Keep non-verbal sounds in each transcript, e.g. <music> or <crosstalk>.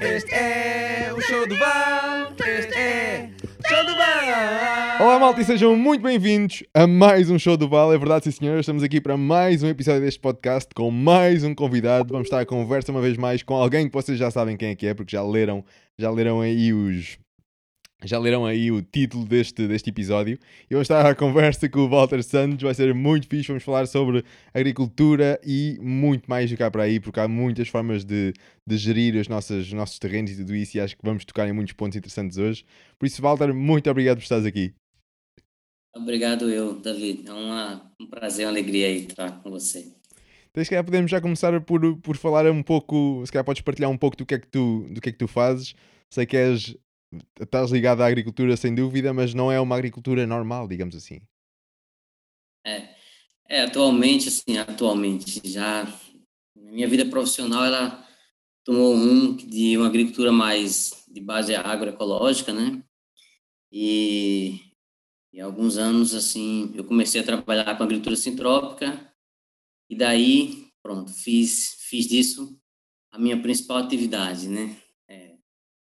Este é o show do Val. Este é o show do Val. Olá, malta, e sejam muito bem-vindos a mais um show do Val. É verdade, sim, senhor. Estamos aqui para mais um episódio deste podcast com mais um convidado. Vamos estar à conversa uma vez mais com alguém que vocês já sabem quem é que é, porque já leram, já leram aí os, já leram aí o título deste, deste episódio e vamos estar à conversa com o Walter Santos, vai ser muito fixe, vamos falar sobre agricultura e muito mais do cá para aí, porque há muitas formas de, de gerir os nossos, os nossos terrenos e tudo isso e acho que vamos tocar em muitos pontos interessantes hoje. Por isso, Walter, muito obrigado por estares aqui. Obrigado eu, David. É uma, um prazer, uma alegria aí estar com você. Então, se calhar podemos já começar por, por falar um pouco, se calhar podes partilhar um pouco do que é que tu, do que é que tu fazes. Sei que és estás ligado à agricultura sem dúvida, mas não é uma agricultura normal, digamos assim. É, é atualmente, assim, atualmente já minha vida profissional ela tomou um de uma agricultura mais de base agroecológica, né? E, e há alguns anos assim eu comecei a trabalhar com agricultura sintrópica e daí pronto fiz fiz disso a minha principal atividade, né?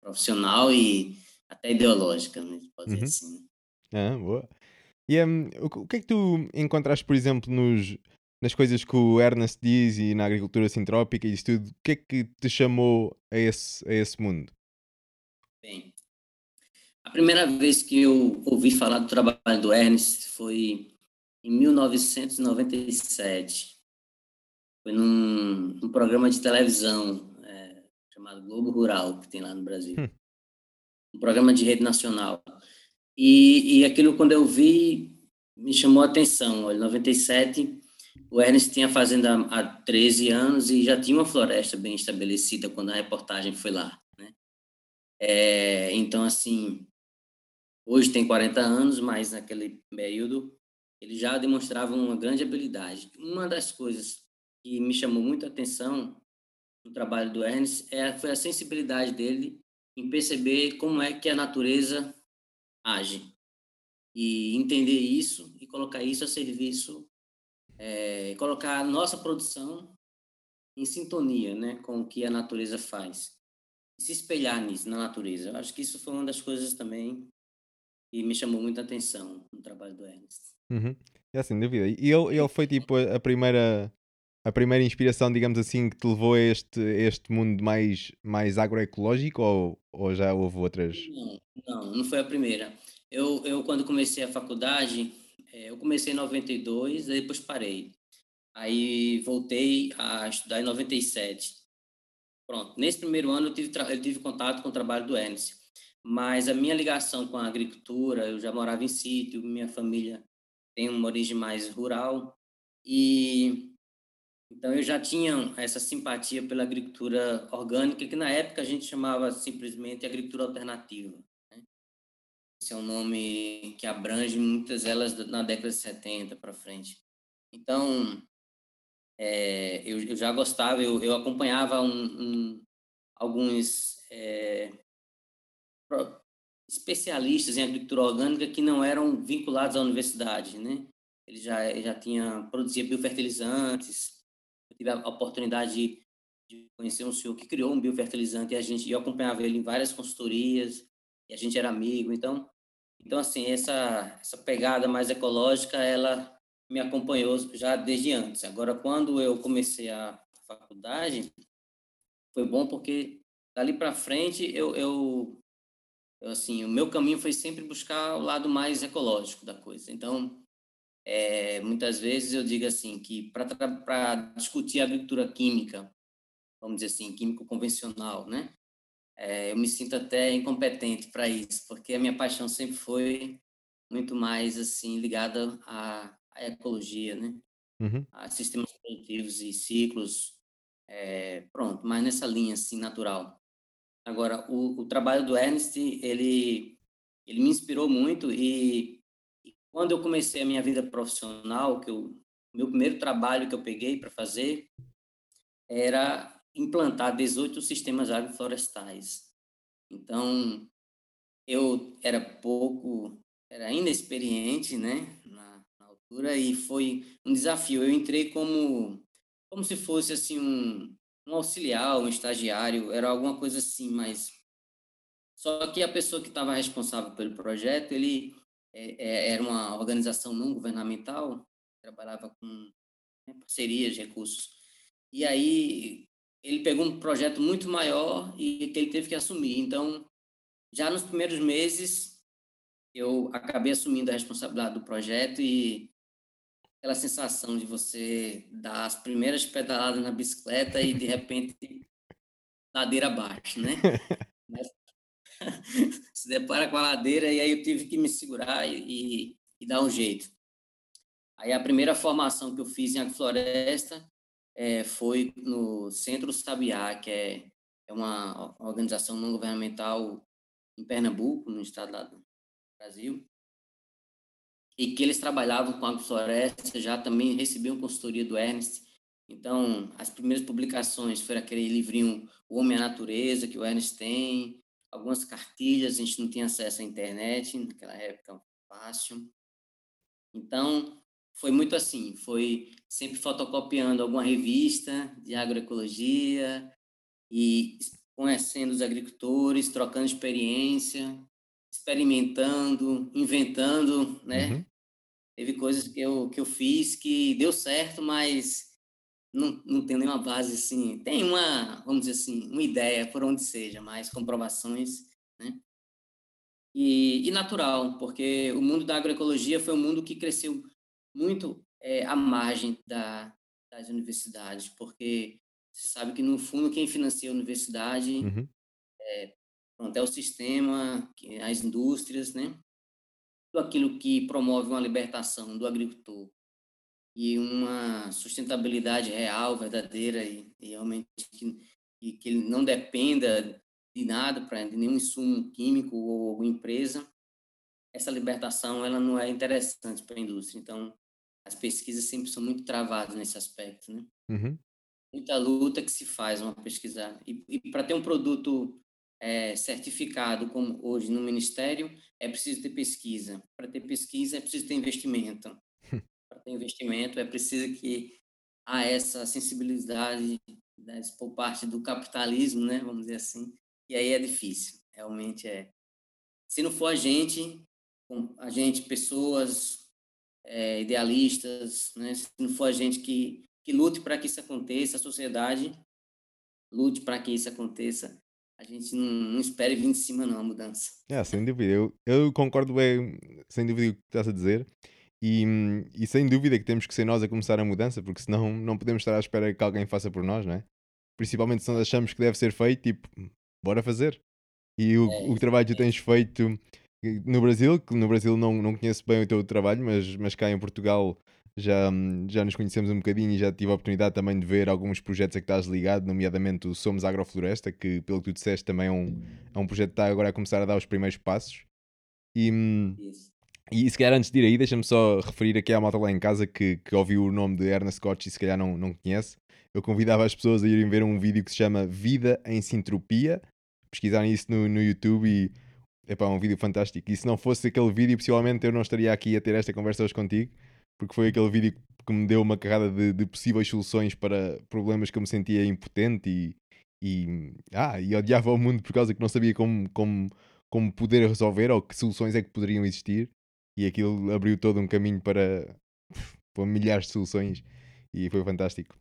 Profissional e até ideológica, né? pode uhum. dizer assim. Ah, boa. E um, o, que é que tu encontraste, por exemplo, nos, nas coisas que o Ernest diz e na agricultura sintrópica e isso tudo? O que é que te chamou a esse, a esse mundo? Bem, a primeira vez que eu ouvi falar do trabalho do Ernest foi em 1997. Foi num, num programa de televisão chamado Globo Rural, que tem lá no Brasil. Hum. Um programa de rede nacional. E, e aquilo, quando eu vi, me chamou a atenção. Em 97, o Ernest tinha fazenda há 13 anos e já tinha uma floresta bem estabelecida quando a reportagem foi lá. Né? É, então, assim, hoje tem 40 anos, mas naquele período ele já demonstrava uma grande habilidade. Uma das coisas que me chamou muito a atenção do trabalho do Ernst é, foi a sensibilidade dele em perceber como é que a natureza age e entender isso e colocar isso a serviço, é, colocar a nossa produção em sintonia, né, com o que a natureza faz, e se espelhar nisso na natureza. Eu acho que isso foi uma das coisas também que me chamou muita atenção no trabalho do Ernst. Uhum. É assim, dúvida. E ele, ele foi tipo a primeira a primeira inspiração, digamos assim, que te levou a este, este mundo mais, mais agroecológico ou, ou já houve outras? Não, não, não foi a primeira. Eu, eu quando comecei a faculdade, é, eu comecei em 92, aí depois parei. Aí voltei a estudar em 97. Pronto, nesse primeiro ano eu tive, eu tive contato com o trabalho do Ernst, mas a minha ligação com a agricultura, eu já morava em sítio, minha família tem uma origem mais rural, e então, eu já tinha essa simpatia pela agricultura orgânica, que na época a gente chamava simplesmente agricultura alternativa. Né? Esse é um nome que abrange muitas delas na década de 70 para frente. Então, é, eu, eu, já gostava, eu, eu acompanhava um, um, alguns é, especialistas em agricultura orgânica que não eram vinculados à universidade, né? Ele já, já tinha, produzia biofertilizantes, tive a oportunidade de, de conhecer um senhor que criou um biofertilizante e a gente eu acompanhava ele em várias consultorias e a gente era amigo. Então, então assim, essa essa pegada mais ecológica, ela me acompanhou já desde antes. Agora, quando eu comecei a faculdade, foi bom porque dali para frente eu, eu, eu, assim, o meu caminho foi sempre buscar o lado mais ecológico da coisa. Então, é, muitas vezes eu digo assim que para discutir a agricultura química, vamos dizer assim, químico convencional, né? É, eu me sinto até incompetente para isso, porque a minha paixão sempre foi muito mais assim ligada à, à ecologia, né? Uhum. A sistemas produtivos e ciclos, é, pronto, mas nessa linha assim natural. Agora, o, o trabalho do Ernest, ele ele me inspirou muito e quando eu comecei a minha vida profissional, que o meu primeiro trabalho que eu peguei para fazer era implantar 18 sistemas agroflorestais. Então, eu era pouco, era inexperiente, né, na, na, altura, e foi um desafio. Eu entrei como, como se fosse, assim, um, um auxiliar, um estagiário, era alguma coisa assim, mas só que a pessoa que estava responsável pelo projeto, ele é, é, era uma organização não governamental, trabalhava com né, parcerias recursos. E aí ele pegou um projeto muito maior e que ele teve que assumir. Então, já nos primeiros meses, eu acabei assumindo a responsabilidade do projeto e aquela sensação de você dar as primeiras pedaladas na bicicleta e de repente ladeira abaixo, né? <laughs> <laughs> Se depara com a ladeira e aí eu tive que me segurar e, e, e, dar um jeito. Aí a primeira formação que eu fiz em agrofloresta é, foi no Centro Sabiá, que é, é uma organização não governamental em Pernambuco, no estado do Brasil e que eles trabalhavam com agrofloresta, já também recebiam consultoria do Ernest. Então, as primeiras publicações foram aquele livrinho O Homem a Natureza, que o Ernest tem, algumas cartilhas, a gente não tinha acesso à internet, naquela época fácil. Então, foi muito assim, foi sempre fotocopiando alguma revista de agroecologia e conhecendo os agricultores, trocando experiência, experimentando, inventando, né? Uhum. Teve coisas que eu, que eu fiz que deu certo, mas não, não tem nenhuma base assim. Tem uma, vamos dizer assim, uma ideia por onde seja, mas comprovações, né? E, e natural, porque o mundo da agroecologia foi um mundo que cresceu muito é, à margem da, das universidades, porque você sabe que, no fundo, quem financia a universidade uhum. é, pronto, é o sistema, as indústrias, né? tudo aquilo que promove uma libertação do agricultor e uma sustentabilidade real, verdadeira e, e realmente que, e que ele não dependa de nada, para de nenhum insumo químico ou empresa, essa libertação ela não é interessante para a indústria. Então, as pesquisas sempre são muito travadas nesse aspecto, né? Uhum. Muita luta que se faz uma pesquisa e, e para ter um produto é, certificado como hoje no Ministério, é preciso ter pesquisa. Para ter pesquisa, é preciso ter investimento. Para ter investimento, é preciso que há essa sensibilidade das, por parte do capitalismo, né? vamos dizer assim, e aí é difícil, realmente é. Se não for a gente, a gente, pessoas é, idealistas, né? se não for a gente que, que lute para que isso aconteça, a sociedade lute para que isso aconteça, a gente não, não espere vir de cima, não, a mudança. É, sem dúvida. Eu, eu concordo bem, sem dúvida, o que estás a dizer. E, e sem dúvida que temos que ser nós a começar a mudança, porque senão <laughs> não podemos estar à espera que alguém faça por nós, não é? Principalmente se nós achamos que deve ser feito, tipo, bora fazer. E o, é, o trabalho que tu tens feito no Brasil, que no Brasil não, não conheço bem o teu trabalho, mas, mas cá em Portugal já, já nos conhecemos um bocadinho e já tive a oportunidade também de ver alguns projetos a que estás ligado, nomeadamente o Somos Agrofloresta, que pelo que tu disseste também é um, é um projeto que está agora a começar a dar os primeiros passos. E, e se calhar antes de ir aí, deixa-me só referir aqui à malta lá em casa que, que ouviu o nome de Ernest Scott e se calhar não, não conhece. Eu convidava as pessoas a irem ver um vídeo que se chama Vida em Sintropia, pesquisarem isso no, no YouTube e é um vídeo fantástico. E se não fosse aquele vídeo, possivelmente eu não estaria aqui a ter esta conversa hoje contigo porque foi aquele vídeo que me deu uma carrada de, de possíveis soluções para problemas que eu me sentia impotente e, e, ah, e odiava o mundo por causa que não sabia como, como, como poder resolver ou que soluções é que poderiam existir. E aquilo abriu todo um caminho para, para milhares de soluções e foi fantástico.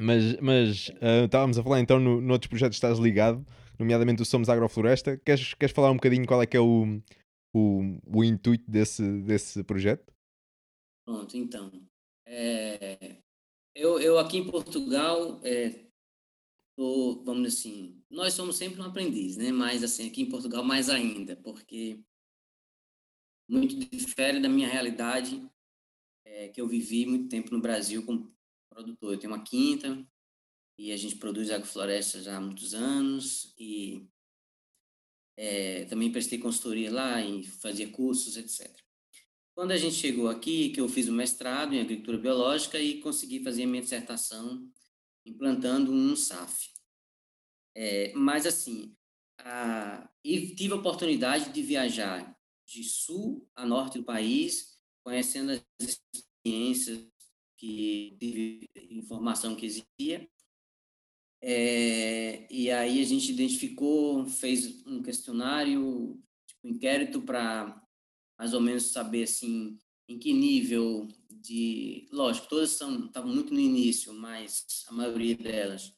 Mas, mas uh, estávamos a falar então no, noutros projetos que estás ligado, nomeadamente o Somos Agrofloresta. Queres, queres falar um bocadinho qual é que é o, o, o intuito desse, desse projeto? Pronto, então. É, eu, eu aqui em Portugal, é, tô, vamos dizer assim, nós somos sempre um aprendiz, né? Mas assim, aqui em Portugal mais ainda, porque muito difere da minha realidade, é, que eu vivi muito tempo no Brasil como produtor. Eu tenho uma quinta e a gente produz agrofloresta já há muitos anos e é, também prestei consultoria lá e fazia cursos, etc. Quando a gente chegou aqui, que eu fiz o mestrado em agricultura biológica e consegui fazer a minha dissertação implantando um SAF. É, mas assim, a, e tive a oportunidade de viajar de sul a norte do país, conhecendo as experiências que tive informação que existia. É, e aí a gente identificou, fez um questionário, tipo, um inquérito para mais ou menos saber assim em que nível de, lógico, todas são estavam muito no início, mas a maioria delas,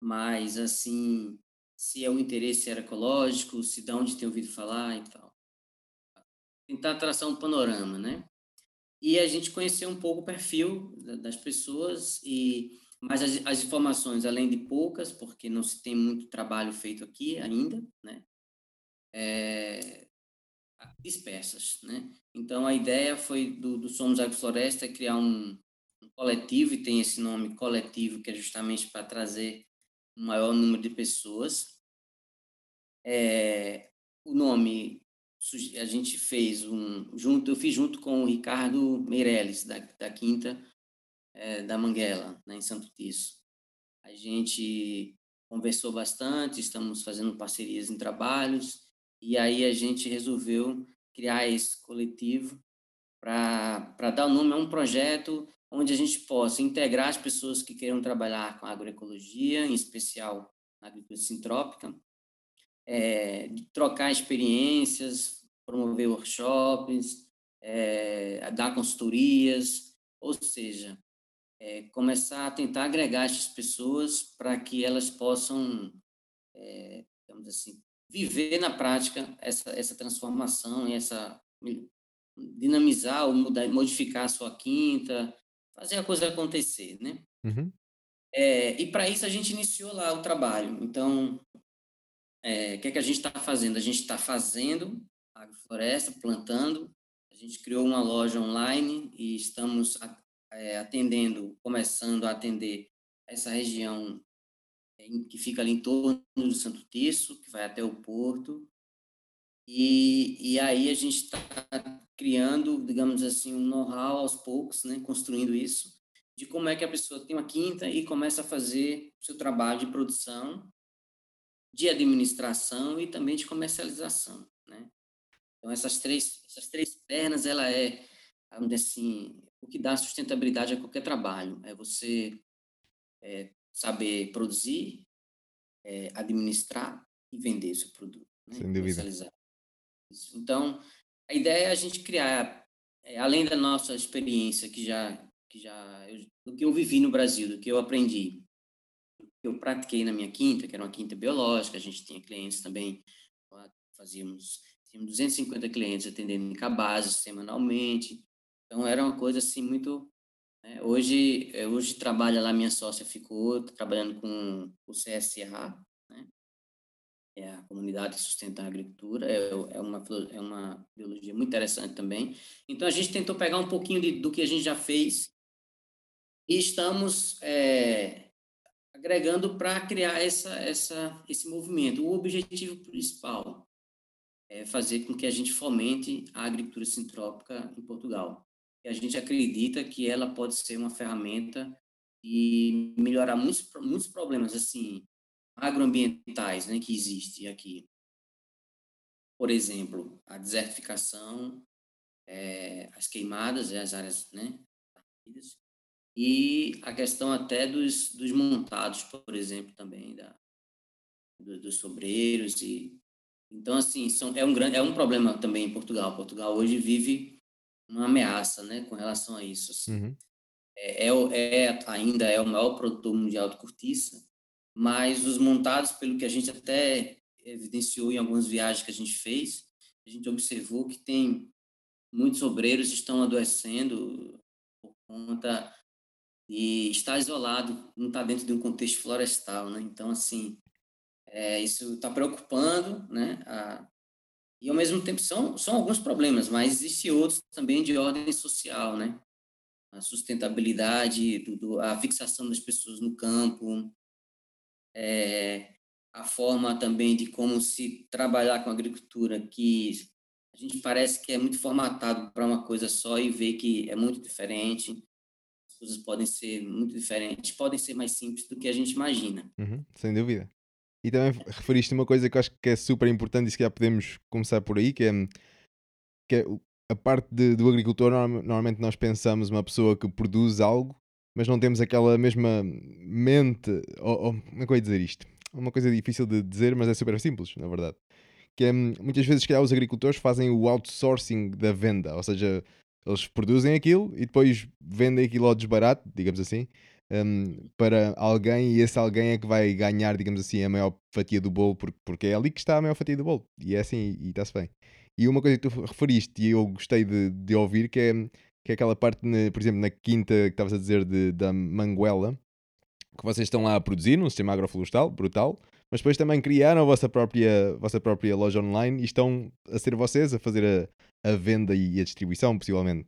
mas assim se é o interesse era ecológico, se de onde tem ouvido falar e tal. Tentar traçar um panorama, né? E a gente conheceu um pouco o perfil das pessoas e mas as, as, informações, além de poucas, porque não se tem muito trabalho feito aqui ainda, né? É, dispersas, né? Então, a ideia foi do, do Somos Agrofloresta criar um, um coletivo, e tem esse nome coletivo, que é justamente para trazer um maior número de pessoas. É, o nome a gente fez um junto, eu fiz junto com o Ricardo Meirelles da, da Quinta é, da Manguela, né, em Santo Tiço. A gente conversou bastante, estamos fazendo parcerias em trabalhos, e aí a gente resolveu criar esse coletivo para dar o nome a um projeto onde a gente possa integrar as pessoas que queiram trabalhar com agroecologia, em especial na agricultura sintrópica, é, trocar experiências, promover workshops, é, dar consultorias, ou seja, é, começar a tentar agregar essas pessoas para que elas possam, é, digamos assim, viver na prática essa, essa transformação essa dinamizar ou mudar, modificar a sua quinta, fazer a coisa acontecer, né? Uhum. É, e para isso a gente iniciou lá o trabalho. Então, é, o que é que a gente está fazendo? A gente está fazendo agrofloresta, plantando. A gente criou uma loja online e estamos é, atendendo, começando a atender essa região é, que fica ali em torno do Santo Terço, que vai até o Porto. E, e aí a gente está criando, digamos assim, um know-how aos poucos, né, construindo isso, de como é que a pessoa tem uma quinta e começa a fazer o seu trabalho de produção, de administração e também de comercialização, né? Então essas três, essas três pernas, ela é, assim, o que dá sustentabilidade a qualquer trabalho. É você é, saber produzir, é, administrar e vender seu produto. Né? Sem dúvida. Então, a ideia é a gente criar, é, além da nossa experiência que já, que já eu, do que eu vivi no Brasil, do que eu aprendi, do que eu pratiquei na minha quinta, que era uma quinta biológica, a gente tinha clientes também, fazíamos, tínhamos 250 clientes atendendo em cabazes semanalmente, então era uma coisa assim muito. Né? Hoje, eh, hoje trabalha lá minha sócia ficou trabalhando com o né? É a comunidade que sustenta a agricultura, é, é, uma é uma biologia muito interessante também. Então a gente tentou pegar um pouquinho de, do que a gente já fez e estamos é, agregando para criar essa, essa, esse movimento. O objetivo principal é fazer com que a gente fomente a agricultura sintrópica em Portugal e a gente acredita que ela pode ser uma ferramenta e melhorar muitos, muitos problemas assim agroambientais né, que existem aqui. Por exemplo, a desertificação, é, as queimadas, as áreas né, e a questão até dos, dos montados, por exemplo, também da, dos, dos sobreiros e então assim são, é um grande é um problema também em Portugal. Portugal hoje vive uma ameaça, né, com relação a isso. Assim. Uhum. É, é, é, ainda é o maior produtor mundial de cortiça, mas os montados, pelo que a gente até evidenciou em algumas viagens que a gente fez, a gente observou que tem muitos obreiros estão adoecendo por conta de estar isolado, não está dentro de um contexto florestal, né? Então, assim, é, isso está preocupando, né? A, e, ao mesmo tempo, são, são alguns problemas, mas existem outros também de ordem social, né? A sustentabilidade, do, a fixação das pessoas no campo, é, a forma também de como se trabalhar com a agricultura, que a gente parece que é muito formatado para uma coisa só e vê que é muito diferente. As coisas podem ser muito diferentes, podem ser mais simples do que a gente imagina. Uhum, sem dúvida. E também referiste uma coisa que eu acho que é super importante e se calhar podemos começar por aí, que é, que é a parte de, do agricultor, normalmente nós pensamos uma pessoa que produz algo mas não temos aquela mesma mente. Ou, ou, como é que eu ia dizer isto? Uma coisa difícil de dizer, mas é super simples, na verdade. Que é, muitas vezes, que os agricultores fazem o outsourcing da venda, ou seja, eles produzem aquilo e depois vendem aquilo ao desbarato, digamos assim, um, para alguém e esse alguém é que vai ganhar, digamos assim, a maior fatia do bolo, porque, porque é ali que está a maior fatia do bolo. E é assim, e está-se bem. E uma coisa que tu referiste e eu gostei de, de ouvir, que é, que é aquela parte, por exemplo, na quinta que estavas a dizer de, da Manguela, que vocês estão lá a produzir num sistema agroflorestal, brutal, mas depois também criaram a vossa própria, vossa própria loja online e estão a ser vocês a fazer a, a venda e a distribuição, possivelmente.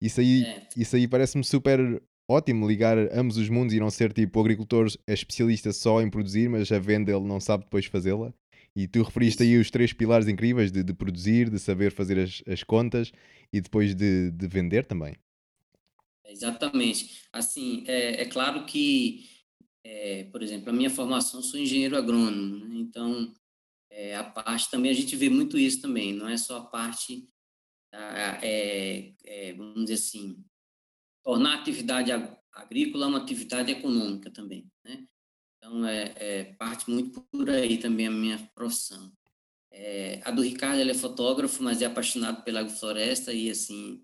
Isso aí, é. isso aí parece-me super ótimo ligar ambos os mundos e não ser tipo o agricultor é especialista só em produzir, mas a venda ele não sabe depois fazê-la. E tu referiste aí os três pilares incríveis de, de produzir, de saber fazer as, as contas e depois de, de vender também. Exatamente. Assim, é, é claro que, é, por exemplo, a minha formação, sou engenheiro agrônomo, né? então é, a parte também, a gente vê muito isso também, não é só a parte, a, é, é, vamos dizer assim, tornar a atividade agrícola uma atividade econômica também, né? Então, é, é, parte muito por aí também a minha profissão. É, a do Ricardo, ele é fotógrafo, mas é apaixonado pela agrofloresta e, assim,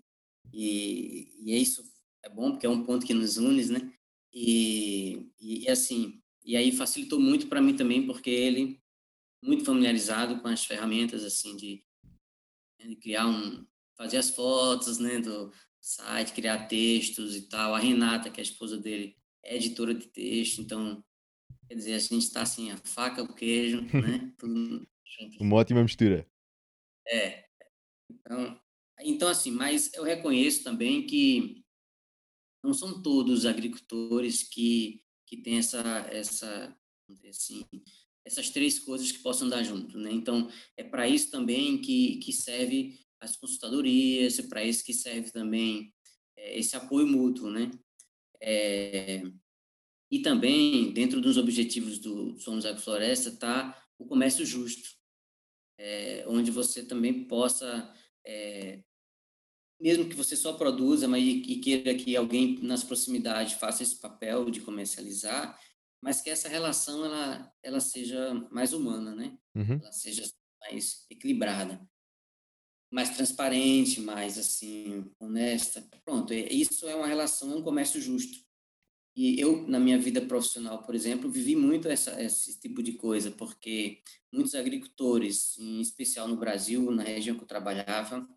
e, e é isso é bom, porque é um ponto que nos une, né? E, e, assim, e aí facilitou muito para mim também, porque ele muito familiarizado com as ferramentas, assim, de, de criar um, fazer as fotos, né, do, site, criar textos e tal. A Renata, que é a esposa dele, é editora de texto, então, quer dizer, a gente está assim, a faca, o queijo, <laughs> né? Tudo junto. Uma ótima mistura. É. Então, então, assim, mas eu reconheço também que não são todos os agricultores que, que têm essa, essa, assim, essas três coisas que possam dar junto, né? Então, é para isso também que, que serve as consultadorias, para isso que serve também é, esse apoio mútuo, né? É, e também, dentro dos objetivos do Somos Agrofloresta, está o comércio justo, é, onde você também possa, é, mesmo que você só produza, mas e, e queira que alguém nas proximidades faça esse papel de comercializar, mas que essa relação ela, ela seja mais humana, né? Uhum. Ela seja mais equilibrada mais transparente, mais assim, honesta. Pronto, é, isso é uma relação, é um comércio justo. E eu, na minha vida profissional, por exemplo, vivi muito essa, esse tipo de coisa, porque muitos agricultores, em especial no Brasil, na região que eu trabalhava,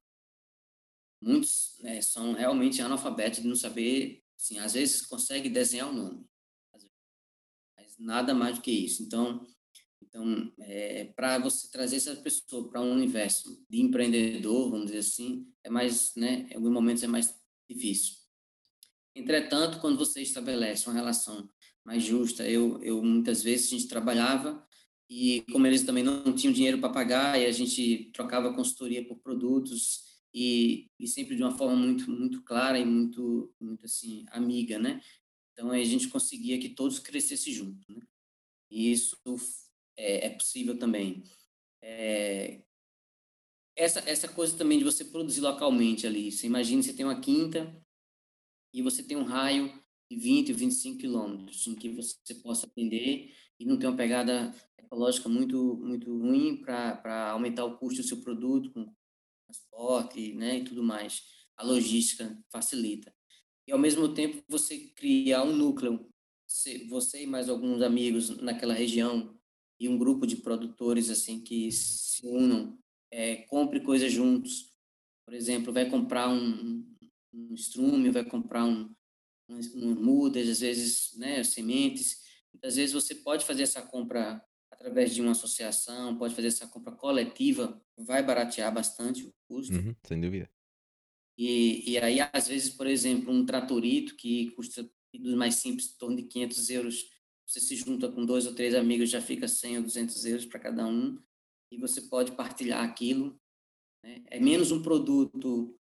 muitos né, são realmente analfabetos de não saber, assim, às vezes consegue desenhar o nome, mas nada mais do que isso. Então, então, é, para você trazer essa pessoa para um universo de empreendedor, vamos dizer assim, é mais, né, em alguns momentos é mais difícil. Entretanto, quando você estabelece uma relação mais justa, eu, eu muitas vezes a gente trabalhava e como eles também não tinham dinheiro para pagar e a gente trocava consultoria por produtos e, e sempre de uma forma muito muito clara e muito muito assim amiga, né? Então a gente conseguia que todos crescessem juntos, né? E isso é, é possível também. É, essa, essa coisa também de você produzir localmente ali. Você imagina, você tem uma quinta e você tem um raio de 20, 25 quilômetros em que você possa atender e não tem uma pegada ecológica muito, muito ruim para aumentar o custo do seu produto com transporte né, e tudo mais. A logística facilita. E, ao mesmo tempo, você criar um núcleo, você e mais alguns amigos naquela região e um grupo de produtores assim que se unam, é, compre coisas juntos. Por exemplo, vai comprar um, um estrume, vai comprar um, um, um mudas, às vezes, né, sementes. Muitas vezes você pode fazer essa compra através de uma associação, pode fazer essa compra coletiva, vai baratear bastante o custo. Uhum, sem dúvida. E, e aí, às vezes, por exemplo, um tratorito que custa dos mais simples, em torno de 500 euros, você se junta com dois ou três amigos, já fica 100 ou 200 euros para cada um, e você pode partilhar aquilo. Né? É menos um produto,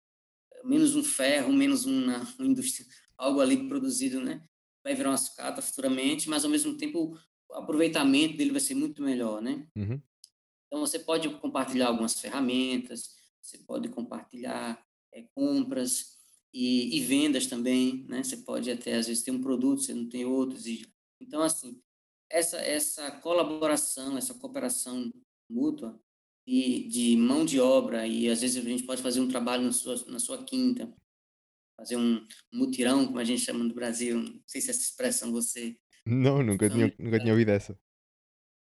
menos um ferro, menos uma, uma indústria, algo ali produzido, né? Vai virar uma sucata futuramente, mas ao mesmo tempo o aproveitamento dele vai ser muito melhor, né? Uhum. Então você pode compartilhar algumas ferramentas, você pode compartilhar é, compras, e, e, vendas também, né? Você pode até às vezes ter um produto, você não tem outros. E, então, assim, essa, essa colaboração, essa cooperação mútua de, de mão de obra, e às vezes a gente pode fazer um trabalho na sua, na sua quinta, fazer um mutirão, como a gente chama no Brasil, não sei se essa expressão você... Não, nunca tinha, nunca tinha ouvido essa.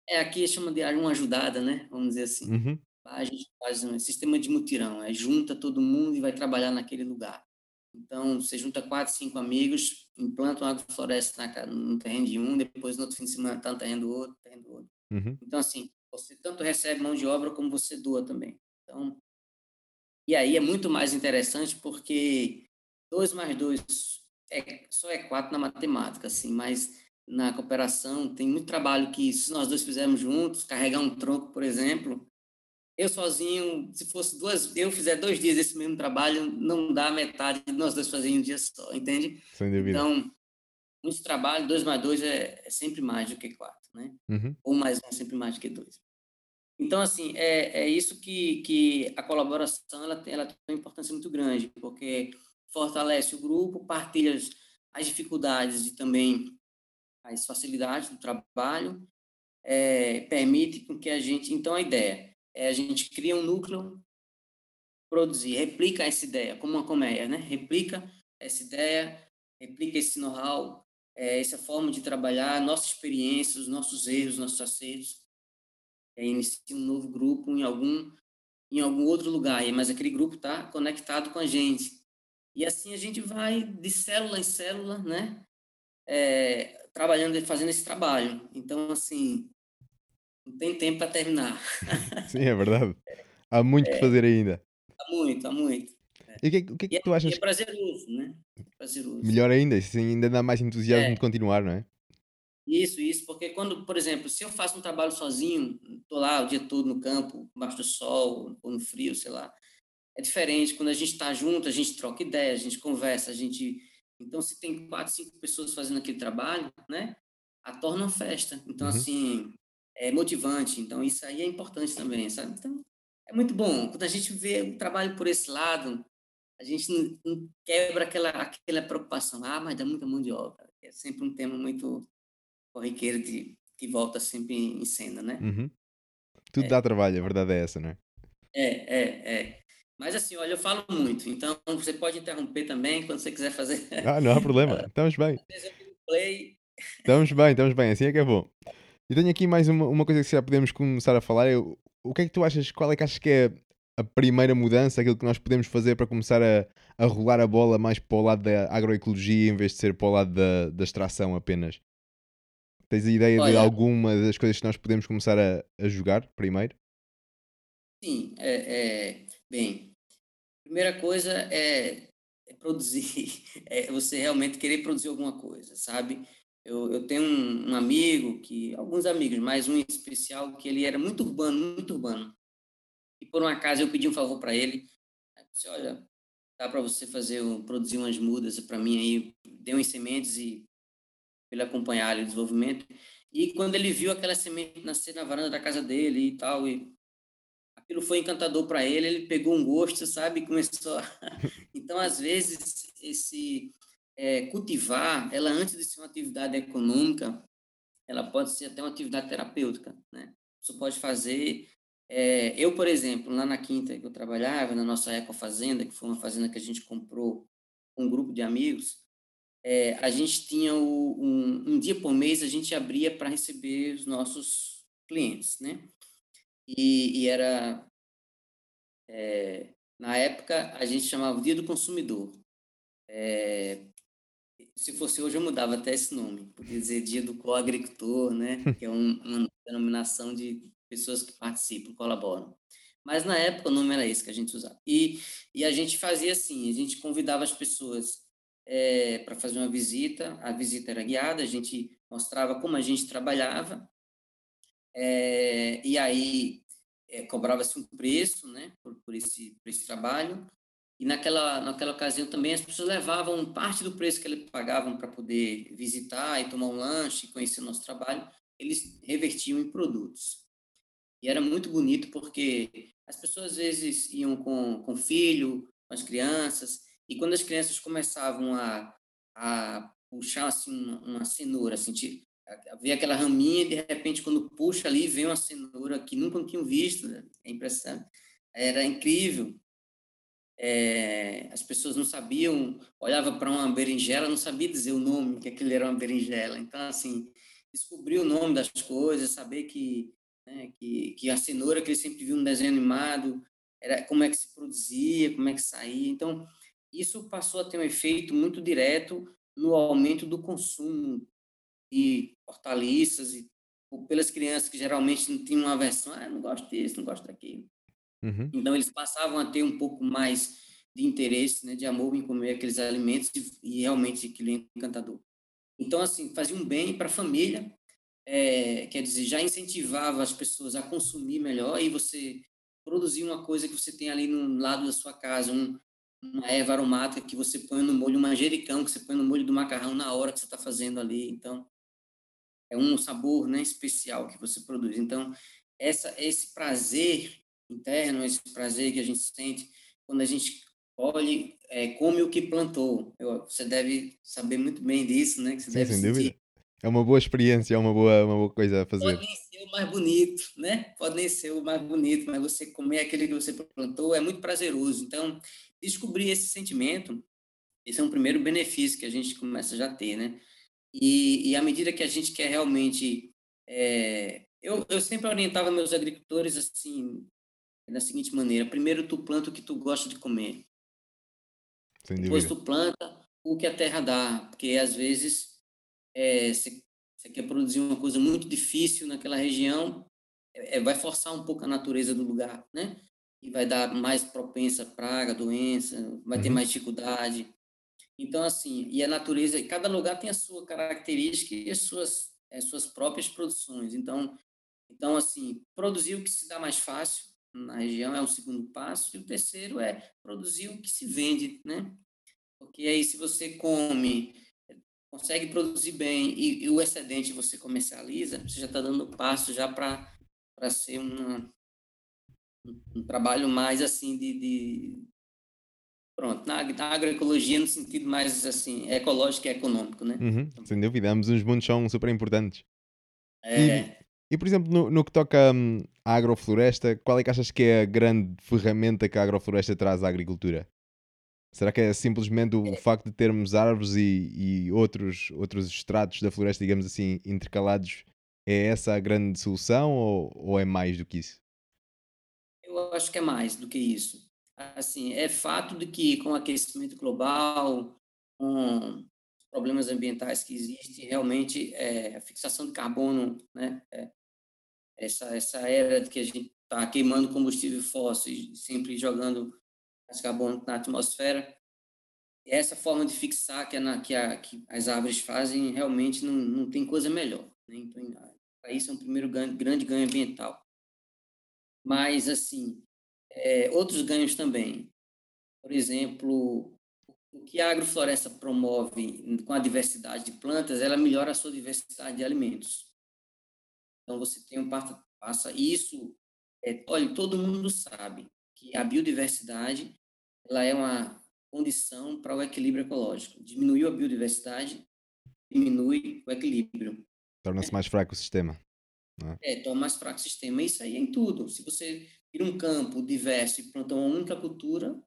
É, aqui chama de uma ajudada, né? Vamos dizer assim. Uhum. A gente faz um sistema de mutirão, é junta todo mundo e vai trabalhar naquele lugar. Então, você junta quatro, cinco amigos, implanta uma agrofloresta na, no terreno de um, depois no outro fim de semana está no terreno do outro, terreno do outro. Uhum. Então, assim, você tanto recebe mão de obra como você doa também. Então, e aí é muito mais interessante porque dois mais dois é, só é quatro na matemática, assim, mas na cooperação tem muito trabalho que se nós dois fizermos juntos, carregar um tronco, por exemplo, eu sozinho, se fosse duas, eu fizer dois dias esse mesmo trabalho, não dá metade de nós dois fazermos um dia só, entende? Sem dúvida. Então, muito trabalho, dois mais dois é, é sempre mais do que quatro, né? Uhum. Ou mais um é sempre mais do que dois. Então, assim, é, é isso que, que a colaboração ela tem, ela tem uma importância muito grande, porque fortalece o grupo, partilha as, as dificuldades e também as facilidades do trabalho, é, permite que a gente. Então, a ideia é, a gente cria um núcleo, produzir, replica essa ideia, como uma colmeia, né? Replica essa ideia, replica esse know-how, é, essa forma de trabalhar, nossa experiência, os nossos erros, nossos acertos. É, inicia um novo grupo em algum em algum outro lugar, mas aquele grupo está conectado com a gente. E assim a gente vai de célula em célula, né? É, trabalhando e fazendo esse trabalho. Então, assim, não tem tempo para terminar. <laughs> Sim, é verdade. Há muito que é. fazer ainda. Há muito, há muito. E o que, é o que, é que tu achas? É prazeroso, né? É prazeroso. Melhor ainda, assim ainda dá mais entusiasmo de continuar, não é? Isso, isso, porque quando, por exemplo, se eu faço um trabalho sozinho, estou lá o dia todo no campo, embaixo do sol, ou no frio, sei lá, é diferente. Quando a gente está junto, a gente troca ideias, a gente conversa, a gente. Então, se tem quatro, cinco pessoas fazendo aquele trabalho, né? A torna uma festa. Então, uhum. assim, é motivante. Então, isso aí é importante também, sabe? Então, é muito bom. Quando a gente vê o trabalho por esse lado, a gente não, não quebra aquela, aquela preocupação. Ah, mas dá muita mão de obra. É sempre um tema muito corriqueiro de, que volta sempre em cena, né? Uhum. Tudo é. dá trabalho, a verdade é essa, não é? É, é, é. Mas assim, olha, eu falo muito, então você pode interromper também quando você quiser fazer. Ah, não há problema, <laughs> estamos bem. Play. Estamos bem, estamos bem, assim é que é bom. E tenho aqui mais uma, uma coisa que já podemos começar a falar. É, o que é que tu achas? Qual é que achas que é a primeira mudança, aquilo que nós podemos fazer para começar a, a rolar a bola mais para o lado da agroecologia em vez de ser para o lado da, da extração apenas? Tens a ideia Olha, de alguma das coisas que nós podemos começar a, a jogar primeiro? Sim, é, é, bem, primeira coisa é, é produzir, <laughs> é você realmente querer produzir alguma coisa, sabe? Eu, eu tenho um, um, amigo, que alguns amigos, mas um especial, que ele era muito urbano, muito urbano. E por um acaso eu pedi um favor para ele. Eu disse, olha, dá para você fazer, produzir umas mudas para mim aí. Deu umas sementes e ele acompanhar o desenvolvimento. E quando ele viu aquela semente nascer na varanda da casa dele e tal, e aquilo foi encantador para ele, ele pegou um gosto, sabe, começou a... <laughs> Então, às vezes, esse é, cultivar, ela antes de ser uma atividade econômica, ela pode ser até uma atividade terapêutica, né? Você pode fazer. É, eu, por exemplo, lá na quinta que eu trabalhava, na nossa ecofazenda, que foi uma fazenda que a gente comprou com um grupo de amigos, é, a gente tinha o, um, um dia por mês a gente abria para receber os nossos clientes, né? E, e era é, na época a gente chamava o Dia do Consumidor. É, se fosse hoje eu mudava até esse nome, podia dizer dia do co-agricultor, né, <laughs> que é um, uma denominação de pessoas que participam, colaboram. Mas na época o nome era esse que a gente usava. E, e a gente fazia assim, a gente convidava as pessoas é, para fazer uma visita, a visita era guiada, a gente mostrava como a gente trabalhava, é, e aí é, cobrava-se um preço né, por, por, esse, por esse trabalho, e naquela, naquela ocasião também as pessoas levavam parte do preço que eles pagavam para poder visitar e tomar um lanche, conhecer o nosso trabalho, eles revertiam em produtos. E era muito bonito porque as pessoas às vezes iam com, com filho, com as crianças, E quando as crianças começavam a, a puxar assim uma, cenoura, assim, ver aquela raminha e de repente quando puxa ali vem uma cenoura que nunca tinham visto, né? é impressionante. Era incrível. É, as pessoas não sabiam, olhava para uma berinjela, não sabia dizer o nome, que aquilo era uma berinjela. Então, assim, descobrir o nome das coisas, saber que, né, que, que a cenoura que ele sempre viu no desenho animado, era como é que se produzia, como é que saía. Então, isso passou a ter um efeito muito direto no aumento do consumo de hortaliças e pelas crianças que geralmente não tinham uma aversão, ah, não gosto disso, não gosto daquilo. Uhum. Então, eles passavam a ter um pouco mais de interesse, né, de amor em comer aqueles alimentos e, e realmente aquilo é encantador. Então, assim, fazia um bem para a família, é, quer dizer, já incentivava as pessoas a consumir melhor e você produzir uma coisa que você tem ali no lado da sua casa, um, uma erva aromática que você põe no molho, um manjericão que você põe no molho do macarrão na hora que você está fazendo ali. Então, é um sabor né, especial que você produz. Então, essa, esse prazer interno, esse prazer que a gente sente quando a gente é, come o que plantou. Eu, você deve saber muito bem disso, né? Que você Sim, deve sem sentir. dúvida. É uma boa experiência, é uma boa, uma boa coisa a fazer. Pode nem ser o mais bonito, né? Pode nem ser o mais bonito, mas você comer aquele que você plantou é muito prazeroso. Então, descobrir esse sentimento, esse é um primeiro benefício que a gente começa já a ter, né? E, e à medida que a gente quer realmente... É, eu, eu sempre orientava meus agricultores assim, da seguinte maneira. Primeiro, tu planta o que tu gosta de comer. Depois tu planta o que a terra dá, porque às vezes é, você, você quer produzir uma coisa muito difícil naquela região, é, vai forçar um pouco a natureza do lugar, né? E vai dar mais propensa a praga, doença, vai ter Uhum. mais dificuldade. Então, assim, e a natureza, cada lugar tem a sua característica e as suas, as suas próprias produções. Então, então, assim, produzir o que se dá mais fácil na região é o segundo passo, e o terceiro é produzir o que se vende, né? Porque aí, se você come consegue produzir bem e, e o excedente você comercializa, você já está dando passo já para ser uma, um, trabalho mais assim de, de pronto, na, na, agroecologia no sentido mais assim ecológico e econômico, né? Uhum, sem dúvida, ambos os mundos são super importantes. É, E, e por exemplo, no, no que toca hum, à agrofloresta, qual é que achas que é a grande ferramenta que a agrofloresta traz à agricultura? Será que é simplesmente o facto de termos árvores e, e outros, outros estratos da floresta, digamos assim, intercalados? É essa a grande solução ou, ou é mais do que isso? Eu acho que é mais do que isso. Assim, é fato de que com o aquecimento global, com problemas ambientais que existem, realmente é, a fixação de carbono, né, é, essa, essa era de que a gente está queimando combustível fóssil e sempre jogando gás carbono na atmosfera. Essa forma de fixar que, é na, que, a, que as árvores fazem realmente não, não tem coisa melhor. Né? Então, para isso é um primeiro ganho, grande ganho ambiental. Mas, assim, é, outros ganhos também. Por exemplo, o que a agrofloresta promove com a diversidade de plantas, ela melhora a sua diversidade de alimentos. Então, você tem um passa, passa isso. É, olha, todo mundo sabe que a biodiversidade ela é uma condição para o equilíbrio ecológico. Diminuiu a biodiversidade, diminui o equilíbrio. Torna-se mais fraco o sistema. É? é, fraco o sistema. Isso aí é em tudo. Se você tira um campo diverso e planta uma única cultura,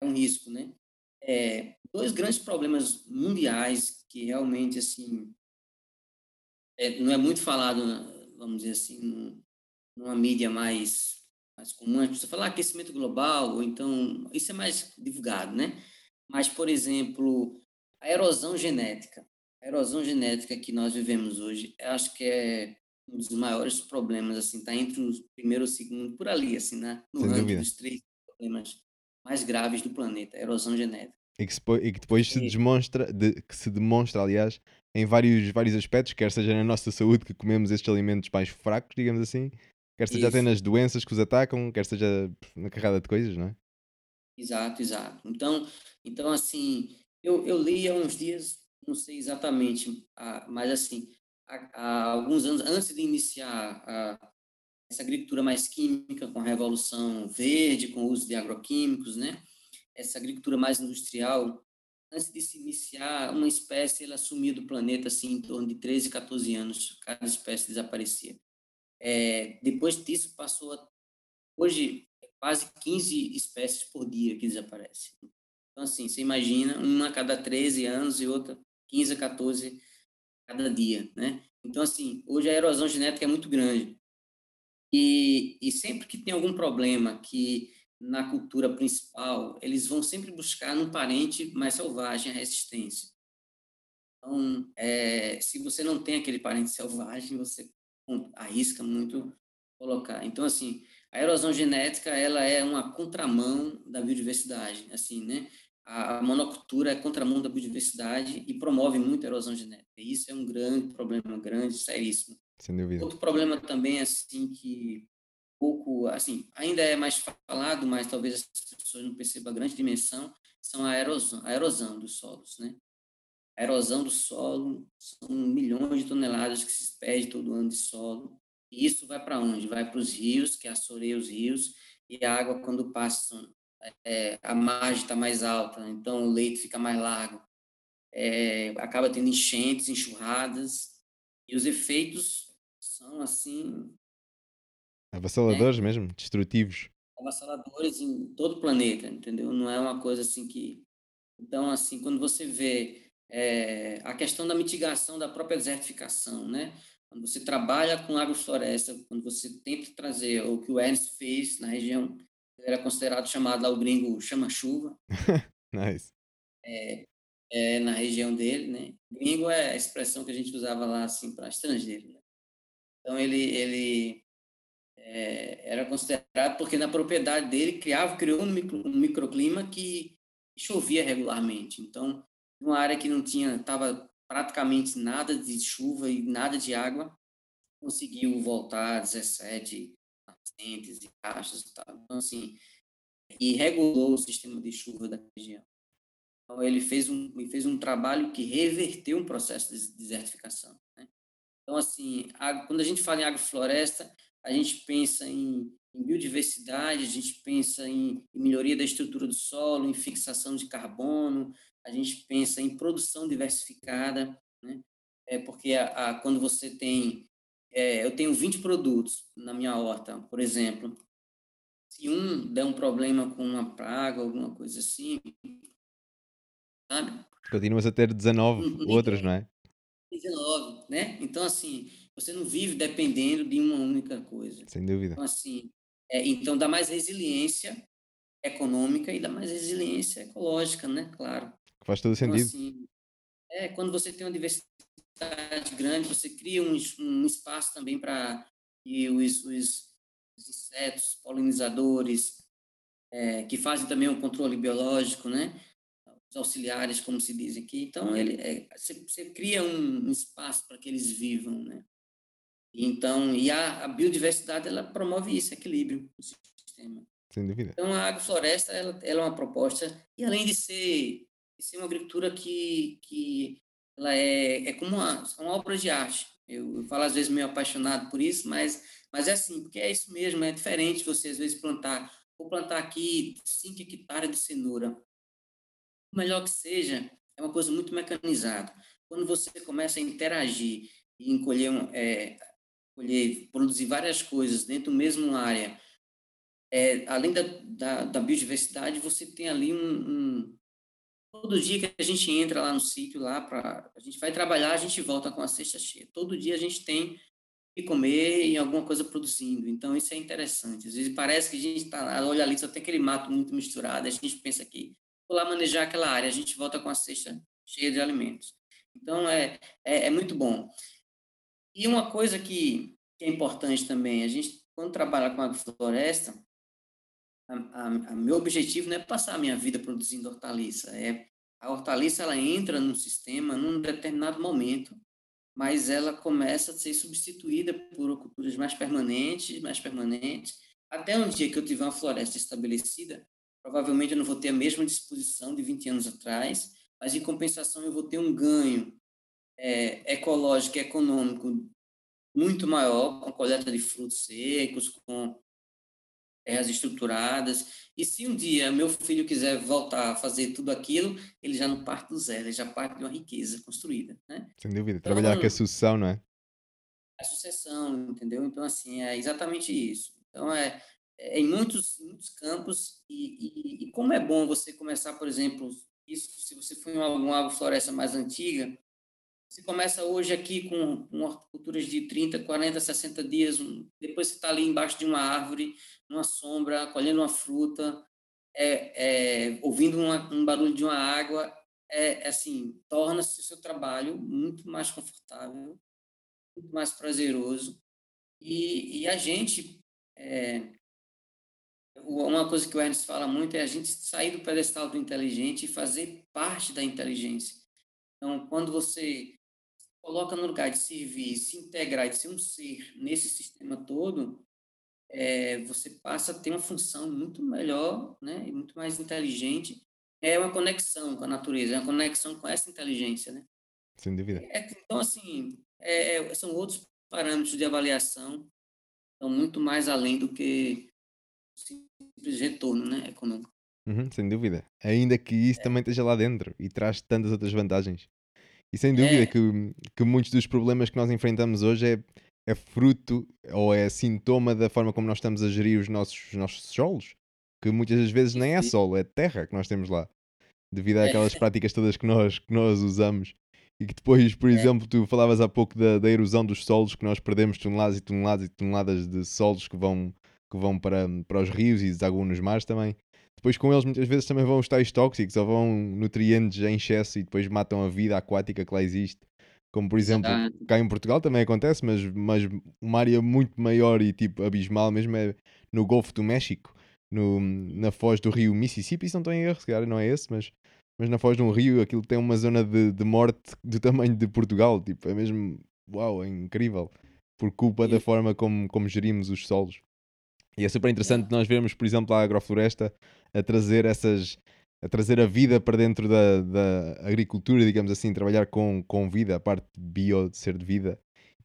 é um risco, né? É, dois grandes problemas mundiais que realmente, assim, é, não é muito falado, vamos dizer assim, numa mídia mais mais comum, falam ah, aquecimento global, ou então, isso é mais divulgado, né? Mas, por exemplo, a erosão genética. A erosão genética que nós vivemos hoje, acho que é um dos maiores problemas, assim, tá entre o primeiro e o segundo, por ali, assim, né? No Sem ranking dúvida. dos três problemas mais graves do planeta, a erosão genética. E que, e que depois se demonstra, de- que se demonstra, aliás, em vários, vários aspectos, quer seja na nossa saúde, que comemos estes alimentos mais fracos, digamos assim, quer seja até Isso. nas doenças que os atacam, quer seja na carrada de coisas, não é? Exato, exato. Então, então assim, eu, eu li há uns dias, não sei exatamente, ah, mas assim, há, alguns anos antes de iniciar a, essa agricultura mais química, com a revolução verde, com o uso de agroquímicos, né? essa agricultura mais industrial, antes de se iniciar, uma espécie ela sumia do planeta assim em torno de 13, 14 anos, cada espécie desaparecia. É, depois disso passou a, hoje quase 15 espécies por dia que desaparecem. Então assim, você imagina uma a cada 13 anos e outra 15 a 14 cada dia, né? Então assim, hoje a erosão genética é muito grande. E, e sempre que tem algum problema que na cultura principal, eles vão sempre buscar num parente mais selvagem a resistência. Então, é, se você não tem aquele parente selvagem, você arrisca muito colocar. Então, assim, a erosão genética, ela é uma contramão da biodiversidade, assim, né? A monocultura é contramão da biodiversidade e promove muito a erosão genética. E isso é um grande problema, grande, seríssimo. Sem dúvida. Outro problema também, assim, que pouco, assim, ainda é mais falado, mas talvez as pessoas não percebam a grande dimensão, são a erosão, a erosão dos solos, né? A erosão do solo são milhões de toneladas que se perde todo ano de solo. E isso vai para onde? Vai para os rios, que assoreia os rios, e a água, quando passa, é, a margem está mais alta, então o leito fica mais largo. É, acaba tendo enchentes, enxurradas, e os efeitos são, assim, Avassaladores né? mesmo, destrutivos. Avassaladores em todo o planeta, entendeu? Não é uma coisa assim que. Então, assim, quando você vê é, a questão da mitigação da própria desertificação, né? Quando você trabalha com agrofloresta, quando você tenta trazer o que o Ernst fez na região, era considerado chamado lá o gringo chama-chuva. <laughs> nice. É, é, na região dele, né? Gringo é a expressão que a gente usava lá, assim, para estrangeiro, né? Então, ele, ele é, era considerado porque na propriedade dele criava, criou um, micro, um microclima que chovia regularmente. Então, uma área que não tinha, estava praticamente nada de chuva e nada de água, conseguiu voltar a 17 nascentes e caixas e tal. Então, assim, e regulou o sistema de chuva da região. Então, ele fez um, ele fez um trabalho que reverteu um processo de desertificação. Né? Então, assim, a, quando a gente fala em agrofloresta, a gente pensa em, em biodiversidade, a gente pensa em, em, melhoria da estrutura do solo, em fixação de carbono, a gente pensa em produção diversificada, né? É porque a, a quando você tem, é, eu tenho 20 produtos na minha horta, por exemplo, se um der um problema com uma praga, alguma coisa assim, sabe? Continuas a ter 19 uhum. outros, não é? 19, né? Então, assim, você não vive dependendo de uma única coisa. Sem dúvida. Então, assim, é, então dá mais resiliência econômica e dá mais resiliência ecológica, né? Claro. Faz todo então, sentido. Assim, é, quando você tem uma diversidade grande, você cria um, um espaço também para que os, os, os, insetos, polinizadores, é, que fazem também um controle biológico, né? Os auxiliares, como se diz aqui. Então, ele, é, você, você, cria um, um espaço para que eles vivam, né? Então, e a, a, biodiversidade, ela promove isso, equilíbrio no sistema. Sem dúvida. Então, a agrofloresta, ela, ela é uma proposta, e além de ser, de ser uma agricultura que, que ela é, é como uma, uma obra de arte. Eu, eu, falo, às vezes, meio apaixonado por isso, mas, mas é assim, porque é isso mesmo, é diferente você, às vezes, plantar, vou plantar aqui 5 hectares de cenoura. O melhor que seja, é uma coisa muito mecanizada. Quando você começa a interagir e encolher é, colher, produzir várias coisas dentro do mesmo área, é, além da, da, da, biodiversidade, você tem ali um, um, Todo dia que a gente entra lá no sítio, lá para a gente vai trabalhar, a gente volta com a cesta cheia. Todo dia a gente tem que comer e alguma coisa produzindo. Então, isso é interessante. Às vezes parece que a gente está lá, olha ali, só tem aquele mato muito misturado, a gente pensa que vou lá manejar aquela área, a gente volta com a cesta cheia de alimentos. Então, é, é, é muito bom. E uma coisa que, que é importante também, a gente, quando trabalha com agrofloresta, a, a, meu objetivo não é passar a minha vida produzindo hortaliça, é a hortaliça ela entra no sistema num determinado momento, mas ela começa a ser substituída por culturas mais permanentes, mais permanentes, até um dia que eu tiver uma floresta estabelecida, provavelmente eu não vou ter a mesma disposição de 20 anos atrás, mas em compensação eu vou ter um ganho é, ecológico e econômico muito maior, com coleta de frutos secos, com terras estruturadas. E se um dia meu filho quiser voltar a fazer tudo aquilo, ele já não parte do zero, ele já parte de uma riqueza construída, né? Sem dúvida. Então, Trabalhar com a sucessão, não é? A sucessão, entendeu? Então, assim, é exatamente isso. Então, é, é em muitos, muitos campos, e, e, e, como é bom você começar, por exemplo, isso, se você for em alguma floresta mais antiga, você começa hoje aqui com, com horticulturas de 30, 40, 60 dias, depois você está ali embaixo de uma árvore, numa sombra, colhendo uma fruta, é, é, ouvindo uma, um barulho de uma água, é, é assim, torna-se o seu trabalho muito mais confortável, muito mais prazeroso. E, e a gente, é, uma coisa que o Ernst fala muito é a gente sair do pedestal do inteligente e fazer parte da inteligência. Então, quando você coloca no lugar de servir, se integrar e ser um ser nesse sistema todo, é, você passa a ter uma função muito melhor, né, e muito mais inteligente. É uma conexão com a natureza, é uma conexão com essa inteligência, né? Sem dúvida. É, então, assim, é, é são outros parâmetros de avaliação, estão muito mais além do que simples retorno, né, econômico. Uhum, sem dúvida. Ainda que isso é. também esteja lá dentro e traz tantas outras vantagens. E sem dúvida é. que, que muitos dos problemas que nós enfrentamos hoje é, é fruto ou é sintoma da forma como nós estamos a gerir os nossos, os nossos solos. Que muitas das vezes nem é solo, é terra que nós temos lá. Devido àquelas <laughs> práticas todas que nós, que nós usamos. E que depois, por é. exemplo, tu falavas há pouco da, da erosão dos solos, que nós perdemos toneladas e toneladas e toneladas de solos que vão, que vão para, para os rios e desaguam nos mares também. Depois com eles muitas vezes também vão os tais tóxicos ou vão nutrientes em excesso e depois matam a vida aquática que lá existe. Como por exemplo, cá em Portugal também acontece, mas, mas uma área muito maior e tipo abismal mesmo é no Golfo do México, no, na foz do rio Mississippi, se não estou em erro, se calhar não é esse, mas, mas na foz de um rio aquilo tem uma zona de, de morte do tamanho de Portugal, tipo, é mesmo, uau, é incrível, por culpa da forma como, como gerimos os solos. E é super interessante nós vermos, por exemplo, a agrofloresta a trazer essas a trazer a vida para dentro da, da agricultura, digamos assim, trabalhar com, com vida, a parte bio de ser de vida.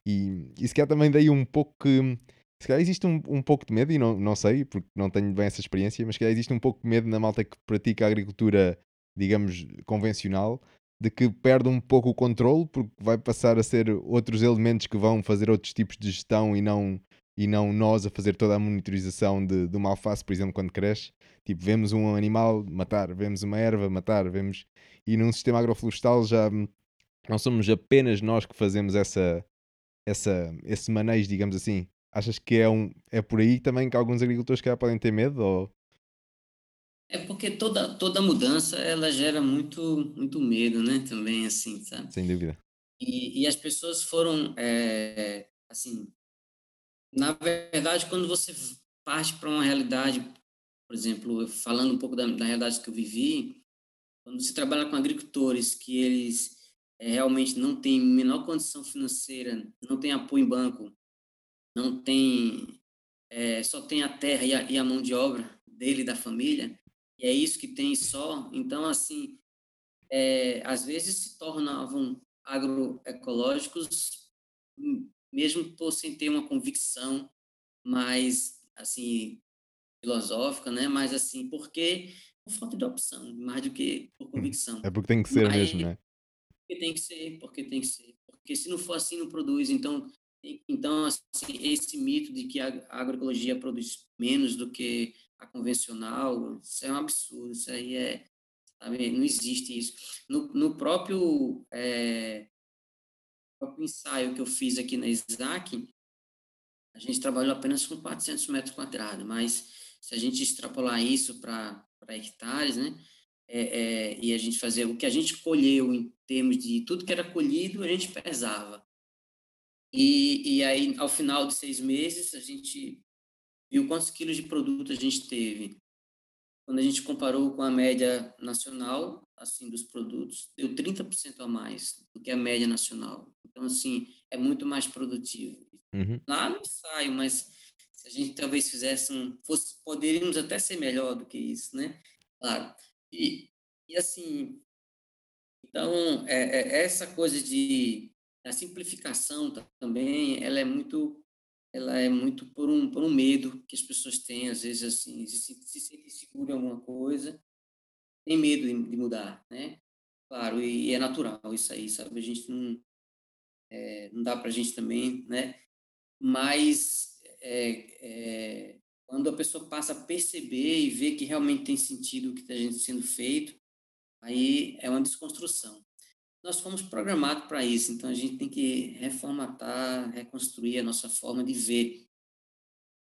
E, e se calhar também dei um pouco que. Se calhar existe um, um pouco de medo, e não, não sei, porque não tenho bem essa experiência, mas se calhar existe um pouco de medo na malta que pratica a agricultura, digamos, convencional, de que perde um pouco o controle, porque vai passar a ser outros elementos que vão fazer outros tipos de gestão e não e não nós a fazer toda a monitorização de, de uma alface, por exemplo, quando cresce. Tipo, vemos um animal matar, vemos uma erva matar, vemos. E num sistema agroflorestal já não somos apenas nós que fazemos essa, essa, esse manejo, digamos assim. Achas que é, um, é por aí também que alguns agricultores que podem ter medo? Ou... É porque toda, toda mudança ela gera muito, muito medo, né? Também, assim, sabe? Sem dúvida. E, e as pessoas foram, é, assim, na verdade, quando você parte para uma realidade, por exemplo, falando um pouco da, da, realidade que eu vivi, quando você trabalha com agricultores que eles é, realmente não têm menor condição financeira, não tem apoio em banco, não tem, é, só tem a terra e a, e a mão de obra dele e da família, e é isso que tem só. Então, assim, é, às vezes se tornavam agroecológicos mesmo por sem ter uma convicção mais, assim, filosófica, né? Mas, assim, porque por falta de opção, mais do que por convicção. É porque tem que ser Mas, mesmo, né? Porque tem que ser, porque tem que ser. Porque se não for assim, não produz. Então, então assim, esse mito de que a agroecologia produz menos do que a convencional, isso é um absurdo. Isso aí é, sabe, não existe isso. No, no próprio é, próprio ensaio que eu fiz aqui na Isaac, a gente trabalhou apenas com 400 metros quadrados, mas se a gente extrapolar isso para hectares, né, é, é, e a gente fazer o que a gente colheu em termos de tudo que era colhido, a gente pesava. E, e aí, ao final de seis meses, a gente viu quantos quilos de produto a gente teve. Quando a gente comparou com a média nacional, assim, dos produtos, deu 30% a mais do que a média nacional. Então, assim, é muito mais produtivo. Uhum. Lá no ensaio, mas se a gente talvez fizesse um... Fosse, poderíamos até ser melhor do que isso, né? Claro. E, e assim, então, é, é, essa coisa de... A simplificação também, ela é muito ela é muito por um, por um medo que as pessoas têm, às vezes, assim, se, se sentem seguras em alguma coisa, tem medo de, de, mudar, né? Claro, e, e, é natural isso aí, sabe? A gente não, é, não dá para a gente também, né? Mas é, é, quando a pessoa passa a perceber e ver que realmente tem sentido o que está sendo feito, aí é uma desconstrução nós fomos programados para isso, então a gente tem que reformatar, reconstruir a nossa forma de ver.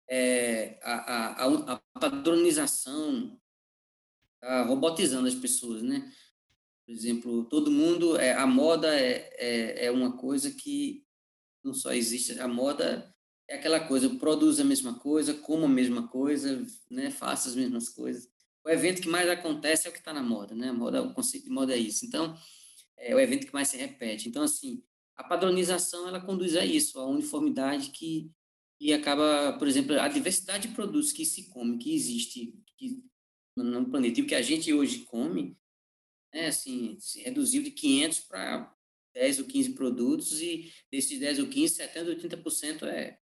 É, a, a, a, padronização está robotizando as pessoas, né? Por exemplo, todo mundo, é, a moda é, é, é uma coisa que não só existe, a moda é aquela coisa, produz a mesma coisa, coma a mesma coisa, né? faça as mesmas coisas. O evento que mais acontece é o que está na moda, né? A moda, o conceito de moda é isso. Então, é o evento que mais se repete. Então, assim, a padronização ela conduz a isso, a uniformidade que, que acaba, por exemplo, a diversidade de produtos que se come, que existe que, no planeta, e o que a gente hoje come, né, assim, se reduziu de 500 para 10 ou 15 produtos, e desses 10 ou 15, 70 ou 80% é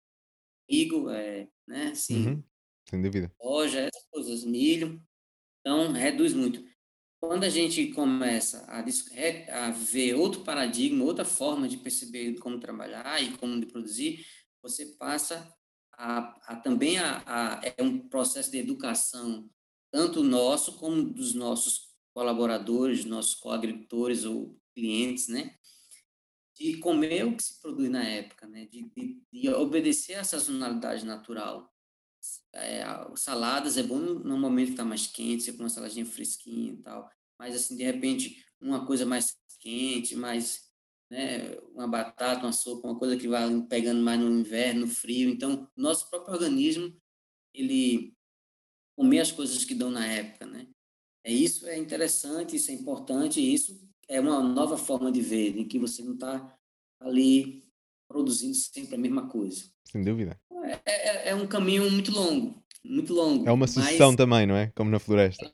trigo, é, né, assim, uhum, sem dúvida. soja, essas coisas, milho, então reduz muito. Quando a gente começa a, a, ver outro paradigma, outra forma de perceber como trabalhar e como de produzir, você passa a, a também a, é um processo de educação tanto nosso como dos nossos colaboradores, nossos coagricultores ou clientes, né? De comer o que se produz na época, né? De, de, de obedecer a sazonalidade natural. É, saladas é bom no momento que está mais quente, você põe uma saladinha fresquinha e tal. Mas, assim, de repente, uma coisa mais quente, mais, né, uma batata, uma sopa, uma coisa que vai pegando mais no inverno, no frio. Então, nosso próprio organismo, ele comer as coisas que dão na época, né? É isso é interessante, isso é importante, isso é uma nova forma de ver, em que você não está ali produzindo sempre a mesma coisa. Sem dúvida. É, é, é, um caminho muito longo, muito longo. É uma sucessão mas... também, não é? Como na floresta.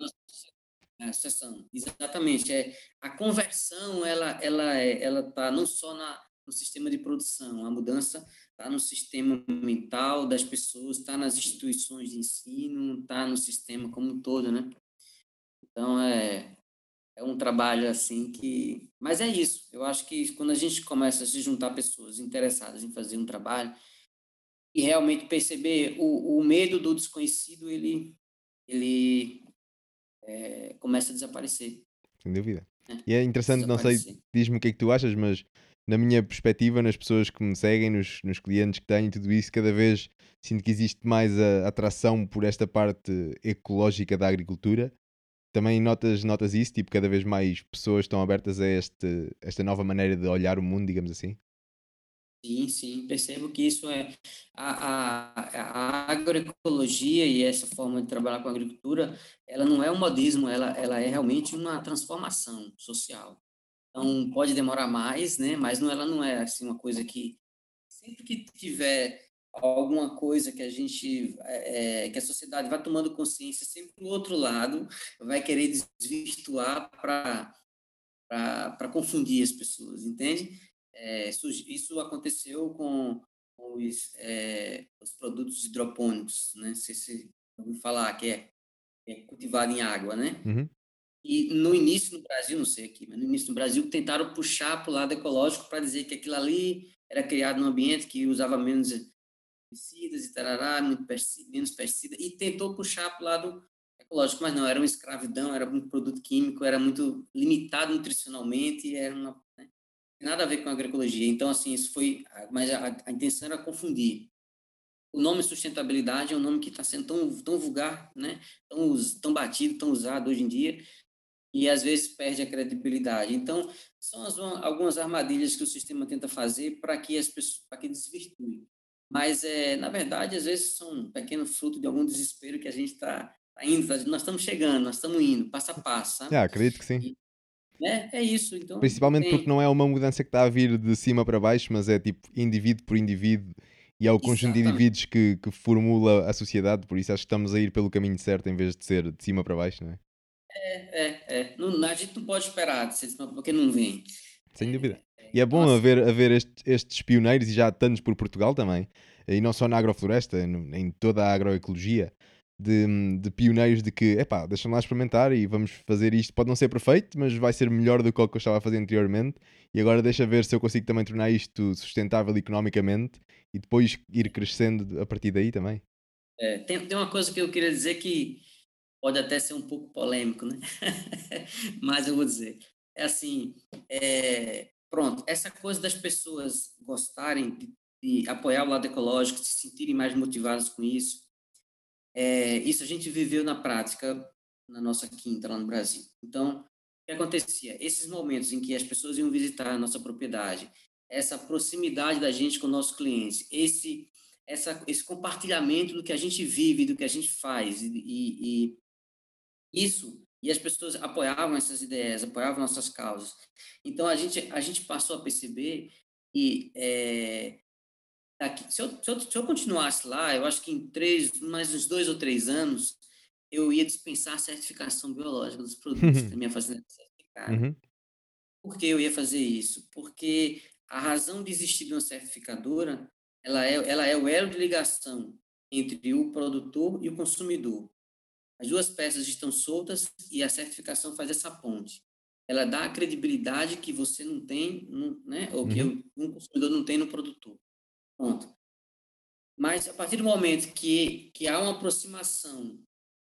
É uma sucessão, exatamente. É, a conversão, ela ela é, ela está não só na, no sistema de produção, a mudança está no sistema mental das pessoas, está nas instituições de ensino, está no sistema como um todo, né? Então, é, é um trabalho assim que... Mas é isso, eu acho que quando a gente começa a se juntar pessoas interessadas em fazer um trabalho, e realmente perceber o, o medo do desconhecido, ele, ele é, começa a desaparecer. Sem dúvida. É, e é interessante, não sei, diz-me o que é que tu achas, mas na minha perspectiva, nas pessoas que me seguem, nos, nos clientes que tenho, tudo isso, cada vez sinto que existe mais a atração por esta parte ecológica da agricultura. Também notas, notas isso, tipo, cada vez mais pessoas estão abertas a este, esta nova maneira de olhar o mundo, digamos assim? Sim, sim, percebo que isso é a, a, a agroecologia e essa forma de trabalhar com a agricultura, ela não é um modismo, ela, ela é realmente uma transformação social. Então, pode demorar mais, né, mas não, ela não é assim uma coisa que sempre que tiver alguma coisa que a gente, é, é que a sociedade vai tomando consciência, sempre o outro lado vai querer desvirtuar para confundir as pessoas, entende? É, isso aconteceu com os, é, os, produtos hidropônicos, né? Se você ouviu falar que é, é, cultivado em água, né? Uhum. E no início no Brasil, não sei aqui, mas no início no Brasil tentaram puxar para o lado ecológico para dizer que aquilo ali era criado num ambiente que usava menos pesticidas e tarará, menos pesticida, e tentou puxar para o lado ecológico, mas não, era uma escravidão, era muito produto químico, era muito limitado nutricionalmente, era uma nada a ver com agroecologia. Então, assim, isso foi. Mas a, a intenção era confundir. O nome sustentabilidade é um nome que está sendo tão, tão vulgar, né? tão, tão batido, tão usado hoje em dia, e às vezes perde a credibilidade. Então, são as, algumas armadilhas que o sistema tenta fazer para que as pessoas, para que desvirtue. Mas, é, na verdade, às vezes são um pequeno fruto de algum desespero que a gente está tá indo, nós estamos chegando, nós estamos indo, passo a passo. Sabe? Ah, acredito que sim. E, é, é isso. Então, Principalmente tem... porque não é uma mudança que está a vir de cima para baixo, mas é tipo indivíduo por indivíduo e é o conjunto de indivíduos que, que formula a sociedade, por isso acho que estamos a ir pelo caminho certo em vez de ser de cima para baixo, não é? É, é, é. Não, a gente não pode esperar, porque não vem. Sem dúvida. É, e é bom haver, haver estes, estes pioneiros, e já há tantos por Portugal também, e não só na agrofloresta, em toda a agroecologia, de, de pioneiros de que, epá, deixa-me lá experimentar e vamos fazer isto. Pode não ser perfeito, mas vai ser melhor do que o que eu estava a fazer anteriormente. E agora deixa ver se eu consigo também tornar isto sustentável economicamente e depois ir crescendo a partir daí também. É, tem, tem uma coisa que eu queria dizer que pode até ser um pouco polêmico, né? <laughs> mas eu vou dizer. É assim, é, pronto, essa coisa das pessoas gostarem de, de apoiar o lado ecológico, se sentirem mais motivadas com isso, é, isso a gente viveu na prática na nossa quinta lá no Brasil. Então, o que acontecia? Esses momentos em que as pessoas iam visitar a nossa propriedade, essa proximidade da gente com nossos clientes, esse essa, esse compartilhamento do que a gente vive, do que a gente faz, e, e, e isso e as pessoas apoiavam essas ideias, apoiavam nossas causas. Então a gente a gente passou a perceber que é, Aqui, se, eu, se, eu, se eu continuasse lá, eu acho que em três, mais uns dois ou três anos, eu ia dispensar a certificação biológica dos produtos da minha fazenda certificada. Uhum. Por que eu ia fazer isso? Porque a razão de existir de uma certificadora, ela é, ela é o elo de ligação entre o produtor e o consumidor. As duas peças estão soltas e a certificação faz essa ponte. Ela dá a credibilidade que você não tem, né, ou que uhum. um consumidor não tem no produtor. Ponto. Mas a partir do momento que, que há uma aproximação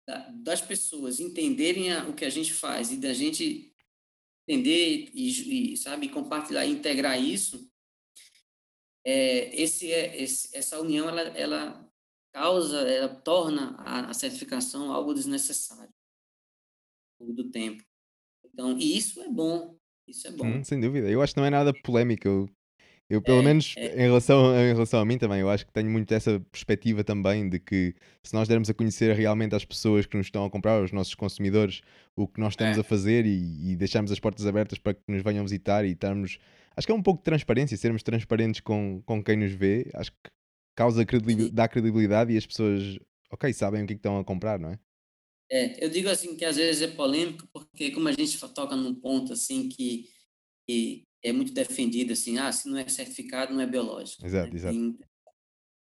da, das pessoas entenderem a, o que a gente faz e da gente entender e, e sabe compartilhar e integrar isso, é, esse, é, esse, essa união ela, ela causa, ela torna a, a certificação algo desnecessário ao longo do tempo. Então, e isso é bom. Isso é bom. Hum, sem dúvida. Eu acho que não é nada polêmico. Eu eu, pelo é, menos, é. Em, relação, em relação a mim também, eu acho que tenho muito essa perspectiva também de que se nós dermos a conhecer realmente às pessoas que nos estão a comprar, aos nossos consumidores, o que nós estamos é. a fazer e, e deixarmos as portas abertas para que nos venham visitar e estarmos. Acho que é um pouco de transparência, sermos transparentes com, com quem nos vê, acho que causa credibilidade, dá credibilidade e as pessoas, ok, sabem o que, é que estão a comprar, não é? É, eu digo assim que às vezes é polêmico porque como a gente toca num ponto assim que, que é muito defendido assim, ah, se não é certificado, não é biológico. Exato, né? exato. Tem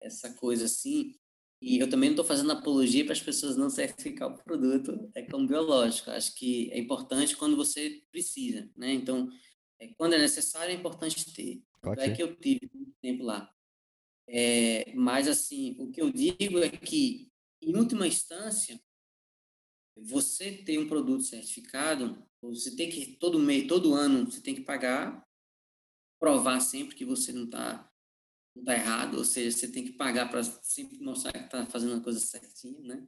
essa coisa assim. E eu também não estou fazendo apologia para as pessoas não certificar o produto é como biológico. Acho que é importante quando você precisa, né? Então, é, quando é necessário, é importante ter. Claro é que eu tive muito tempo lá. É, mas, assim, o que eu digo é que, em última instância, você ter um produto certificado, você tem que, todo mês, todo ano, você tem que pagar provar sempre que você não está não tá errado, ou seja, você tem que pagar para sempre mostrar que está fazendo a coisa certinha, né?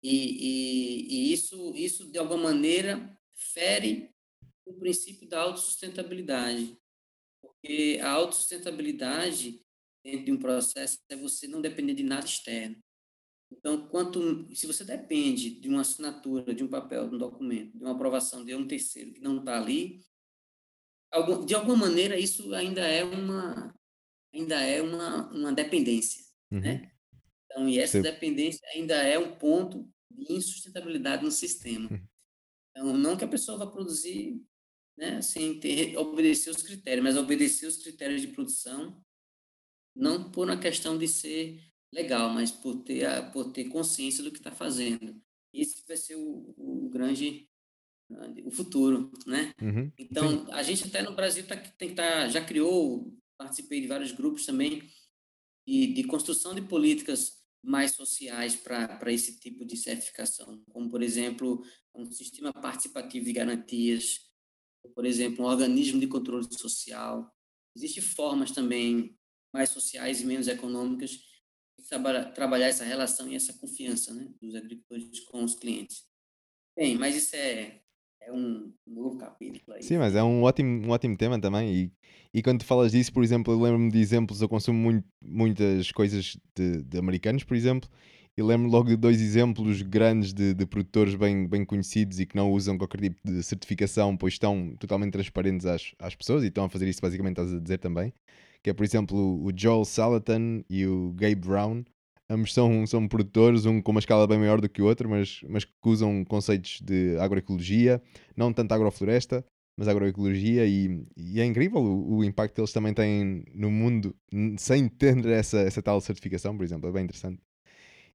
E, e, e, isso, isso, de alguma maneira, fere o princípio da autossustentabilidade. Porque a autossustentabilidade dentro de um processo é você não depender de nada externo. Então, quanto, se você depende de uma assinatura, de um papel, de um documento, de uma aprovação de um terceiro que não está ali, de alguma maneira isso ainda é uma ainda é uma, uma dependência, uhum. né? Então, e essa Sim. dependência ainda é um ponto de insustentabilidade no sistema. Uhum. Então, não que a pessoa vá produzir né, sem ter, obedecer os critérios, mas obedecer os critérios de produção, não por uma questão de ser legal, mas por ter, a, por ter consciência do que está fazendo. Esse vai ser o, o grande o futuro, né? Uhum, então, sim. a gente até no Brasil tá, tem que tá, já criou, participei de vários grupos também de, de construção de políticas mais sociais para esse tipo de certificação, como, por exemplo, um sistema participativo de garantias, por exemplo, um organismo de controle social. Existem formas também mais sociais e menos econômicas de trabalhar, trabalhar essa relação e essa confiança né, dos agricultores com os clientes. Bem, mas isso é é um novo capítulo aí. Sim, mas é um ótimo, um ótimo tema também. E, e quando tu falas disso, por exemplo, eu lembro-me de exemplos, eu consumo muito, muitas coisas de, de americanos, por exemplo, e lembro logo de dois exemplos grandes de, de, produtores bem, bem conhecidos e que não usam qualquer tipo de certificação, pois estão totalmente transparentes às, às pessoas e estão a fazer isso basicamente, estás a dizer também. Que é, por exemplo, o Joel Salatin e o Gabe Brown, Ambos são, são produtores, um com uma escala bem maior do que o outro, mas, mas que usam conceitos de agroecologia, não tanto agrofloresta, mas agroecologia, e, e é incrível o, o, impacto que eles também têm no mundo sem ter essa, essa tal certificação, por exemplo, é bem interessante.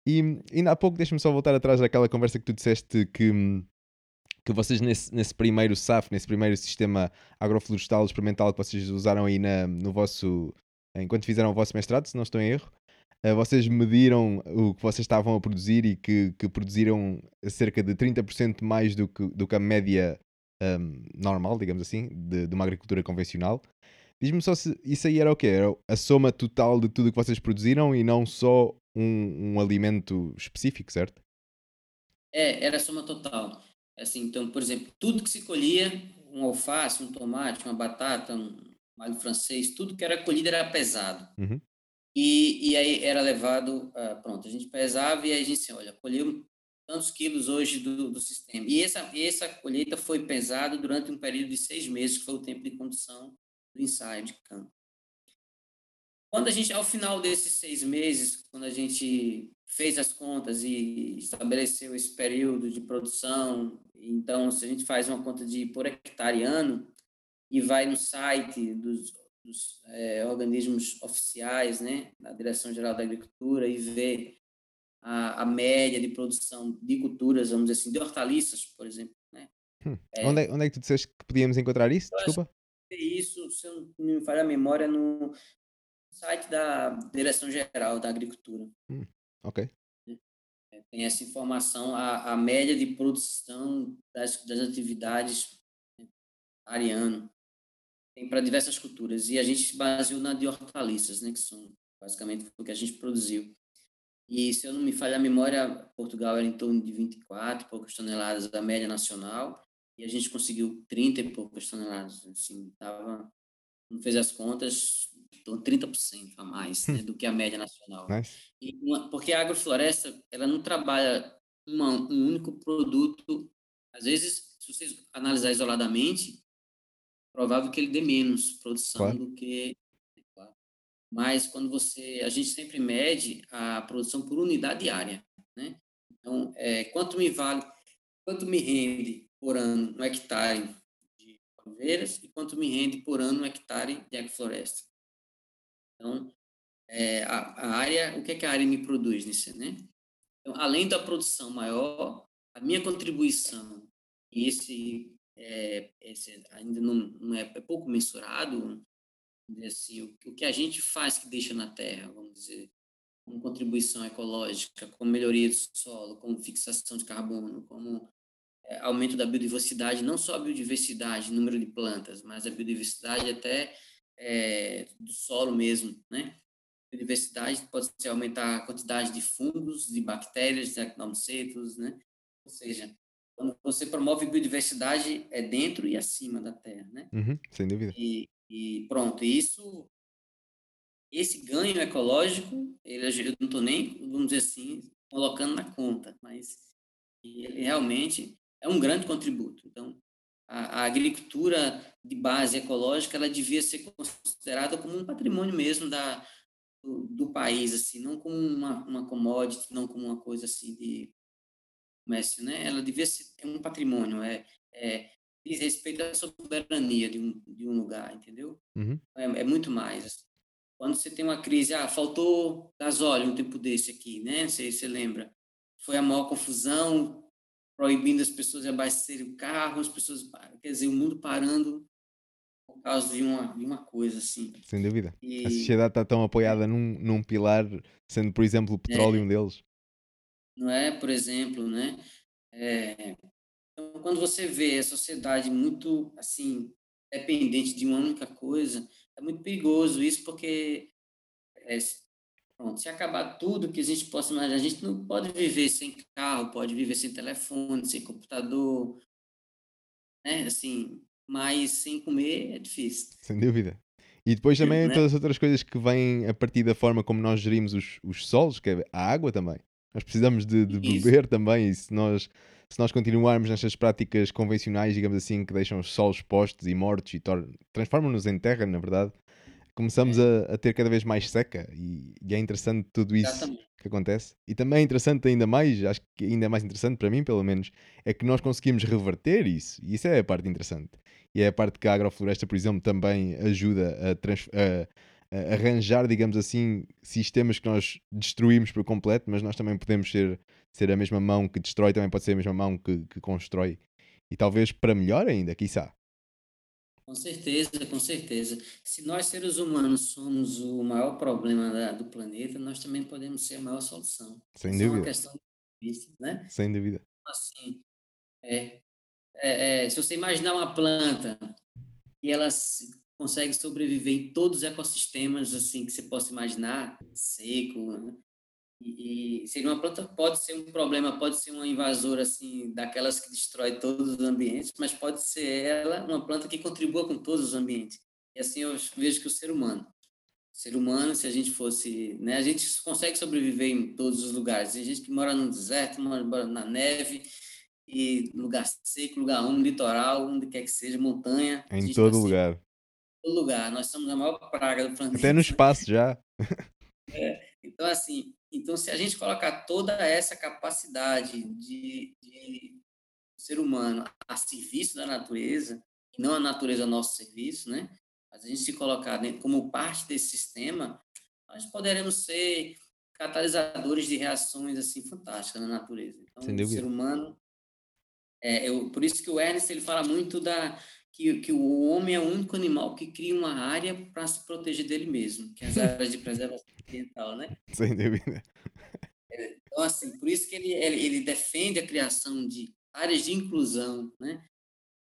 E ainda há pouco, deixa-me só voltar atrás daquela conversa que tu disseste que, que vocês nesse, nesse primeiro SAF, nesse primeiro sistema agroflorestal experimental que vocês usaram aí na, no vosso, enquanto fizeram o vosso mestrado, se não estou em erro, vocês mediram o que vocês estavam a produzir e que, que produziram cerca de 30% mais do que, do que a média um, normal, digamos assim, de, de uma agricultura convencional. Diz-me só se isso aí era o quê? Era a soma total de tudo que vocês produziram e não só um, um alimento específico, certo? É, era a soma total. Assim, então, por exemplo, tudo que se colhia, um alface, um tomate, uma batata, um alho francês, tudo que era colhido era pesado. Uhum. E, e aí era levado, uh, pronto, a gente pesava e a gente assim, olha, colheu tantos quilos hoje do, do sistema. E essa, essa colheita foi pesada durante um período de seis meses, que foi o tempo de condução do ensaio de campo. Quando a gente, ao final desses seis meses, quando a gente fez as contas e estabeleceu esse período de produção, então, se a gente faz uma conta de por hectare ano e vai no site dos, dos é, organismos oficiais, né, da Direção Geral da Agricultura e vê a, a, média de produção de culturas, vamos dizer assim, de hortaliças, por exemplo. Né? Hum. É, onde, é, onde é que tu disseste que podíamos encontrar isso? Desculpa. Isso, se eu não me falha a memória, no site da Direção Geral da Agricultura. Hum. Ok. É, tem essa informação, a, a média de produção das, das atividades né, ariano. Tem para diversas culturas. E a gente se baseou na de hortaliças, né, que são basicamente o que a gente produziu. E se eu não me falha a memória, Portugal era em torno de 24 e poucas toneladas da média nacional, e a gente conseguiu 30 e poucas toneladas. Assim, tava, não fez as contas, 30% a mais né, do que a média nacional. <laughs> Nice. Uma, porque a agrofloresta, ela não trabalha uma, um único produto. Às vezes, se vocês analisar isoladamente, provável que ele dê menos produção claro. do que mas quando você, a gente sempre mede a produção por unidade diária, né? Então, é, quanto me vale, quanto me rende por ano um hectare de palmeiras e quanto me rende por ano um hectare de agrofloresta. Então, é, a, a, área, o que, é que a área me produz nisso, né? Então, além da produção maior, a minha contribuição, e esse, é, esse ainda não, não é, é pouco mensurado, assim, o, o que a gente faz que deixa na terra, vamos dizer, como contribuição ecológica, como melhoria do solo, como fixação de carbono, como é, aumento da biodiversidade, não só a biodiversidade, número de plantas, mas a biodiversidade até é, do solo mesmo, né? Biodiversidade pode ser aumentar a quantidade de fungos, de bactérias, de actinomycetos, né? Ou seja, quando você promove biodiversidade é dentro e acima da terra, né? Uhum, sem dúvida. E, e pronto, isso, esse ganho ecológico, ele, eu não estou nem, vamos dizer assim, colocando na conta, mas ele realmente é um grande contributo. Então, a, a, agricultura de base ecológica, ela devia ser considerada como um patrimônio mesmo da, do, do país, assim, não como uma, uma commodity, não como uma coisa assim de comércio, né? Ela devia ser um patrimônio, é, é diz respeito à soberania de um, de um lugar, entendeu? Uhum. É, é, muito mais. Quando você tem uma crise, ah, faltou gasóleo um tempo desse aqui, né? Você, você lembra? Foi a maior confusão, proibindo as pessoas de abastecerem o carro, as pessoas, quer dizer, o mundo parando por causa de uma, de uma coisa assim. Sem dúvida. E... A sociedade está tão apoiada num, num pilar, sendo, por exemplo, o petróleo é. um deles. Não é, por exemplo, né? É, então, quando você vê a sociedade muito, assim, dependente de uma única coisa, é muito perigoso isso, porque é, pronto, se acabar tudo que a gente possa imaginar, a gente não pode viver sem carro, pode viver sem telefone, sem computador, né? Assim, mas sem comer é difícil. Sem dúvida. E depois também né? todas as outras coisas que vêm a partir da forma como nós gerimos os, os solos, que é a água também. Nós precisamos de, de beber também, e se nós se nós continuarmos nestas práticas convencionais, digamos assim, que deixam os solos expostos e mortos e transformam-nos em terra, na verdade, começamos é. a, a, ter cada vez mais seca e, e, é interessante tudo isso. Exatamente. que acontece. E também é interessante ainda mais, acho que ainda é mais interessante para mim, pelo menos, é que nós conseguimos reverter isso. E isso é a parte interessante. E é a parte que a agrofloresta, por exemplo, também ajuda a, a, a arranjar, digamos assim, sistemas que nós destruímos por completo, mas nós também podemos ser, ser a mesma mão que destrói, também pode ser a mesma mão que, que constrói. E talvez para melhor ainda, quiçá. Com certeza, com certeza. Se nós, seres humanos, somos o maior problema da, do planeta, nós também podemos ser a maior solução. Sem Isso dúvida. É uma questão de vista, né? Sem dúvida. Assim, é, é, é, se você imaginar uma planta e ela consegue sobreviver em todos os ecossistemas assim que você possa imaginar, seco, né? E, e seria uma planta pode ser um problema, pode ser uma invasora assim daquelas que destrói todos os ambientes, mas pode ser ela uma planta que contribua com todos os ambientes. E assim eu vejo que o ser humano, o ser humano, se a gente fosse, né, a gente consegue sobreviver em todos os lugares. Tem gente que mora no deserto, mora na neve, e lugar seco, lugar úmido, litoral, onde quer que seja, montanha. Em todo lugar. Todo lugar. Nós somos a maior praga do planeta. Até no espaço já. <laughs> É, então, assim, então, se a gente colocar toda essa capacidade de, de ser humano a serviço da natureza, e não a natureza a nosso serviço, né? Mas a gente se colocar dentro, como parte desse sistema, nós poderemos ser catalisadores de reações assim fantásticas na natureza. Então, o ser humano, é, eu, por isso que o Ernest ele fala muito da que, que o homem é o único animal que cria uma área para se proteger dele mesmo, que é as áreas de preservação ambiental, né? <laughs> Sem dúvida. É, então, assim, por isso que ele, ele, ele defende a criação de áreas de inclusão, né?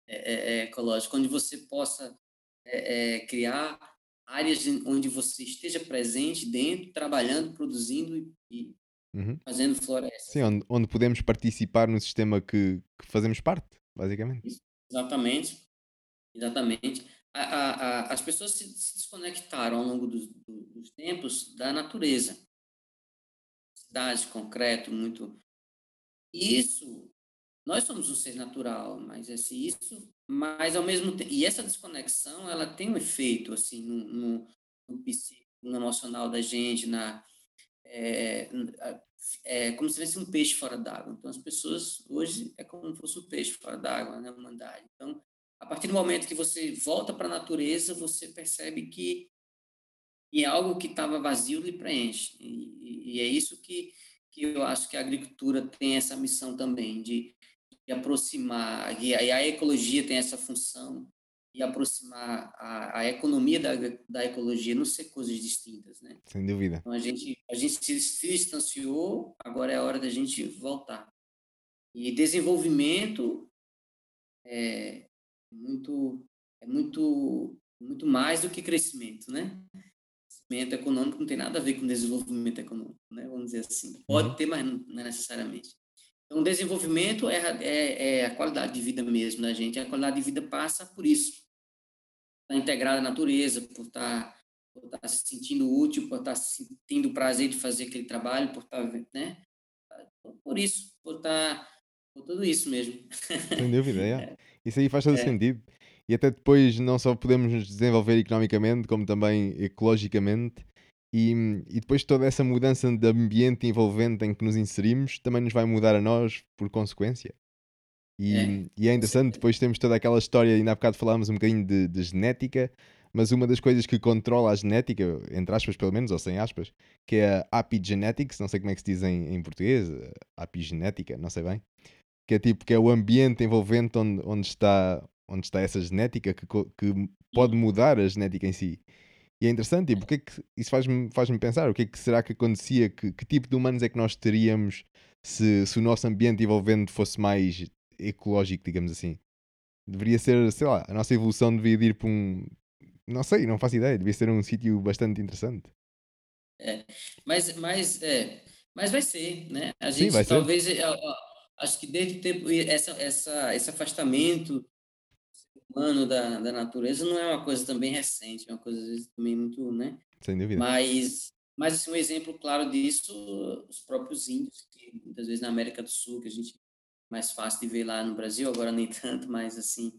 É, é, é ecológica, onde você possa é, criar áreas onde você esteja presente dentro, trabalhando, produzindo e, e uhum. fazendo floresta. Sim, onde, onde podemos participar no sistema que, que fazemos parte, basicamente. Isso, exatamente. Exatamente. A, a, a, as pessoas se, se, desconectaram ao longo dos, dos tempos da natureza. Cidade, concreto, muito. Isso, nós somos um ser natural, mas esse, isso, mas ao mesmo tempo. E essa desconexão, ela tem um efeito, assim, no, no, no psíquico, no emocional da gente, na. É, é como se fosse um peixe fora d'água. Então, as pessoas, hoje, é como se fosse um peixe fora d'água, né, humanidade. Então, a partir do momento que você volta para a natureza, você percebe que, que é algo que estava vazio lhe preenche. E, e, é isso que, que eu acho que a agricultura tem essa missão também, de, de aproximar, e a, e a, ecologia tem essa função, de aproximar a, a economia da, da ecologia, não ser coisas distintas, né? Sem dúvida. Então, a gente, a gente se, se distanciou, agora é a hora da gente voltar. E desenvolvimento é, muito é muito muito mais do que crescimento, né? Crescimento econômico não tem nada a ver com desenvolvimento econômico, né? Vamos dizer assim. Pode uhum. ter, mas não, não é necessariamente. Então, desenvolvimento é, é, é, a qualidade de vida mesmo da gente. A qualidade de vida passa por isso. Estar integrada à natureza, por estar, por estar se sentindo útil, por estar sentindo o prazer de fazer aquele trabalho, por estar, né? Por isso, por estar, por tudo isso mesmo. Sem dúvida, é. <laughs> Isso aí faz todo é. sentido. E até depois não só podemos nos desenvolver economicamente, como também ecologicamente. E, e depois toda essa mudança de ambiente envolvente em que nos inserimos também nos vai mudar a nós por consequência. E é, e é interessante, depois temos toda aquela história, ainda há bocado falámos um bocadinho de, de, genética, mas uma das coisas que controla a genética, entre aspas pelo menos, ou sem aspas, que é a apigenetics, não sei como é que se diz em, em português, apigenética, não sei bem, que é tipo que é o ambiente envolvente onde, onde, está, onde está essa genética que, que pode uhum. mudar a genética em si. E é interessante, tipo, o que é que isso faz-me faz pensar, o que é que será que acontecia, que, que tipo de humanos é que nós teríamos se, se o nosso ambiente envolvente fosse mais ecológico, digamos assim. Deveria ser, sei lá, a nossa evolução devia ir para um. Não sei, não faço ideia, devia ser um sítio bastante interessante. É, mas, mas, é, mas vai ser, né? A gente Sim, talvez. Ser acho que desde o tempo essa, essa, esse afastamento humano da, da natureza não é uma coisa também recente, é uma coisa às vezes também muito, né? Sem dúvida. Mas, mas assim, um exemplo claro disso, os próprios índios, que muitas vezes na América do Sul, que a gente mais fácil de ver lá no Brasil, agora nem <laughs> tanto, mas assim,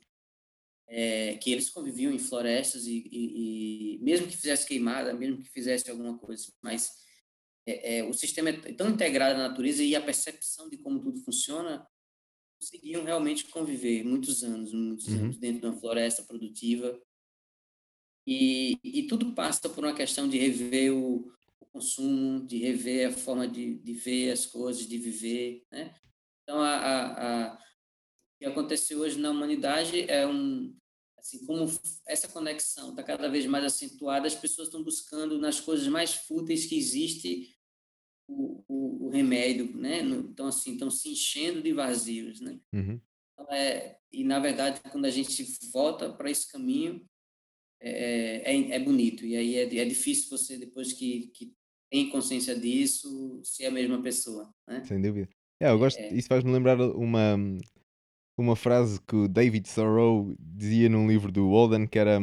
é, que eles conviviam em florestas e, e, e, mesmo que fizesse queimada, mesmo que fizesse alguma coisa, mas é, é, o sistema é tão integrado na natureza e a percepção de como tudo funciona conseguiam realmente conviver muitos anos, muitos uhum. anos dentro de uma floresta produtiva. E, e tudo passa por uma questão de rever o, o consumo, de rever a forma de, de, ver as coisas, de viver, né? Então, a, a, a, o que aconteceu hoje na humanidade é um, assim, como essa conexão está cada vez mais acentuada, as pessoas estão buscando nas coisas mais fúteis que existe o, o, o remédio, né? Então, assim, estão se enchendo de vazios, né? Uhum. Então, é, e, na verdade, quando a gente volta para esse caminho, é, é, é, bonito. E aí é, é difícil você, depois que, que tem consciência disso, ser a mesma pessoa, né? Sem dúvida. É, eu gosto, é. isso faz-me lembrar uma, uma frase que o David Thoreau dizia num livro do Walden, que era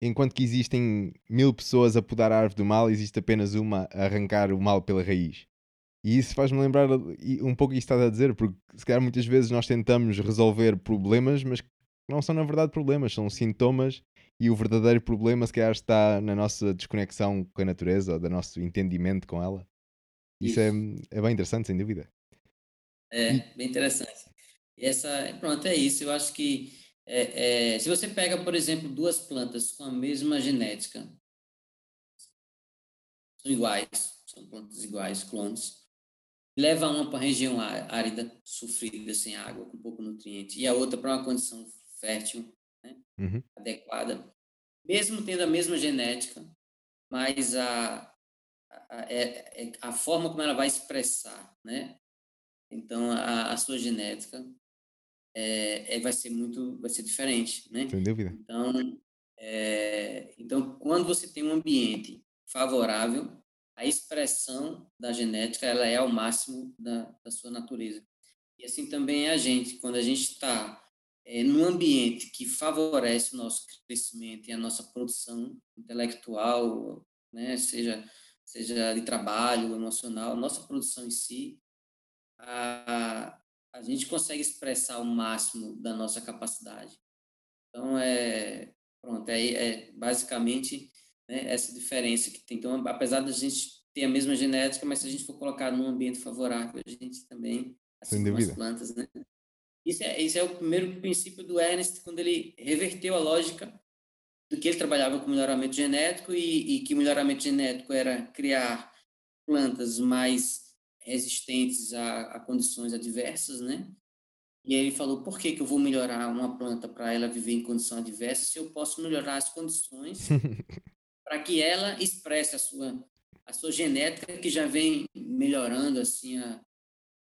enquanto que existem mil pessoas a podar a árvore do mal, existe apenas uma a arrancar o mal pela raiz. E isso faz-me lembrar um pouco que estás a dizer, porque se calhar muitas vezes nós tentamos resolver problemas, mas não são na verdade problemas, são sintomas e o verdadeiro problema se calhar está na nossa desconexão com a natureza ou do nosso entendimento com ela. Isso, é, isso. É, é bem interessante, sem dúvida. É, bem interessante. E essa, pronto, é isso. Eu acho que é, é, se você pega, por exemplo, duas plantas com a mesma genética, são iguais, são plantas iguais, clones, leva uma para a região árida, sofrida, sem água, com pouco nutriente, e a outra para uma condição fértil, né, uhum. adequada, mesmo tendo a mesma genética, mas a, a, a, é, é, a forma como ela vai expressar, né? Então, a, a sua genética é, é, vai ser muito, vai ser diferente, né? Sem dúvida. Então, é, então, quando você tem um ambiente favorável, a expressão da genética ela é ao máximo da, da sua natureza. E assim também é a gente, quando a gente está é, num ambiente que favorece o nosso crescimento e a nossa produção intelectual, né, seja seja de trabalho, emocional, nossa produção em si, a, a gente consegue expressar o máximo da nossa capacidade. Então, é, pronto, é, é basicamente né, essa diferença que tem. Então, apesar da gente ter a mesma genética, mas se a gente for colocar num ambiente favorável, a gente também, assim Sem as plantas, né? Isso é, isso é o primeiro princípio do Ernst, quando ele reverteu a lógica do que ele trabalhava com melhoramento genético e, e que melhoramento genético era criar plantas mais resistentes a, a condições adversas, né? E aí ele falou, por que, que eu vou melhorar uma planta para ela viver em condição adversa se eu posso melhorar as condições <laughs> para que ela expresse a sua, a sua genética que já vem melhorando assim a,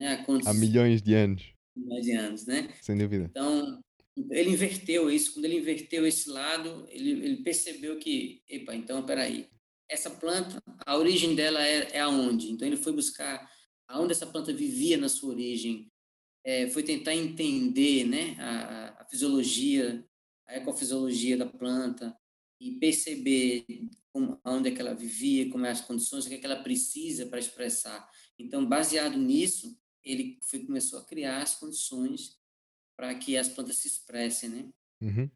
né, a há milhões de anos. Milhões de anos, né? Sem dúvida. Então, ele inverteu isso. Quando ele inverteu esse lado, ele, ele percebeu que, epa, então, peraí, essa planta, a origem dela é, é aonde? Então, ele foi buscar aonde essa planta vivia na sua origem, é, foi tentar entender né, a, a, fisiologia, a ecofisiologia da planta e perceber como, onde é que ela vivia, como é as condições, o que é que ela precisa para expressar. Então, baseado nisso, ele foi, começou a criar as condições para que as plantas se expressem, né? Uhum.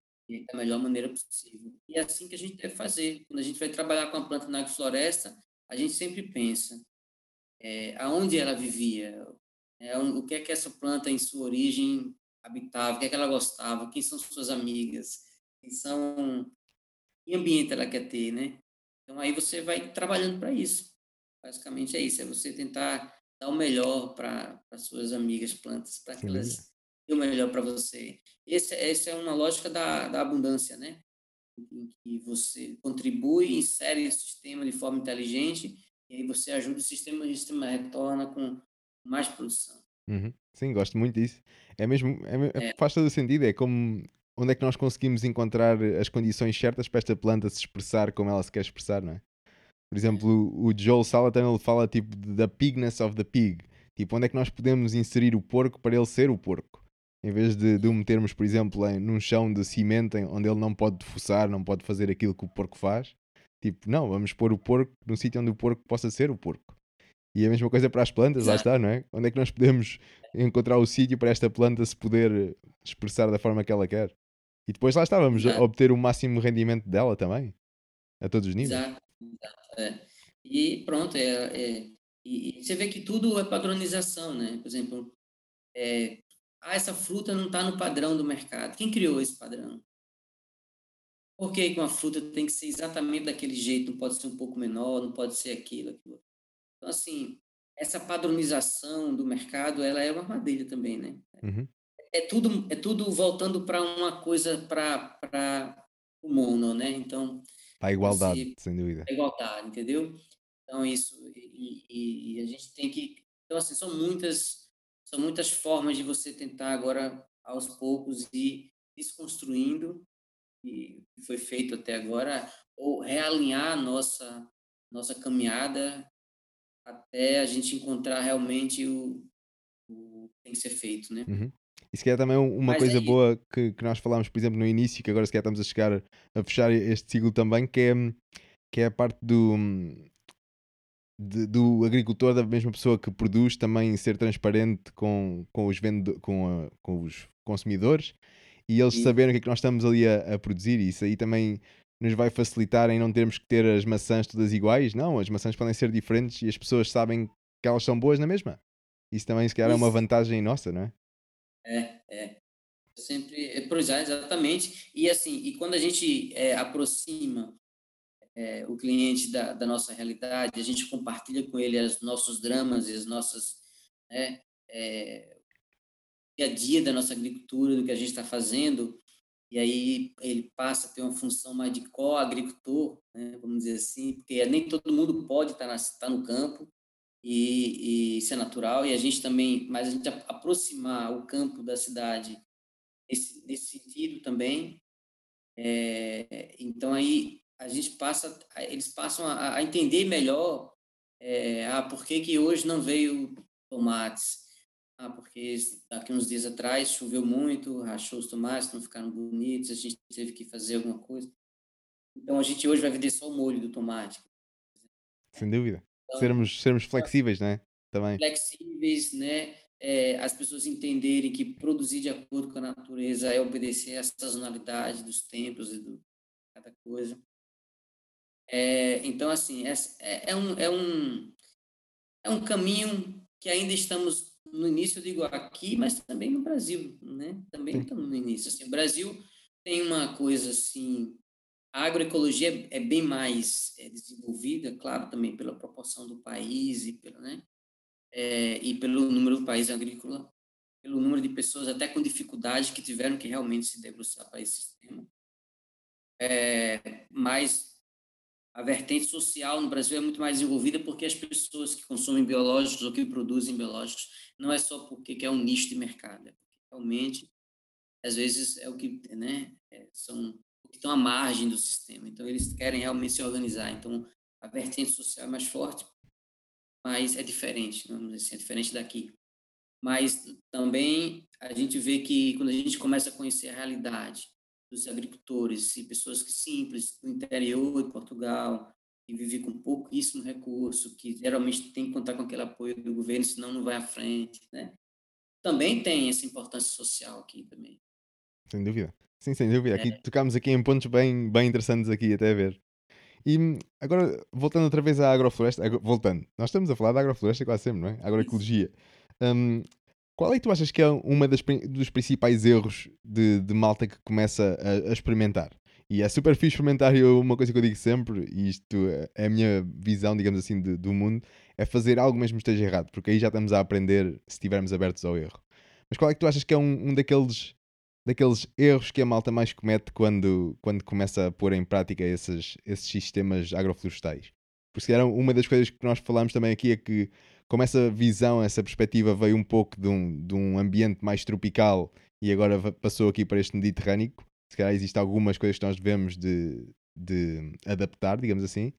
da melhor maneira possível. E é assim que a gente deve fazer. Quando a gente vai trabalhar com a planta na agrofloresta, a gente sempre pensa é, aonde ela vivia, é, o que é que essa planta em sua origem habitava, o que é que ela gostava, quem são suas amigas, quem são, que ambiente ela quer ter, né? Então aí você vai trabalhando para isso. Basicamente é isso, é você tentar dar o melhor para as suas amigas plantas, para que elas dêem o melhor para você. Esse, essa é uma lógica da, da abundância, né? Em que você contribui, insere o sistema de forma inteligente e aí você ajuda o sistema, o sistema retorna com mais produção. Uhum. Sim, gosto muito disso. É mesmo, é, é. faz todo o sentido. É como onde é que nós conseguimos encontrar as condições certas para esta planta se expressar como ela se quer expressar, não é? Por exemplo, o, Joel Salatin ele fala tipo da pigness of the pig. Tipo, onde é que nós podemos inserir o porco para ele ser o porco? Em vez de, de o metermos, por exemplo, em, num chão de cimento onde ele não pode fuçar, não pode fazer aquilo que o porco faz, Tipo, não, vamos pôr o porco num sítio onde o porco possa ser o porco. E a mesma coisa para as plantas, Exato. lá está, não é? Onde é que nós podemos encontrar o sítio para esta planta se poder expressar da forma que ela quer? E depois lá está, vamos Exato. obter o máximo rendimento dela também, a todos os níveis. Exato, Exato. É. E pronto, é, é, E, e você vê que tudo é padronização, né? Por exemplo, é, ah, essa fruta não está no padrão do mercado. Quem criou esse padrão? Por que uma fruta tem que ser exatamente daquele jeito? Não pode ser um pouco menor, não pode ser aquilo, aquilo. Então, assim, essa padronização do mercado, ela é uma armadilha também, né? Uhum. É tudo, é tudo voltando para uma coisa para o mono, né? Então... Para a igualdade, sem dúvida. A igualdade, entendeu? Então, isso... E, e, e, a gente tem que... Então, assim, são muitas, são muitas formas de você tentar agora, aos poucos, ir desconstruindo que foi feito até agora, ou realinhar a nossa, nossa caminhada até a gente encontrar realmente o, o que tem que ser feito, né? Uhum. Isso que é também uma Mas coisa aí... boa que, que nós falámos, por exemplo, no início, que agora se estamos a chegar a fechar este ciclo também, que é, que é a parte do, de, do agricultor, da mesma pessoa que produz, também ser transparente com, com, os, vendo, com, a, com os consumidores e eles saberem o que é que nós estamos ali a, a produzir. E isso aí também nos vai facilitar em não termos que ter as maçãs todas iguais. Não, as maçãs podem ser diferentes e as pessoas sabem que elas são boas na mesma. Isso também, se calhar, é uma vantagem nossa, não é? É, é. Sempre, é, pois é, exatamente. E assim, e quando a gente é, aproxima é, o cliente da, da, nossa realidade, a gente compartilha com ele os nossos dramas e as nossas né, é, dia a dia da nossa agricultura, do que a gente está fazendo, e aí ele passa a ter uma função mais de co-agricultor, né, vamos dizer assim, porque nem todo mundo pode estar, tá tá no campo, e, e, isso é natural, e a gente também, mas a gente aproximar o campo da cidade nesse, nesse sentido também, é, então aí a gente passa, eles passam a, a entender melhor é, ah, por que, que hoje não veio tomates, ah, porque daqui uns dias atrás choveu muito, rachou os tomates, não ficaram bonitos, a gente teve que fazer alguma coisa. Então a gente hoje vai vender só o molho do tomate. Sem dúvida. Então, sermos, sermos flexíveis, né? Também. Flexíveis, né? É, as pessoas entenderem que produzir de acordo com a natureza é obedecer à sazonalidade dos tempos e do cada coisa. É, então, assim, é, é, é, um, é, um, é um caminho que ainda estamos no início, eu digo aqui, mas também no Brasil, né? Também estamos no início. Assim, o Brasil tem uma coisa assim, a agroecologia é, bem mais é, desenvolvida, claro, também pela proporção do país e pelo, né? É, e pelo número do país agrícola, pelo número de pessoas até com dificuldade que tiveram que realmente se debruçar para esse sistema. É, mas a vertente social no Brasil é muito mais desenvolvida porque as pessoas que consomem biológicos ou que produzem biológicos não é só porque é um nicho de mercado, é porque realmente, às vezes, é o que, né, é, são o que estão à margem do sistema. Então, eles querem realmente se organizar. Então, a vertente social é mais forte, mas é diferente, vamos dizer assim, é diferente daqui. Mas também a gente vê que quando a gente começa a conhecer a realidade dos agricultores e pessoas que simples do interior de Portugal, que vivem com pouquíssimo recurso, que geralmente tem que contar com aquele apoio do governo, senão não vai à frente, né? Também tem essa importância social aqui também. Sem dúvida. Sim, sem dúvida. Aqui é. tocámos aqui em pontos bem, bem interessantes aqui até a ver. E agora, voltando outra vez à agrofloresta, voltando, nós estamos a falar da agrofloresta quase sempre, não é? Agroecologia. Um, qual é que tu achas que é das, dos principais erros de, de malta que começa a, a, experimentar? E é super fixe experimentar, e uma coisa que eu digo sempre, e isto é a minha visão, digamos assim, de, do mundo, é fazer algo mesmo que esteja errado, porque aí já estamos a aprender se estivermos abertos ao erro. Mas qual é que tu achas que é um, um daqueles, daqueles erros que a malta mais comete quando, quando começa a pôr em prática esses, esses sistemas agroflorestais? Porque se calhar uma das coisas que nós falamos também aqui é que como essa visão, essa perspectiva veio um pouco de um, de um ambiente mais tropical e agora passou aqui para este mediterrâneo, se calhar existem algumas coisas que nós devemos de, de adaptar, digamos assim,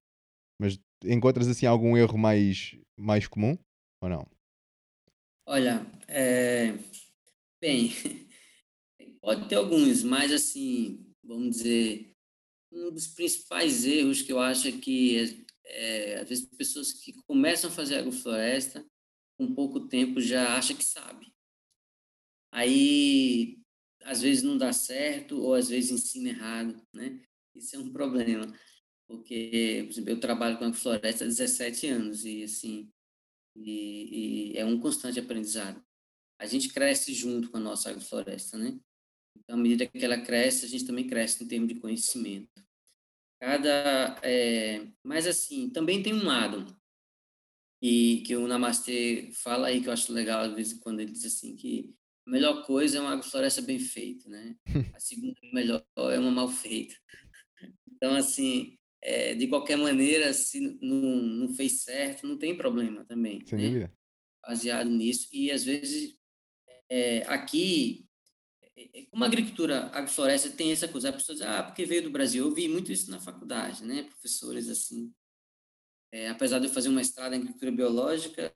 mas encontras assim algum erro mais, mais comum ou não? Olha, é... bem, <laughs> pode ter alguns, mas assim, vamos dizer, um dos principais erros que eu acho é que é, às vezes pessoas que começam a fazer agrofloresta, com pouco tempo já acha que sabe. Aí, às vezes não dá certo, ou às vezes ensina errado, né? Isso é um problema, porque, por exemplo, eu trabalho com agrofloresta há 17 anos, e assim, e, e, é um constante aprendizado. A gente cresce junto com a nossa agrofloresta, né? Então, à medida que ela cresce, a gente também cresce em termos de conhecimento. Cada, é, mas assim, também tem um lado e que o Namastê fala aí que eu acho legal às vezes quando ele diz assim que a melhor coisa é uma agrofloresta bem feita, né? <laughs> A segunda melhor é uma mal feita. Então assim, é, de qualquer maneira, se não, não fez certo, não tem problema também. Sem né? dúvida. Baseado nisso. E às vezes, é, aqui, é, é, como a agricultura, agrofloresta tem essa coisa, a pessoa diz, ah, porque veio do Brasil. Eu vi muito isso na faculdade, né? Professores assim. É, apesar de eu fazer uma mestrado em agricultura biológica,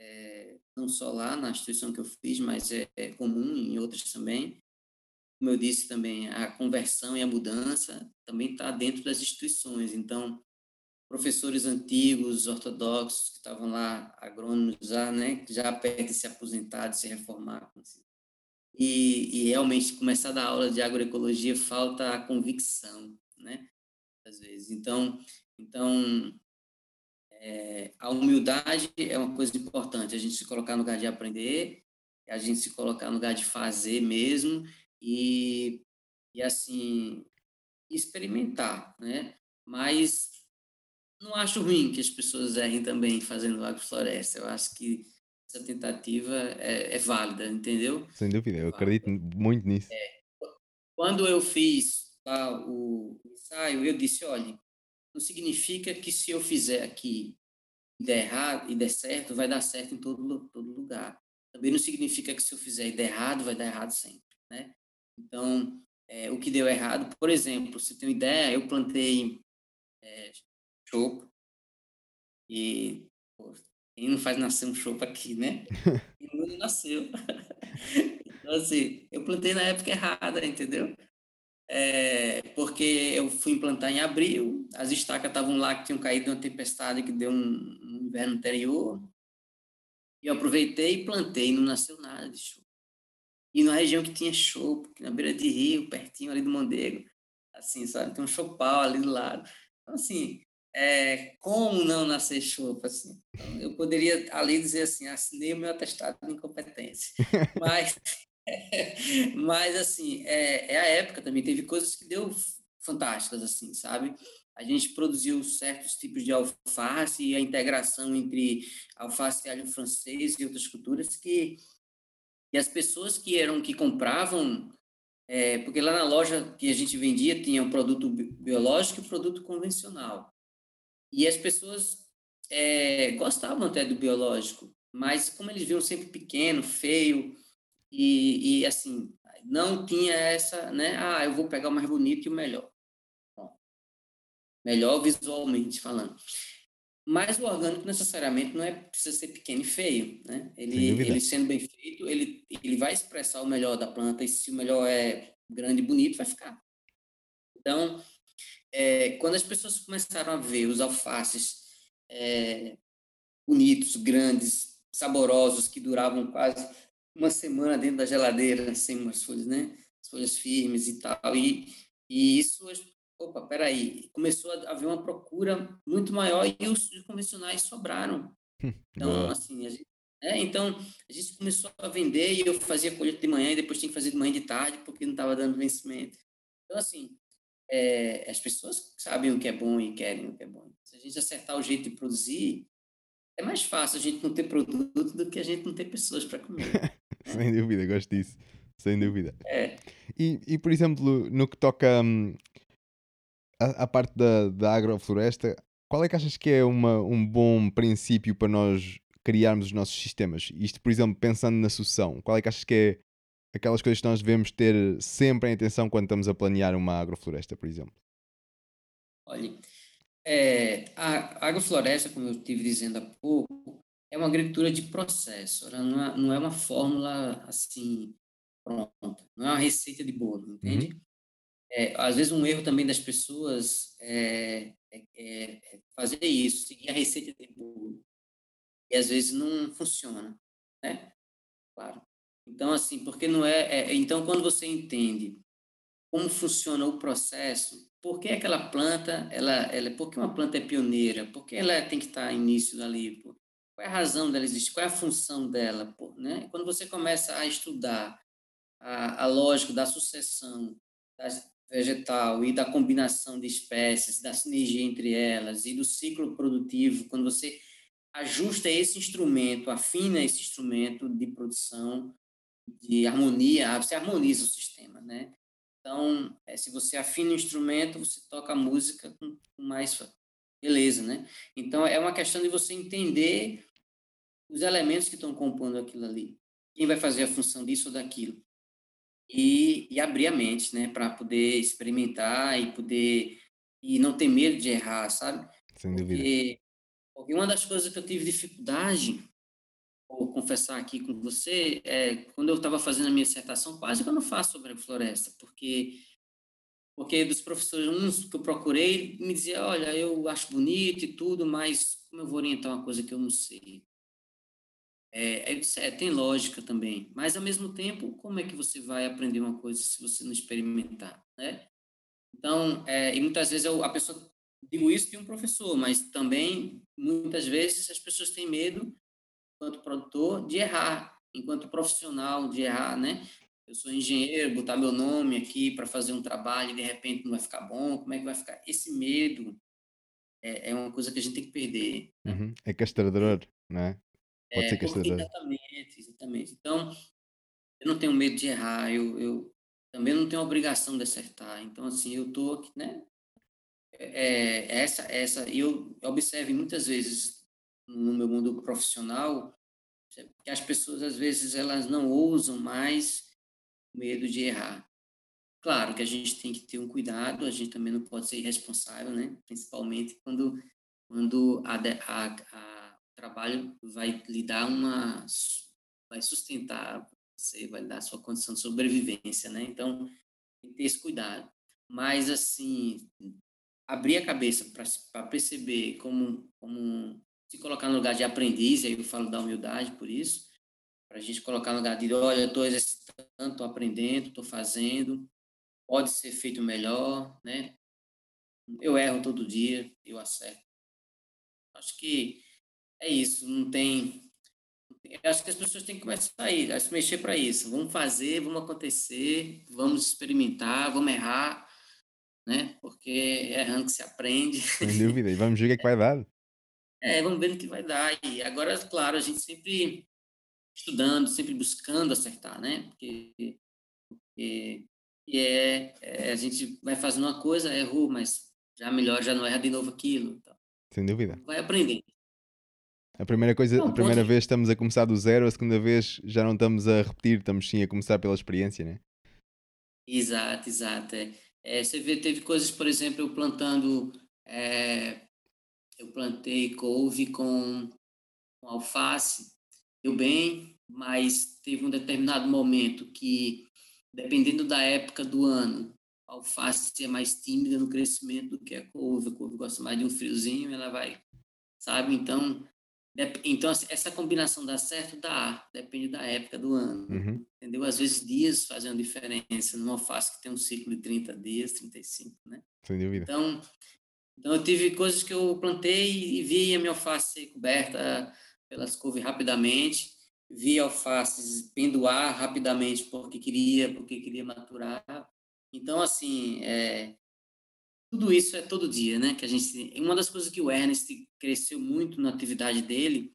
é, não só lá na instituição que eu fiz, mas é, é comum em outras também como eu disse também, a conversão e a mudança também está dentro das instituições. Então, professores antigos, ortodoxos, que estavam lá, agrônomos já, né, já perto de se aposentar, de se reformar. Assim. E, e realmente, começar a dar aula de agroecologia, falta a convicção, né, às vezes. Então, então é, a humildade é uma coisa importante, a gente se colocar no lugar de aprender, a gente se colocar no lugar de fazer mesmo, e, e assim, experimentar, né? Mas não acho ruim que as pessoas errem também fazendo agrofloresta. Eu acho que essa tentativa é, é válida, entendeu? Sem dúvida, eu acredito muito nisso. É. Quando eu fiz lá o ensaio, eu disse, olha, não significa que se eu fizer aqui e der errado e der certo, vai dar certo em todo, todo lugar. Também não significa que se eu fizer e der errado, vai dar errado sempre, né? Então, é, o que deu errado, por exemplo, você tem uma ideia, eu plantei é, chopo e pô, quem não faz nascer um chopo aqui, né? <laughs> E não nasceu. <laughs> então, assim, eu plantei na época errada, entendeu? É, porque eu fui implantar em abril, as estacas estavam lá que tinham caído uma tempestade que deu um, um inverno anterior, e eu aproveitei e plantei, não nasceu nada de chopo e numa região que tinha chopo, na beira de rio, pertinho ali do Mondego, assim, sabe? Tem um chopal ali do lado. Então, assim, é, como não nascer chopo, assim? Então, eu poderia ali dizer assim, assinei o meu atestado de incompetência. <laughs> Mas, é, <laughs> mas assim, é, é a época também, teve coisas que deu fantásticas, assim, sabe? A gente produziu certos tipos de alface e a integração entre alface e alho francês e outras culturas que e as pessoas que eram que compravam, é, porque lá na loja que a gente vendia tinha o um produto biológico e o um produto convencional. E as pessoas é, gostavam até do biológico, mas como eles viam sempre pequeno, feio, e, e, assim, não tinha essa, né? Ah, eu vou pegar o mais bonito e o melhor. Bom, melhor visualmente falando. Mas o orgânico necessariamente não é precisa ser pequeno e feio, né? Ele, ele sendo bem feito, ele, ele vai expressar o melhor da planta e se o melhor é grande e bonito, vai ficar. Então, é, quando as pessoas começaram a ver os alfaces é, bonitos, grandes, saborosos, que duravam quase uma semana dentro da geladeira, <laughs> sem umas folhas, né? As folhas firmes e tal, e, e isso opa, peraí, começou a haver uma procura muito maior e os convencionais sobraram. Então, assim, a gente, é, então, a gente começou a vender e eu fazia colheita de manhã e depois tinha que fazer de manhã e de tarde porque não estava dando vencimento. Então, assim, é, as pessoas sabem o que é bom e querem o que é bom. Se a gente acertar o jeito de produzir, é mais fácil a gente não ter produto do que a gente não ter pessoas para comer. <laughs> né? Sem dúvida, gosto disso. Sem dúvida. É. E, e, por exemplo, no que toca hum, a, a parte da, da agrofloresta, qual é que achas que é uma, um bom princípio para nós criarmos os nossos sistemas? Isto, por exemplo, pensando na sucessão, qual é que achas que é aquelas coisas que nós devemos ter sempre em atenção quando estamos a planear uma agrofloresta, por exemplo? Olha, é, a agrofloresta, como eu estive dizendo há pouco, é uma agricultura de processo, não é, não é uma fórmula assim pronta, não é uma receita de bolo, entende? Uhum. É, às vezes um erro também das pessoas é, é, é, fazer isso, seguir a receita de bolo. E às vezes não funciona, né? Claro. Então, assim, porque não é, é então quando você entende como funciona o processo, por que aquela planta, ela, ela, por que uma planta é pioneira? Por que ela tem que estar início dali? qual é a razão dela existir, qual é a função dela, pô, né? Quando você começa a estudar a, a lógica da sucessão das, vegetal e da combinação de espécies, da sinergia entre elas e do ciclo produtivo, quando você ajusta esse instrumento, afina esse instrumento de produção, de harmonia, você harmoniza o sistema, né? Então, é, se você afina o instrumento, você toca a música com, com mais beleza, né? Então, é uma questão de você entender os elementos que estão compondo aquilo ali. Quem vai fazer a função disso ou daquilo e, e abrir a mente, né, para poder experimentar e poder e não ter medo de errar, sabe? Sem dúvida. Porque, porque uma das coisas que eu tive dificuldade, confessar aqui com você, é quando eu estava fazendo a minha dissertação, quase que eu não faço sobre a floresta, porque porque dos professores, uns que eu procurei, me dizia, olha, eu acho bonito e tudo, mas como eu vou orientar uma coisa que eu não sei? É, é, é, tem lógica também, mas ao mesmo tempo, como é que você vai aprender uma coisa se você não experimentar, né? Então, é, e muitas vezes eu, a pessoa, digo isso de um professor, mas também, muitas vezes, as pessoas têm medo, enquanto produtor, de errar, enquanto profissional, de errar, né? Eu sou engenheiro, botar meu nome aqui para fazer um trabalho e de repente não vai ficar bom, como é que vai ficar? Esse medo é, é uma coisa que a gente tem que perder. Uhum. É castrador, não é? Pode É, ser castrador. exatamente, exatamente. Então, eu não tenho medo de errar, eu, eu também não tenho obrigação de acertar. Então, assim, eu tô aqui, né? É, é essa, essa, eu observo muitas vezes no meu mundo profissional que as pessoas às vezes elas não ousam mais medo de errar. Claro que a gente tem que ter um cuidado, a gente também não pode ser irresponsável, né? Principalmente quando quando a, a, a trabalho vai lhe dar uma vai sustentar você vai dar sua condição de sobrevivência né então tem que ter esse cuidado mas assim abrir a cabeça para perceber como como se colocar no lugar de aprendiz aí eu falo da humildade por isso para a gente colocar no lugar de olha eu estou exercitando estou aprendendo estou fazendo pode ser feito melhor né eu erro todo dia eu acerto acho que é isso, não tem. Eu acho que as pessoas têm que começar a, ir, a se mexer para isso. Vamos fazer, vamos acontecer, vamos experimentar, vamos errar, né? Porque é errando que se aprende. Sem dúvida. E vamos ver o que é que vai dar. É, vamos ver no que vai dar. E agora, claro, a gente sempre estudando, sempre buscando acertar, né? Porque, porque e é, é, a gente vai fazendo uma coisa, errou, mas já melhor, já não erra de novo aquilo. Então, Sem dúvida. vai aprendendo. A primeira coisa, Não, a primeira pode- vez estamos a começar do zero, a segunda vez já não estamos a repetir, estamos sim a começar pela experiência, né? Exato, exato. É. É, você vê, teve coisas, por exemplo, eu plantando, é, eu plantei couve com, com alface, deu bem, mas teve um determinado momento que, dependendo da época do ano, a alface é mais tímida no crescimento do que a couve. A couve gosta mais de um friozinho, ela vai, sabe? Então, então essa combinação dá certo? Dá, depende da época do ano Uhum. entendeu? Às vezes dias fazem uma diferença numa alface que tem um ciclo de 30 dias, 35, né? Sem dúvida. Então, então eu tive coisas que eu plantei e vi a minha alface coberta pelas couves rapidamente, vi alfaces penduar rapidamente porque queria, porque queria maturar. Então, assim, é, tudo isso é todo dia, né? Que a gente, uma das coisas que o Ernest cresceu muito na atividade dele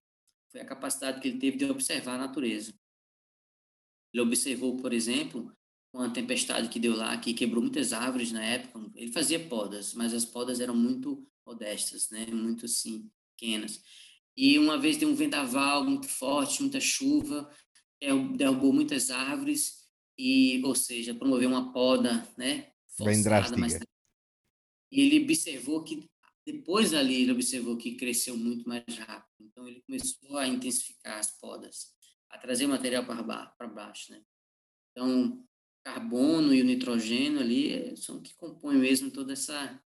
foi a capacidade que ele teve de observar a natureza. Ele observou, por exemplo, uma tempestade que deu lá, que quebrou muitas árvores na época. Ele fazia podas, mas as podas eram muito modestas, né? Muito assim, pequenas. E uma vez deu um vendaval muito forte, muita chuva, derru- derrubou muitas árvores e, ou seja, promoveu uma poda, né? Bem forçada, mas drástica. e ele observou que depois dali ele observou que cresceu muito mais rápido. Então ele começou a intensificar as podas, a trazer material para baixo, né? Então carbono e o nitrogênio ali eh, são que compõem mesmo toda essa.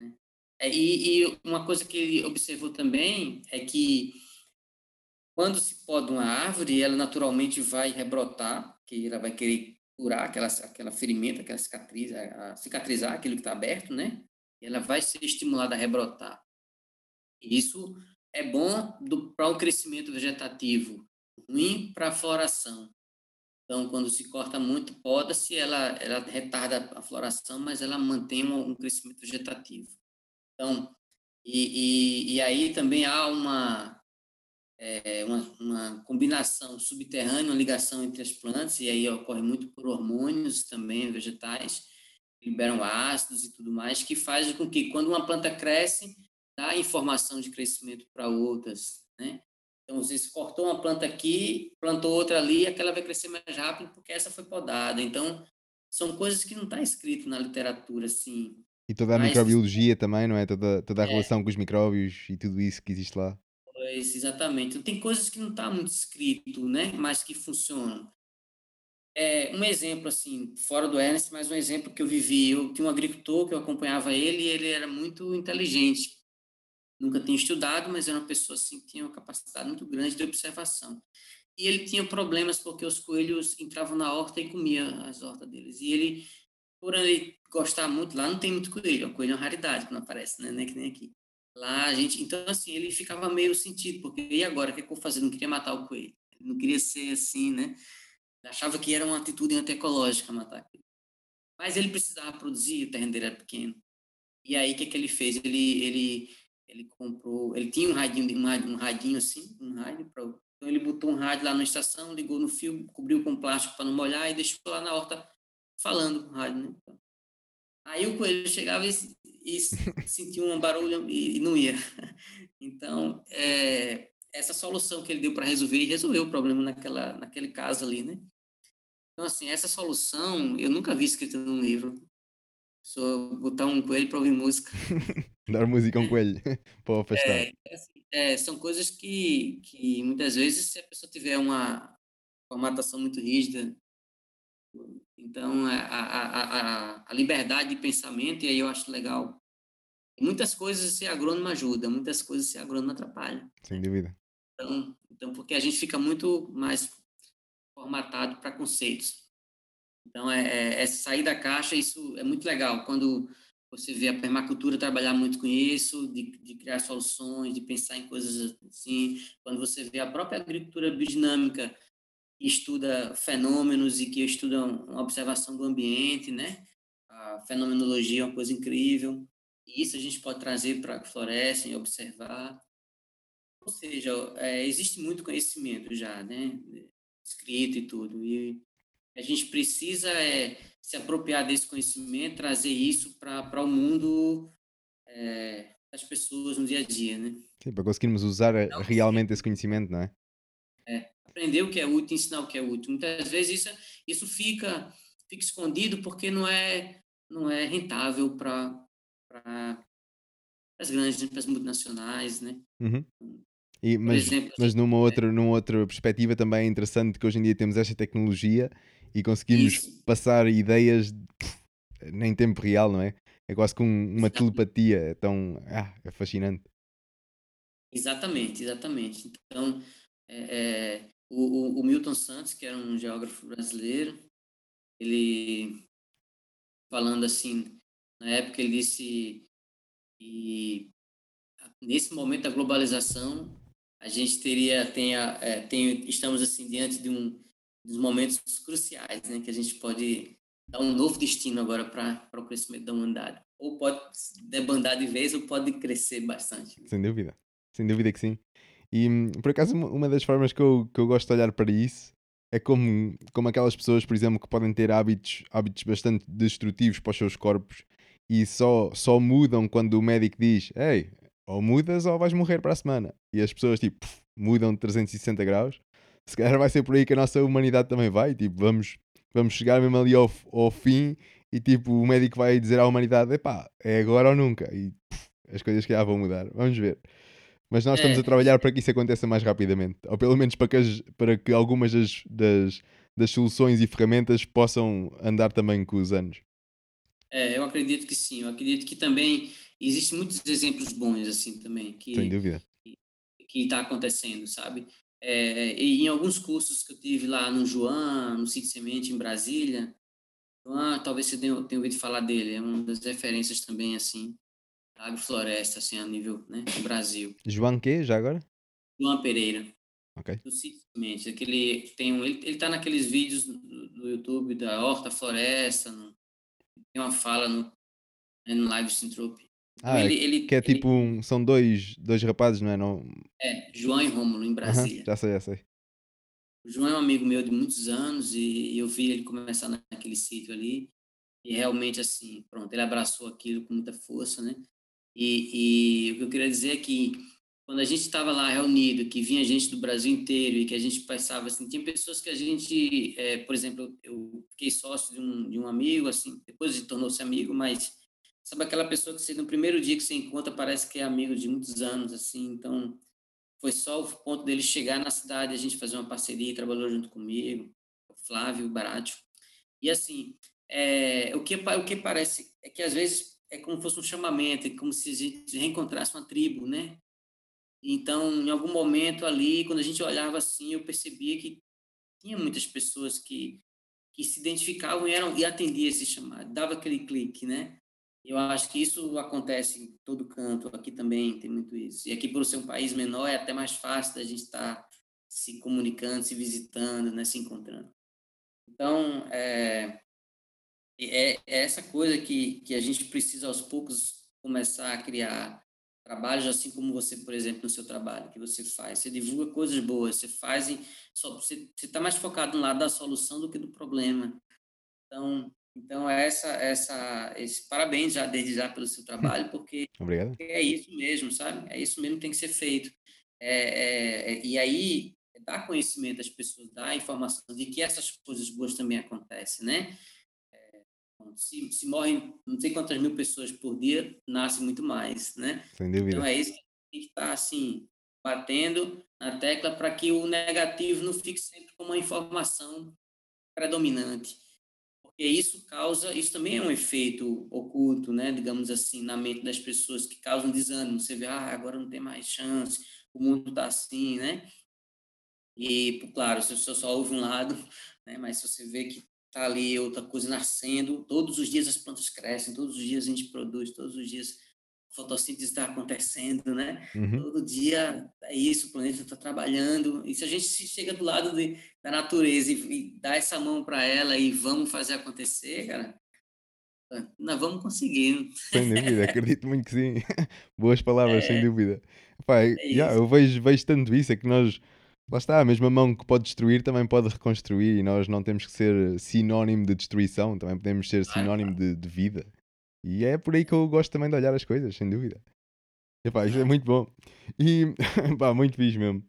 Né? É, E, e uma coisa que ele observou também é que quando se poda uma árvore, ela naturalmente vai rebrotar, que ela vai querer curar aquela, aquela ferimento, aquela cicatriz, a, a cicatrizar aquilo que está aberto, né? E ela vai ser estimulada a rebrotar. Isso é bom para o crescimento vegetativo, ruim para a floração. Então, quando se corta muito, poda-se, ela, ela retarda a floração, mas ela mantém um, um crescimento vegetativo. Então, e, e, e, aí também há uma, é, uma, uma, combinação subterrânea, uma ligação entre as plantas, e aí ocorre muito por hormônios também vegetais, que liberam ácidos e tudo mais, que faz com que quando uma planta cresce, dá informação de crescimento para outras, né? Então, você cortou uma planta aqui, plantou outra ali, aquela vai crescer mais rápido porque essa foi podada. Então, são coisas que não está escrito na literatura, assim. E toda a Mas, microbiologia também, não é? Toda, toda a é, relação com os micróbios e tudo isso que existe lá. Pois, exatamente. Então, tem coisas que não está muito escrito, né? Mas que funcionam. É, um exemplo, assim, fora do Ernest, mas um exemplo que eu vivi. Eu tinha um agricultor que eu acompanhava ele e ele era muito inteligente nunca tinha estudado, mas era uma pessoa assim que tinha uma capacidade muito grande de observação. E ele tinha problemas porque os coelhos entravam na horta e comiam as hortas deles. E ele, por ele gostar muito, lá não tem muito coelho, o coelho é uma raridade quando aparece, né? Nem que nem aqui. Lá a gente, então assim, ele ficava meio sentido, porque e agora, o que, é eu vou fazer? Não queria matar o coelho. Não queria ser assim, né? Ele achava que era uma atitude antiecológica matar aquilo. Mas ele precisava produzir, o terreno dele era pequeno. E aí, o que, que ele fez? Ele, ele ele comprou, ele tinha um radinho, um radinho, um radinho assim, um rádio, então ele botou um rádio lá na estação, ligou no fio, cobriu com plástico para não molhar e deixou lá na horta falando com o rádio, né? Aí o coelho chegava e, e <laughs> sentia um barulho e, e, não ia. Então, é, essa solução que ele deu para resolver, resolveu o problema naquela, naquele caso ali, né? Então, assim, essa solução eu nunca vi escrita num livro. Só botar um coelho para ouvir música. <laughs> Dar música a um coelho <laughs> para afastar. É, é, assim, é, são coisas que, que muitas vezes, se a pessoa tiver uma formatação muito rígida, então a, a, a, a liberdade de pensamento, e aí eu acho legal. Muitas coisas ser agrônomo ajuda, muitas coisas ser agrônomo atrapalha. Sem dúvida. Então, então, porque a gente fica muito mais formatado para conceitos. Então, é, é, é sair da caixa, isso é muito legal. Quando você vê a permacultura trabalhar muito com isso, de, de, criar soluções, de pensar em coisas assim. Quando você vê a própria agricultura biodinâmica, que estuda fenômenos e que estuda uma observação do ambiente, né? A fenomenologia é uma coisa incrível. E isso a gente pode trazer para a floresta e observar. Ou seja, é, existe muito conhecimento já, né? Escrito e tudo. E a gente precisa é, se apropriar desse conhecimento, trazer isso para o mundo é, das pessoas no dia a dia, né? Sim, para conseguirmos usar então, realmente esse conhecimento, não é? É, aprender o que é útil, ensinar o que é útil. Muitas vezes isso, isso fica, fica escondido porque não é, não é rentável para as grandes, para as multinacionais, né? Uhum. E, mas, exemplo, mas numa, outra, numa outra perspectiva também é interessante que hoje em dia temos esta tecnologia e conseguimos Isso. passar ideias pff, em tempo real, não é? É quase como uma telepatia, é tão. Ah, é fascinante. Exatamente, exatamente. Então, é, é, o, o, Milton Santos, que era um geógrafo brasileiro, ele falando assim, na época ele disse que nesse momento da globalização a gente teria tem, a, é, tem estamos assim diante de um dos momentos cruciais, né, que a gente pode dar um novo destino agora para o crescimento da humanidade. Ou pode debandar de vez ou pode crescer bastante. Sem dúvida, sem dúvida que sim. E por acaso, uma das formas que eu, que eu gosto de olhar para isso é como, como aquelas pessoas, por exemplo, que podem ter hábitos, hábitos bastante destrutivos para os seus corpos e só, só mudam quando o médico diz: Ei, ou mudas ou vais morrer para a semana. E as pessoas, tipo, mudam de 360 graus se calhar vai ser por aí que a nossa humanidade também vai. Tipo, vamos, vamos chegar mesmo ali ao, ao fim e tipo, o médico vai dizer à humanidade: epá, é agora ou nunca. E pff, as coisas que já vão mudar. Vamos ver. Mas nós estamos a é. trabalhar para que isso aconteça mais rapidamente. Ou pelo menos para que, as, para que algumas das, das, das soluções e ferramentas possam andar também com os anos. É, eu acredito que sim. Eu acredito que também existem muitos exemplos bons assim também. Que, Sem dúvida. Que está acontecendo, sabe? É, e em alguns cursos que eu tive lá no João, no Cid Semente, em Brasília, João, talvez você tenha, tenha ouvido falar dele, é uma das referências também, assim. agrofloresta, assim, a nível, né, Brasil. João quê, já agora? João Pereira. Ok. Do Sítio Sementes. Aquele, tem um, ele, ele tá naqueles vídeos do, do YouTube da Horta Floresta, no, tem uma fala no, né, no Live Sintrope. Ah, ele, ele, que é tipo, um- são dois, dois rapazes, não é? Não... é, João e Rômulo, em Brasília. já sei, já sei. O João é um amigo meu de muitos anos e eu vi ele começar naquele sítio ali e realmente assim, pronto, ele abraçou aquilo com muita força, né? E, e o que eu queria dizer é que quando a gente estava lá reunido, que vinha gente do Brasil inteiro e que a gente passava assim, tinha pessoas que a gente, eh, por exemplo, eu fiquei sócio de um, de um amigo, assim, depois ele tornou-se amigo, mas sabe aquela pessoa que você, no primeiro dia que você encontra parece que é amigo de muitos anos, assim, então foi só o ponto dele chegar na cidade, a gente fazer uma parceria, trabalhou junto comigo, o Flávio Baratio. E assim, é, o, que, o que parece é que às vezes é como se fosse um chamamento, é como se a gente reencontrasse uma tribo, né? Então, em algum momento ali, quando a gente olhava assim, eu percebia que tinha muitas pessoas que, que se identificavam e, eram, e atendiam esse chamado, dava aquele clique, né? Eu acho que isso acontece em todo canto, aqui também tem muito isso. E aqui, por ser um país menor, é até mais fácil da gente estar se comunicando, se visitando, né, se encontrando. Então, é, é, é essa coisa que, que a gente precisa, aos poucos, começar a criar trabalhos, assim como você, por exemplo, no seu trabalho, que você faz. Você divulga coisas boas, você faz, em- só, você está mais focado no lado da solução do que do problema. Então, então é essa, essa, esse parabéns já desde já pelo seu trabalho, porque Obrigado. é isso mesmo, sabe? É isso mesmo que tem que ser feito. É, é, é, e aí, dar conhecimento às pessoas, dar informação de que essas coisas boas também acontecem, né? É, se, se morrem não sei quantas mil pessoas por dia, nasce muito mais, né? Sem Então dúvida. é isso que tem que estar, assim, batendo na tecla para que o negativo não fique sempre como uma informação predominante. Porque isso causa, isso também é um efeito oculto, né, digamos assim, na mente das pessoas que causam desânimo. Você vê, ah, agora não tem mais chance, o mundo está assim, né? E, claro, se você só ouve um lado, <laughs> né, mas se você vê que está ali outra coisa nascendo, todos os dias as plantas crescem, todos os dias a gente produz, todos os dias a fotossíntese está acontecendo, né? Uhum. Todo dia é isso, o planeta está trabalhando. E se a gente chega do lado de, da natureza e, e dá essa mão para ela e vamos fazer acontecer, cara, nós vamos conseguir. Sem dúvida, acredito muito que sim. <laughs> Boas palavras, sem É, dúvida. Pá, é yeah, eu vejo, vejo tanto isso, é que nós, lá está, a mesma mão que pode destruir também pode reconstruir e nós não temos que ser sinónimo de destruição, também podemos ser sinónimo de, de vida. E é por aí que eu gosto também de olhar as coisas, sem dúvida. Epá, isso é Exato. muito bom. E, <laughs> pá, muito fixe mesmo.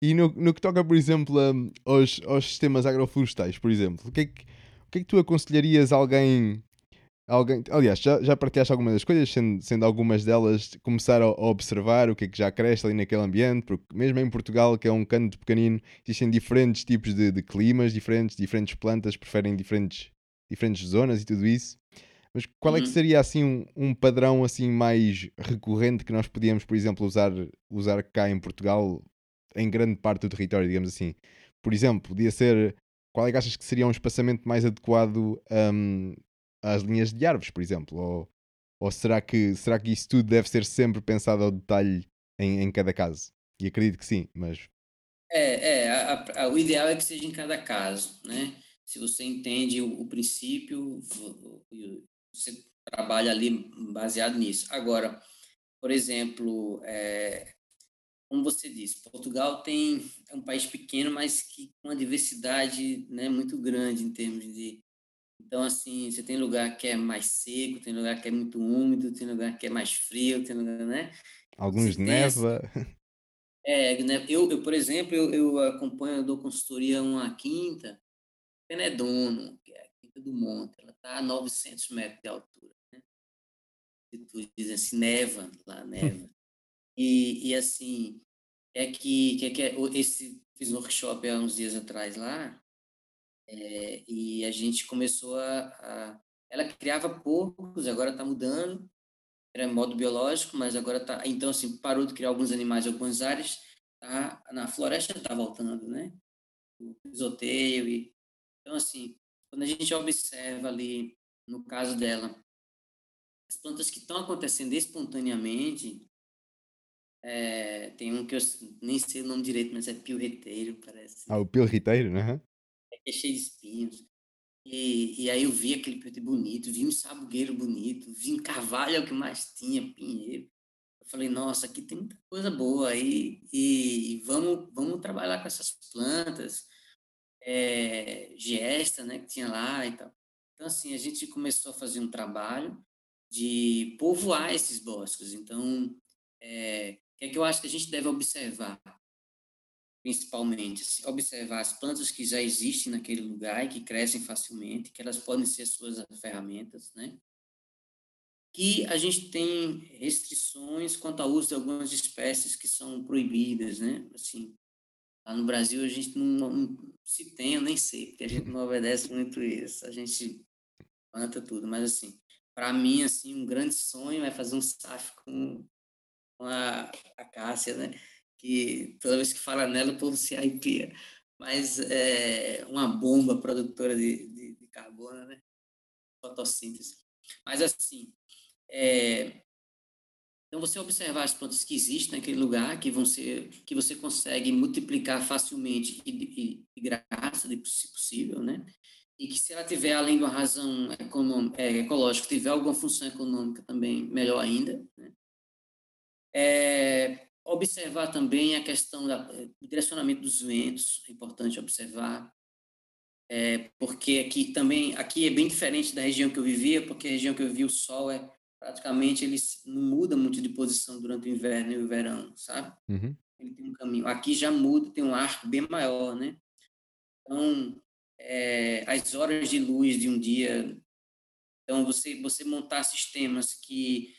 E no, no que toca, por exemplo, a- aos, aos sistemas agroflorestais, por exemplo, o que é que, o que, é que tu aconselharias a alguém Alguém, aliás, já, já partilhaste algumas das coisas, sendo, sendo algumas delas começar a, a observar o que é que já cresce ali naquele ambiente, porque mesmo em Portugal, que é um canto pequenino, existem diferentes tipos de, de climas diferentes, diferentes plantas preferem diferentes, diferentes zonas e tudo isso. Mas qual é que Uhum. seria assim um, um padrão assim mais recorrente que nós podíamos, por exemplo, usar, usar cá em Portugal em grande parte do território, digamos assim? Por exemplo, podia ser qual é que achas que seria um espaçamento mais adequado hum, às linhas de árvores, por exemplo? Ou, ou será, que, será que isso tudo deve ser sempre pensado ao detalhe em, em cada caso? E acredito que sim, mas É, é a- a- o ideal é que seja em cada caso, né? Se você entende o, o princípio, você trabalha ali baseado nisso. Agora, por exemplo, é, como você disse, Portugal tem é um país pequeno, mas que com uma diversidade, né, muito grande em termos de então assim, você tem lugar que é mais seco, tem lugar que é muito úmido, tem lugar que é mais frio, tem lugar, né? alguns Você tem essa neva. é, né, eu, eu, por exemplo, eu, eu acompanho, eu dou consultoria uma quinta, Penedono, que é a Quinta do Monte, está a 900 metros de altura, né? E tu diz assim, neva, lá neva. <laughs> E, e assim, é que, que, que é, esse, fiz um workshop há uns dias atrás lá, é, e a gente começou a, a- ela criava porcos, agora está mudando, era modo biológico, mas agora está, então assim, parou de criar alguns animais em algumas áreas, tá, na floresta está voltando, né? O pisoteio e então assim, quando a gente observa ali, no caso dela, as plantas que estão acontecendo espontaneamente, é, tem um que eu nem sei o nome direito, mas é piorreteiro, parece. Ah, o piorreteiro, né? É, é cheio de espinhos. E, e aí eu vi aquele piorreteiro bonito, vi um sabugueiro bonito, vi um carvalho é o que mais tinha, pinheiro. Eu falei, nossa, aqui tem muita coisa boa aí e, e vamos, vamos trabalhar com essas plantas, é, giesta, né, que tinha lá e tal. Então, assim, a gente começou a fazer um trabalho de povoar esses bosques. Então, é, o que é que eu acho que a gente deve observar? Principalmente, assim, observar as plantas que já existem naquele lugar e que crescem facilmente, que elas podem ser suas ferramentas, né? que a gente tem restrições quanto ao uso de algumas espécies que são proibidas, né? Assim, lá no Brasil a gente não, não se tem, eu nem sei, porque a gente não obedece muito isso. A gente planta tudo, mas assim, para mim assim, um grande sonho é fazer um SAF com, com a acácia, né? Que toda vez que fala nela o povo se arrepia. Mas é uma bomba produtora de, de, de carbono, né? Fotossíntese. Mas assim, é, então, você observar as plantas que existem naquele lugar, que vão ser, que você consegue multiplicar facilmente e, de graça, se possível, né? E que se ela tiver, além de uma razão é, ecológica, tiver alguma função econômica também, melhor ainda, né? É, observar também a questão do direcionamento dos ventos, é importante observar, é, porque aqui também, aqui é bem diferente da região que eu vivia, porque a região que eu vivia o sol é praticamente ele não muda muito de posição durante o inverno e o verão, sabe? Uhum. Ele tem um caminho. Aqui já muda, tem um arco bem maior, né? Então, é, as horas de luz de um dia. Então, você, você montar sistemas que,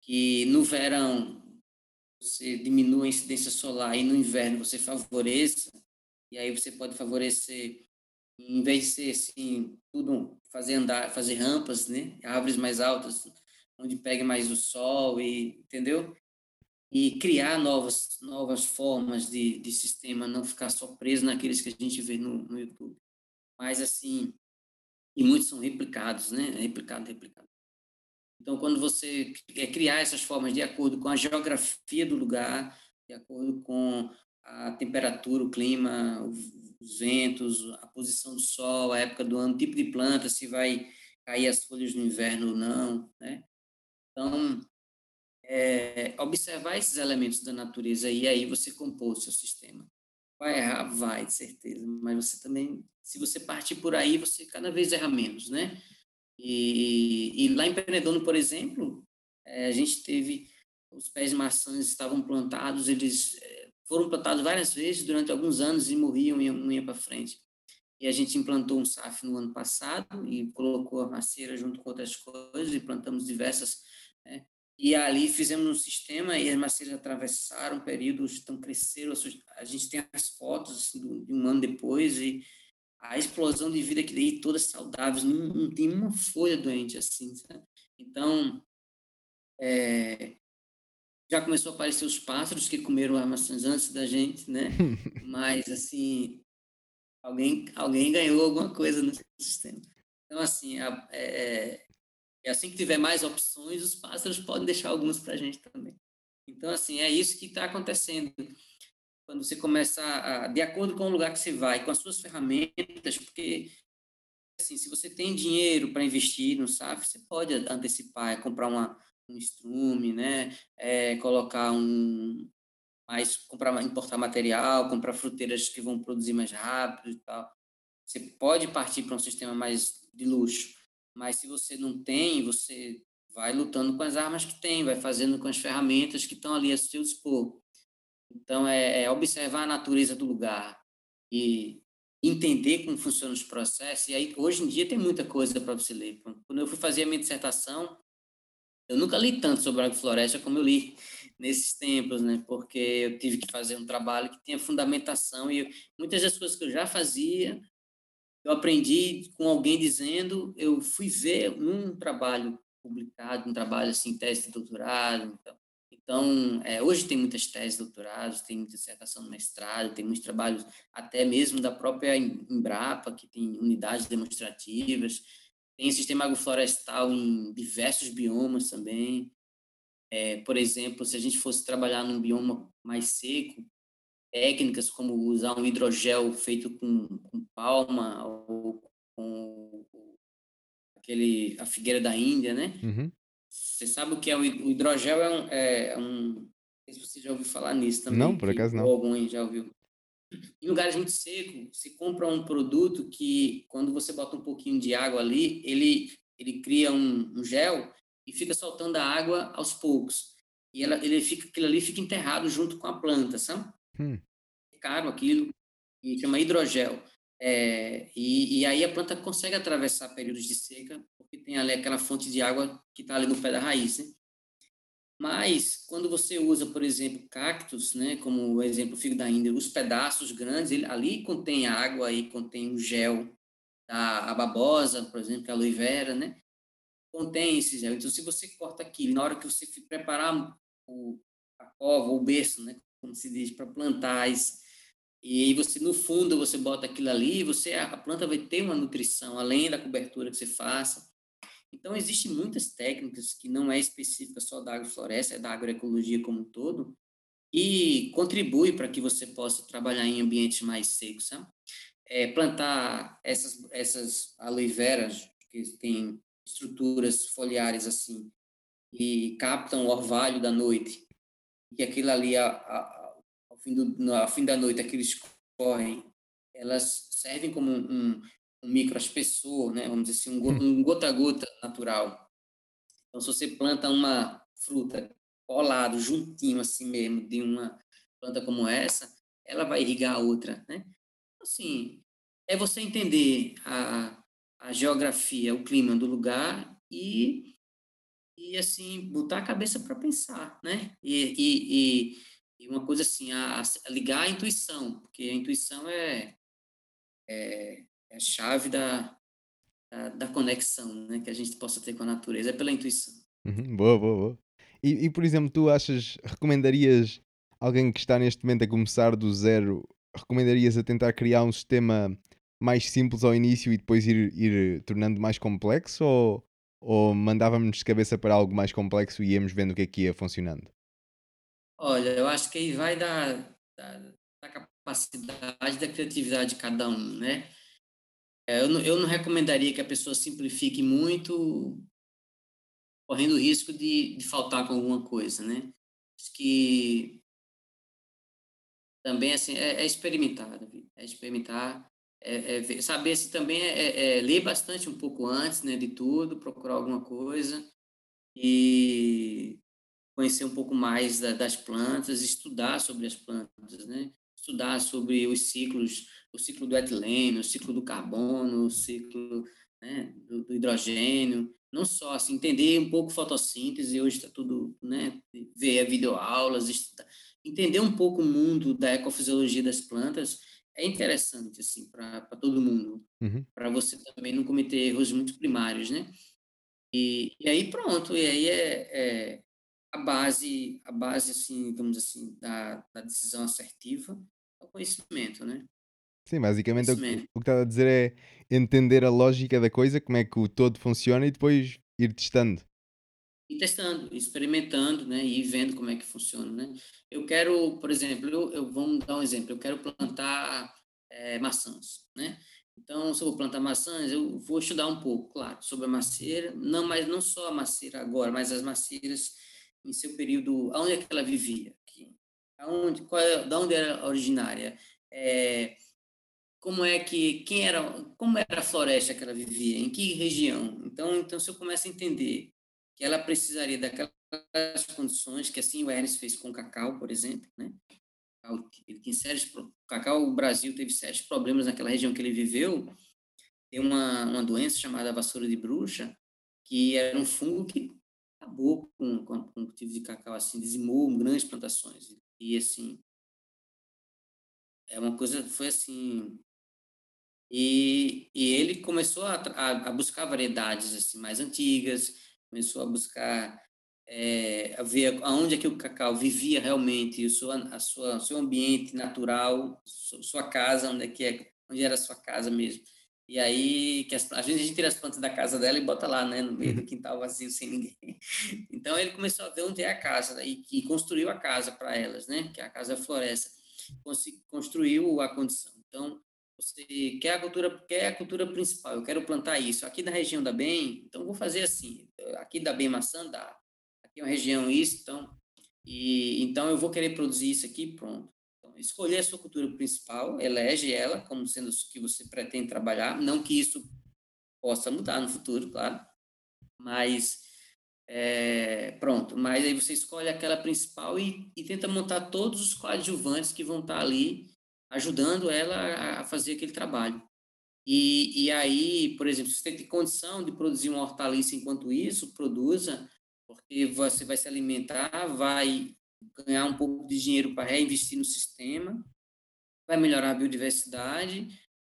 que no verão você diminua a incidência solar e no inverno você favoreça, e aí você pode favorecer, em vez de ser assim, tudo, fazer andar, fazer rampas, né? Árvores mais altas, onde pegue mais o sol, e, entendeu? E criar novas, novas formas de, de sistema, não ficar só preso naqueles que a gente vê no, no YouTube. Mas, assim, e muitos são replicados, né? Replicado, replicado. Então, quando você quer criar essas formas de acordo com a geografia do lugar, de acordo com a temperatura, o clima, os ventos, a posição do sol, a época do ano, tipo de planta, se vai cair as folhas no inverno ou não, né? Então, é, observar esses elementos da natureza e aí você compor o seu sistema. Vai errar? Vai, de certeza. Mas você também, se você partir por aí, você cada vez erra menos, né? E, e lá em Penedono, por exemplo, é, a gente teve, os pés de maçãs estavam plantados, eles é, foram plantados várias vezes durante alguns anos e morriam e não iam para frente. E a gente implantou um SAF no ano passado e colocou a macieira junto com outras coisas e plantamos diversas né? E ali fizemos um sistema e as macieiras atravessaram períodos, então cresceram. A gente tem as fotos assim, de um ano depois e a explosão de vida que daí, todas saudáveis, não, não tem uma folha doente assim. Sabe? Então, é, já começou a aparecer os pássaros que comeram as maçãs antes da gente, né? <laughs> Mas, assim, alguém, alguém ganhou alguma coisa no sistema. Então, assim, a, é, e assim que tiver mais opções, os pássaros podem deixar algumas para a gente também. Então, assim, é isso que está acontecendo. Quando você começa a, de acordo com o lugar que você vai, com as suas ferramentas, porque, assim, se você tem dinheiro para investir no SAF, você pode antecipar, é comprar uma, um estrume, né? É, colocar um, mais, comprar, importar material, comprar fruteiras que vão produzir mais rápido e tal. Você pode partir para um sistema mais de luxo. Mas se você não tem, você vai lutando com as armas que tem, vai fazendo com as ferramentas que estão ali a seu dispor. Então, é, é observar a natureza do lugar e entender como funcionam os processos. E aí, hoje em dia, tem muita coisa para você ler. Quando eu fui fazer a minha dissertação, eu nunca li tanto sobre agrofloresta como eu li <laughs> nesses tempos, né? Porque eu tive que fazer um trabalho que tinha fundamentação e eu, muitas das coisas que eu já fazia, eu aprendi com alguém dizendo, eu fui ver num trabalho publicado, um trabalho assim, tese de doutorado. Então, então é, hoje tem muitas teses de doutorado, tem dissertação de mestrado, tem muitos trabalhos até mesmo da própria Embrapa, que tem unidades demonstrativas. Tem sistema agroflorestal em diversos biomas também. É, por exemplo, se a gente fosse trabalhar num bioma mais seco, técnicas como usar um hidrogel feito com, com palma ou com aquele a figueira da Índia, né? Uhum. Você sabe o que é o hidrogel? É um, é um, não sei se você já ouviu falar nisso também. Não, por acaso não. Algum já ouviu. Em lugares muito secos, você compra um produto que, quando você bota um pouquinho de água ali, ele, ele cria um, um gel e fica soltando a água aos poucos. E ela, ele fica, aquilo ali fica enterrado junto com a planta, sabe? Hum. É caro aquilo, e chama hidrogel. É, e, e, aí a planta consegue atravessar períodos de seca, porque tem ali aquela fonte de água que está ali no pé da raiz, né? Mas, quando você usa, por exemplo, cactos, né, como o exemplo figo da Índia, os pedaços grandes, ele, ali contém água e contém o gel da babosa, por exemplo, que é a aloe vera, né? Contém esse gel. Então, se você corta aquilo, na hora que você preparar o, a cova, o berço, né, como se diz, para plantar e você, no fundo, você bota aquilo ali, você a planta vai ter uma nutrição, além da cobertura que você faça. Então, existem muitas técnicas que não é específica só da agrofloresta, é da agroecologia como um todo, e contribui para que você possa trabalhar em ambientes mais secos? É, plantar essas, essas aloe veras, que têm estruturas foliares assim, e captam o orvalho da noite, e aquilo ali, a, a, fim, do, ao fim da noite, aqueles correm, elas servem como um, um microespessor, né? vamos dizer assim, um, um gota a gota natural. Então, se você planta uma fruta colado, juntinho assim mesmo, de uma planta como essa, ela vai irrigar a outra, né? Assim, é você entender a, a geografia, o clima do lugar e, e assim, botar a cabeça para pensar, né? E, e, e, e uma coisa assim, a, a ligar a intuição, porque a intuição é, é, é a chave da, da, da, conexão né, que a gente possa ter com a natureza, é pela intuição. Uhum, boa, boa, boa. E, por exemplo, tu achas, recomendarias alguém que está neste momento a começar do zero, recomendarias a tentar criar um sistema mais simples ao início e depois ir, ir tornando mais complexo ou, ou mandávamos de cabeça para algo mais complexo e íamos vendo o que é que ia funcionando? Olha, eu acho que aí vai da, da, da capacidade, da criatividade de cada um, né? É, eu, não, eu não recomendaria que a pessoa simplifique muito, correndo o risco de, de faltar com alguma coisa, né? Acho que também assim, é, é experimentar, é experimentar, é, é saber se também é, é, é, ler bastante um pouco antes, né, de tudo, procurar alguma coisa e conhecer um pouco mais da, das plantas, estudar sobre as plantas, né? Estudar sobre os ciclos, o ciclo do etilênio, o ciclo do carbono, o ciclo né, do, do, hidrogênio, não só assim, entender um pouco fotossíntese, hoje está tudo, né, ver videoaulas, estudar, entender um pouco o mundo da ecofisiologia das plantas é interessante assim para todo mundo, uhum. para você também não cometer erros muito primários, né? E, e aí pronto, e aí é, é a base, a base assim, vamos assim, da, da decisão assertiva é o conhecimento, né? Sim, basicamente o, o que está a dizer é entender a lógica da coisa, como é que o todo funciona e depois ir testando. E testando, experimentando, né? E vendo como é que funciona, né? Eu quero, por exemplo, eu, eu vamos dar um exemplo, eu quero plantar é, maçãs, né? Então, se eu vou plantar maçãs, eu vou estudar um pouco, claro, sobre a macieira, não, mas não só a macieira agora, mas as macieiras em seu período, aonde é que ela vivia? Aqui? Aonde, qual é, da onde era originária? É, como é que, quem era, como era a floresta que ela vivia? Em que região? Então, então se eu começo a entender ela precisaria daquelas condições que assim o Ernest fez com o cacau, por exemplo, né? Ele tem sérios, cacau, o Brasil teve sérios problemas naquela região que ele viveu. Tem uma, uma doença chamada vassoura de bruxa, que era um fungo que acabou com, com, com o cultivo de cacau, assim, dizimou grandes plantações. E, assim, é uma coisa, foi assim... E, e ele começou a, a, a buscar variedades, assim, mais antigas, começou a buscar é, a ver aonde é que o cacau vivia realmente, o seu, a sua, seu ambiente natural, sua casa, onde é que é, onde era a sua casa mesmo. E aí, que as, às vezes a gente tira as plantas da casa dela e bota lá, né, no meio do quintal vazio, sem ninguém. <laughs> Então ele começou a ver onde é a casa e, e construiu a casa para elas, né, que é a casa floresta. Construiu a condição. Então, você quer a cultura, quer a cultura principal, eu quero plantar isso. Aqui na região da Bem, então vou fazer assim. Aqui da Bem maçã dá. Aqui é uma região isso, então e então eu vou querer produzir isso aqui, pronto. Então, escolher a sua cultura principal, elege ela como sendo o que você pretende trabalhar, não que isso possa mudar no futuro, claro. Mas é, pronto, mas aí você escolhe aquela principal e, e tenta montar todos os coadjuvantes que vão estar ali ajudando ela a fazer aquele trabalho. E, e aí, por exemplo, se você tem condição de produzir uma hortaliça enquanto isso, produza, porque você vai se alimentar, vai ganhar um pouco de dinheiro para reinvestir no sistema, vai melhorar a biodiversidade,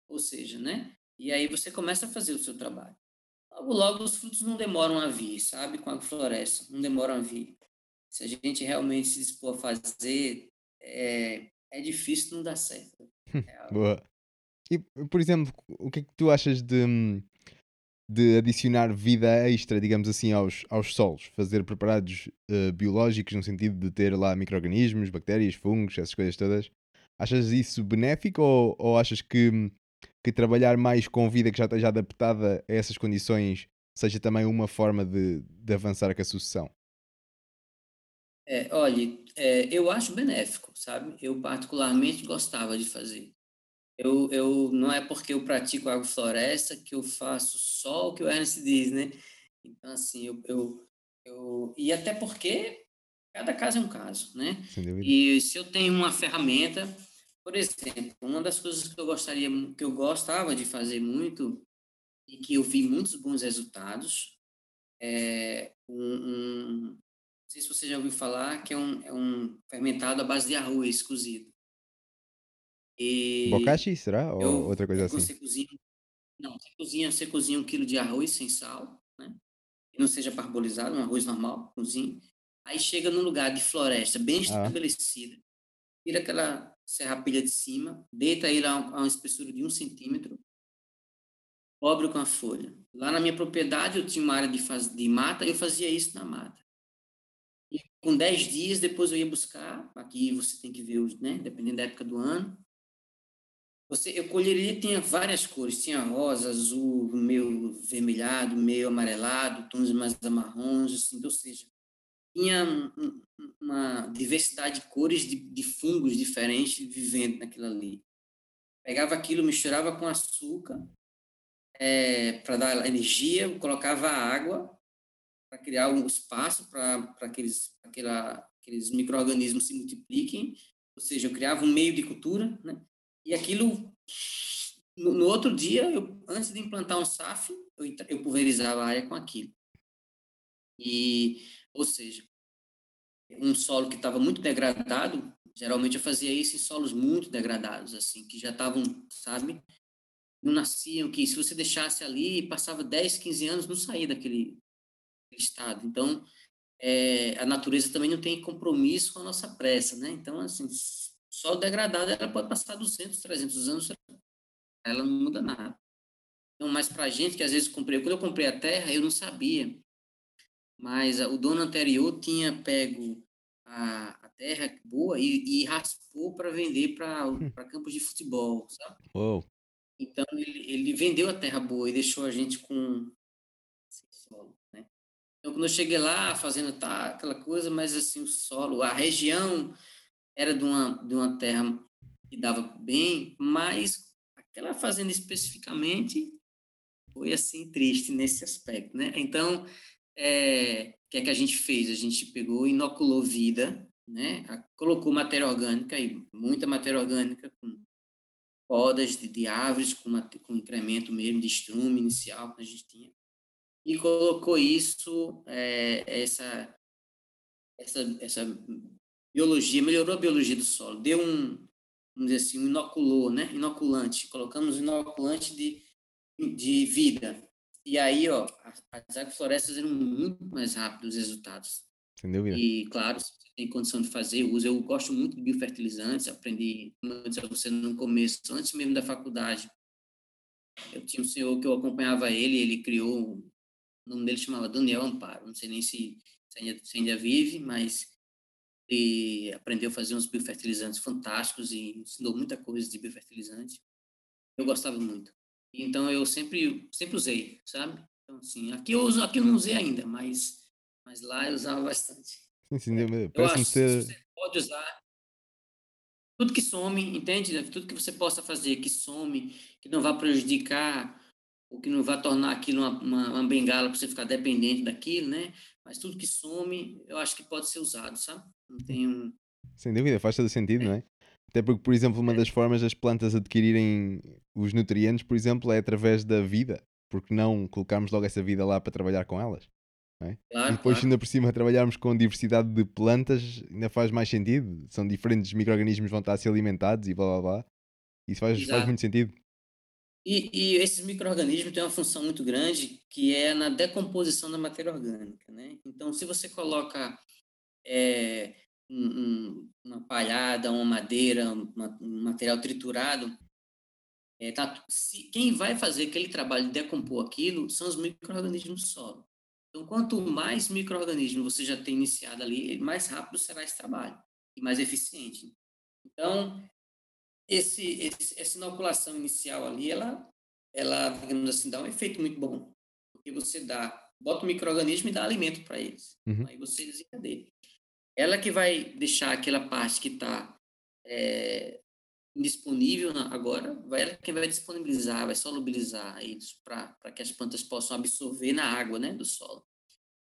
ou seja, né? E aí você começa a fazer o seu trabalho. Logo, logo os frutos não demoram a vir, sabe? Com a floresta, não demoram a vir. Se a gente realmente se dispor a fazer, é, é difícil não dar certo. É Boa. E, por exemplo, o que é que tu achas de, de adicionar vida extra, digamos assim, aos, aos solos? Fazer preparados uh, biológicos no sentido de ter lá micro-organismos, bactérias, fungos, essas coisas todas. Achas isso benéfico ou, ou achas que, que trabalhar mais com vida que já esteja adaptada a essas condições seja também uma forma de, de avançar com a sucessão? É, olha, é, eu acho benéfico, sabe? Eu particularmente gostava de fazer. Eu, eu não é porque eu pratico agrofloresta que eu faço só o que o Ernest diz, né? Então, assim, eu, eu, eu e até porque cada caso é um caso, né? E se eu tenho uma ferramenta, por exemplo, uma das coisas que eu gostaria, que eu gostava de fazer muito e que eu vi muitos bons resultados é um, um sei se você já ouviu falar, que é um, é um fermentado à base de arroz cozido. E Bocashi, será? Ou eu, outra coisa assim? Você cozinha, não, você cozinha, você cozinha um quilo de arroz sem sal, né? Que não seja parbolizado, um arroz normal, cozinha. Aí chega num lugar de floresta bem ah. estabelecida, tira aquela serrapilha de cima, deita ele a, uma espessura de um centímetro, cobre com a folha. Lá na minha propriedade eu tinha uma área de, faz, de mata, eu fazia isso na mata. Com 10 dias, depois eu ia buscar, aqui você tem que ver, né, dependendo da época do ano, você, eu colheria, tinha várias cores, tinha rosa, azul, meio vermelhado, meio amarelado, tons mais amarrons, assim, ou seja, tinha uma diversidade de cores de, de fungos diferentes vivendo naquilo ali. Pegava aquilo, misturava com açúcar é, para dar energia, colocava água para criar um espaço para aqueles, aquela, aqueles micro-organismos se multipliquem, ou seja, eu criava um meio de cultura, né? E aquilo, no, no outro dia, eu, antes de implantar um SAF, eu, eu pulverizava a área com aquilo. E, ou seja, um solo que estava muito degradado, geralmente eu fazia isso em solos muito degradados, assim, que já estavam, sabe, não nasciam, que se você deixasse ali, passava 10, 15 anos, não saía daquele, estado. Então, é, a natureza também não tem compromisso com a nossa pressa, né? Então, assim, só degradada ela pode passar 200, 300 anos, ela não muda nada. Então, mas para a gente que às vezes comprei, quando eu comprei a terra, eu não sabia, mas o dono anterior tinha pego a, a terra boa e, e raspou para vender para hum. campos de futebol, sabe? Uou. Então ele, ele vendeu a terra boa e deixou a gente com. Então, quando eu cheguei lá, a fazenda tá aquela coisa, mas assim, o solo, a região era de uma, de uma terra que dava bem, mas aquela fazenda especificamente foi assim triste nesse aspecto, né? Então, é, o que é que a gente fez? A gente pegou, inoculou vida, né? Colocou matéria orgânica aí, muita matéria orgânica com podas de, de árvores com, uma, com incremento mesmo de estrume inicial que a gente tinha e colocou isso, é, essa, essa, essa biologia, melhorou a biologia do solo, deu um, vamos dizer assim, um inoculor, né? Inoculante, colocamos inoculante de, de vida. E aí, ó, as agroflorestas eram muito mais rápidos os resultados. Sem dúvida. E, claro, se você tem condição de fazer, usa. Eu gosto muito de biofertilizantes, aprendi, como eu disse a você no começo, antes mesmo da faculdade, Eu tinha um senhor que eu acompanhava ele, ele criou, o nome dele chamava Daniel Amparo, não sei nem se, se, ainda, se ainda vive, mas ele aprendeu a fazer uns biofertilizantes fantásticos e ensinou muita coisa de biofertilizante. Eu gostava muito. Então eu sempre sempre usei, sabe? Então assim, aqui eu uso, aqui eu não usei ainda, mas mas lá eu usava bastante. Sim, sim, parece ser... você pode usar tudo que some, entende? Tudo que você possa fazer que some, que não vá prejudicar ou que não vá tornar aquilo uma, uma, uma bengala para você ficar dependente daquilo, né? Mas tudo que some, eu acho que pode ser usado, sabe? Não tem um... Sem dúvida, faz todo sentido, é. não é? Até porque, por exemplo, uma é. das formas das plantas adquirirem os nutrientes, por exemplo, é através da vida. Porque não colocarmos logo essa vida lá para trabalhar com elas? É? Claro, e depois, claro. ainda por cima, trabalharmos com diversidade de plantas ainda faz mais sentido. São diferentes micro-organismos vão estar a ser alimentados e blá blá blá. Isso faz, faz muito sentido. E, e esses micro-organismos têm uma função muito grande que é na decomposição da matéria orgânica. Né? Então, se você coloca é, um, uma palhada, uma madeira, uma, um material triturado, é, tá, se, quem vai fazer aquele trabalho de decompor aquilo são os micro-organismos do solo. Então, quanto mais micro-organismos você já tem iniciado ali, mais rápido será esse trabalho e mais eficiente. Então, esse, esse, essa inoculação inicial ali, ela, ela, digamos assim, dá um efeito muito bom. Porque você dá, bota o microorganismo e dá alimento para eles. Uhum. Aí você desencadeia. Ela que vai deixar aquela parte que está é, indisponível agora, vai ela que vai disponibilizar, vai solubilizar isso para que as plantas possam absorver na água né, do solo.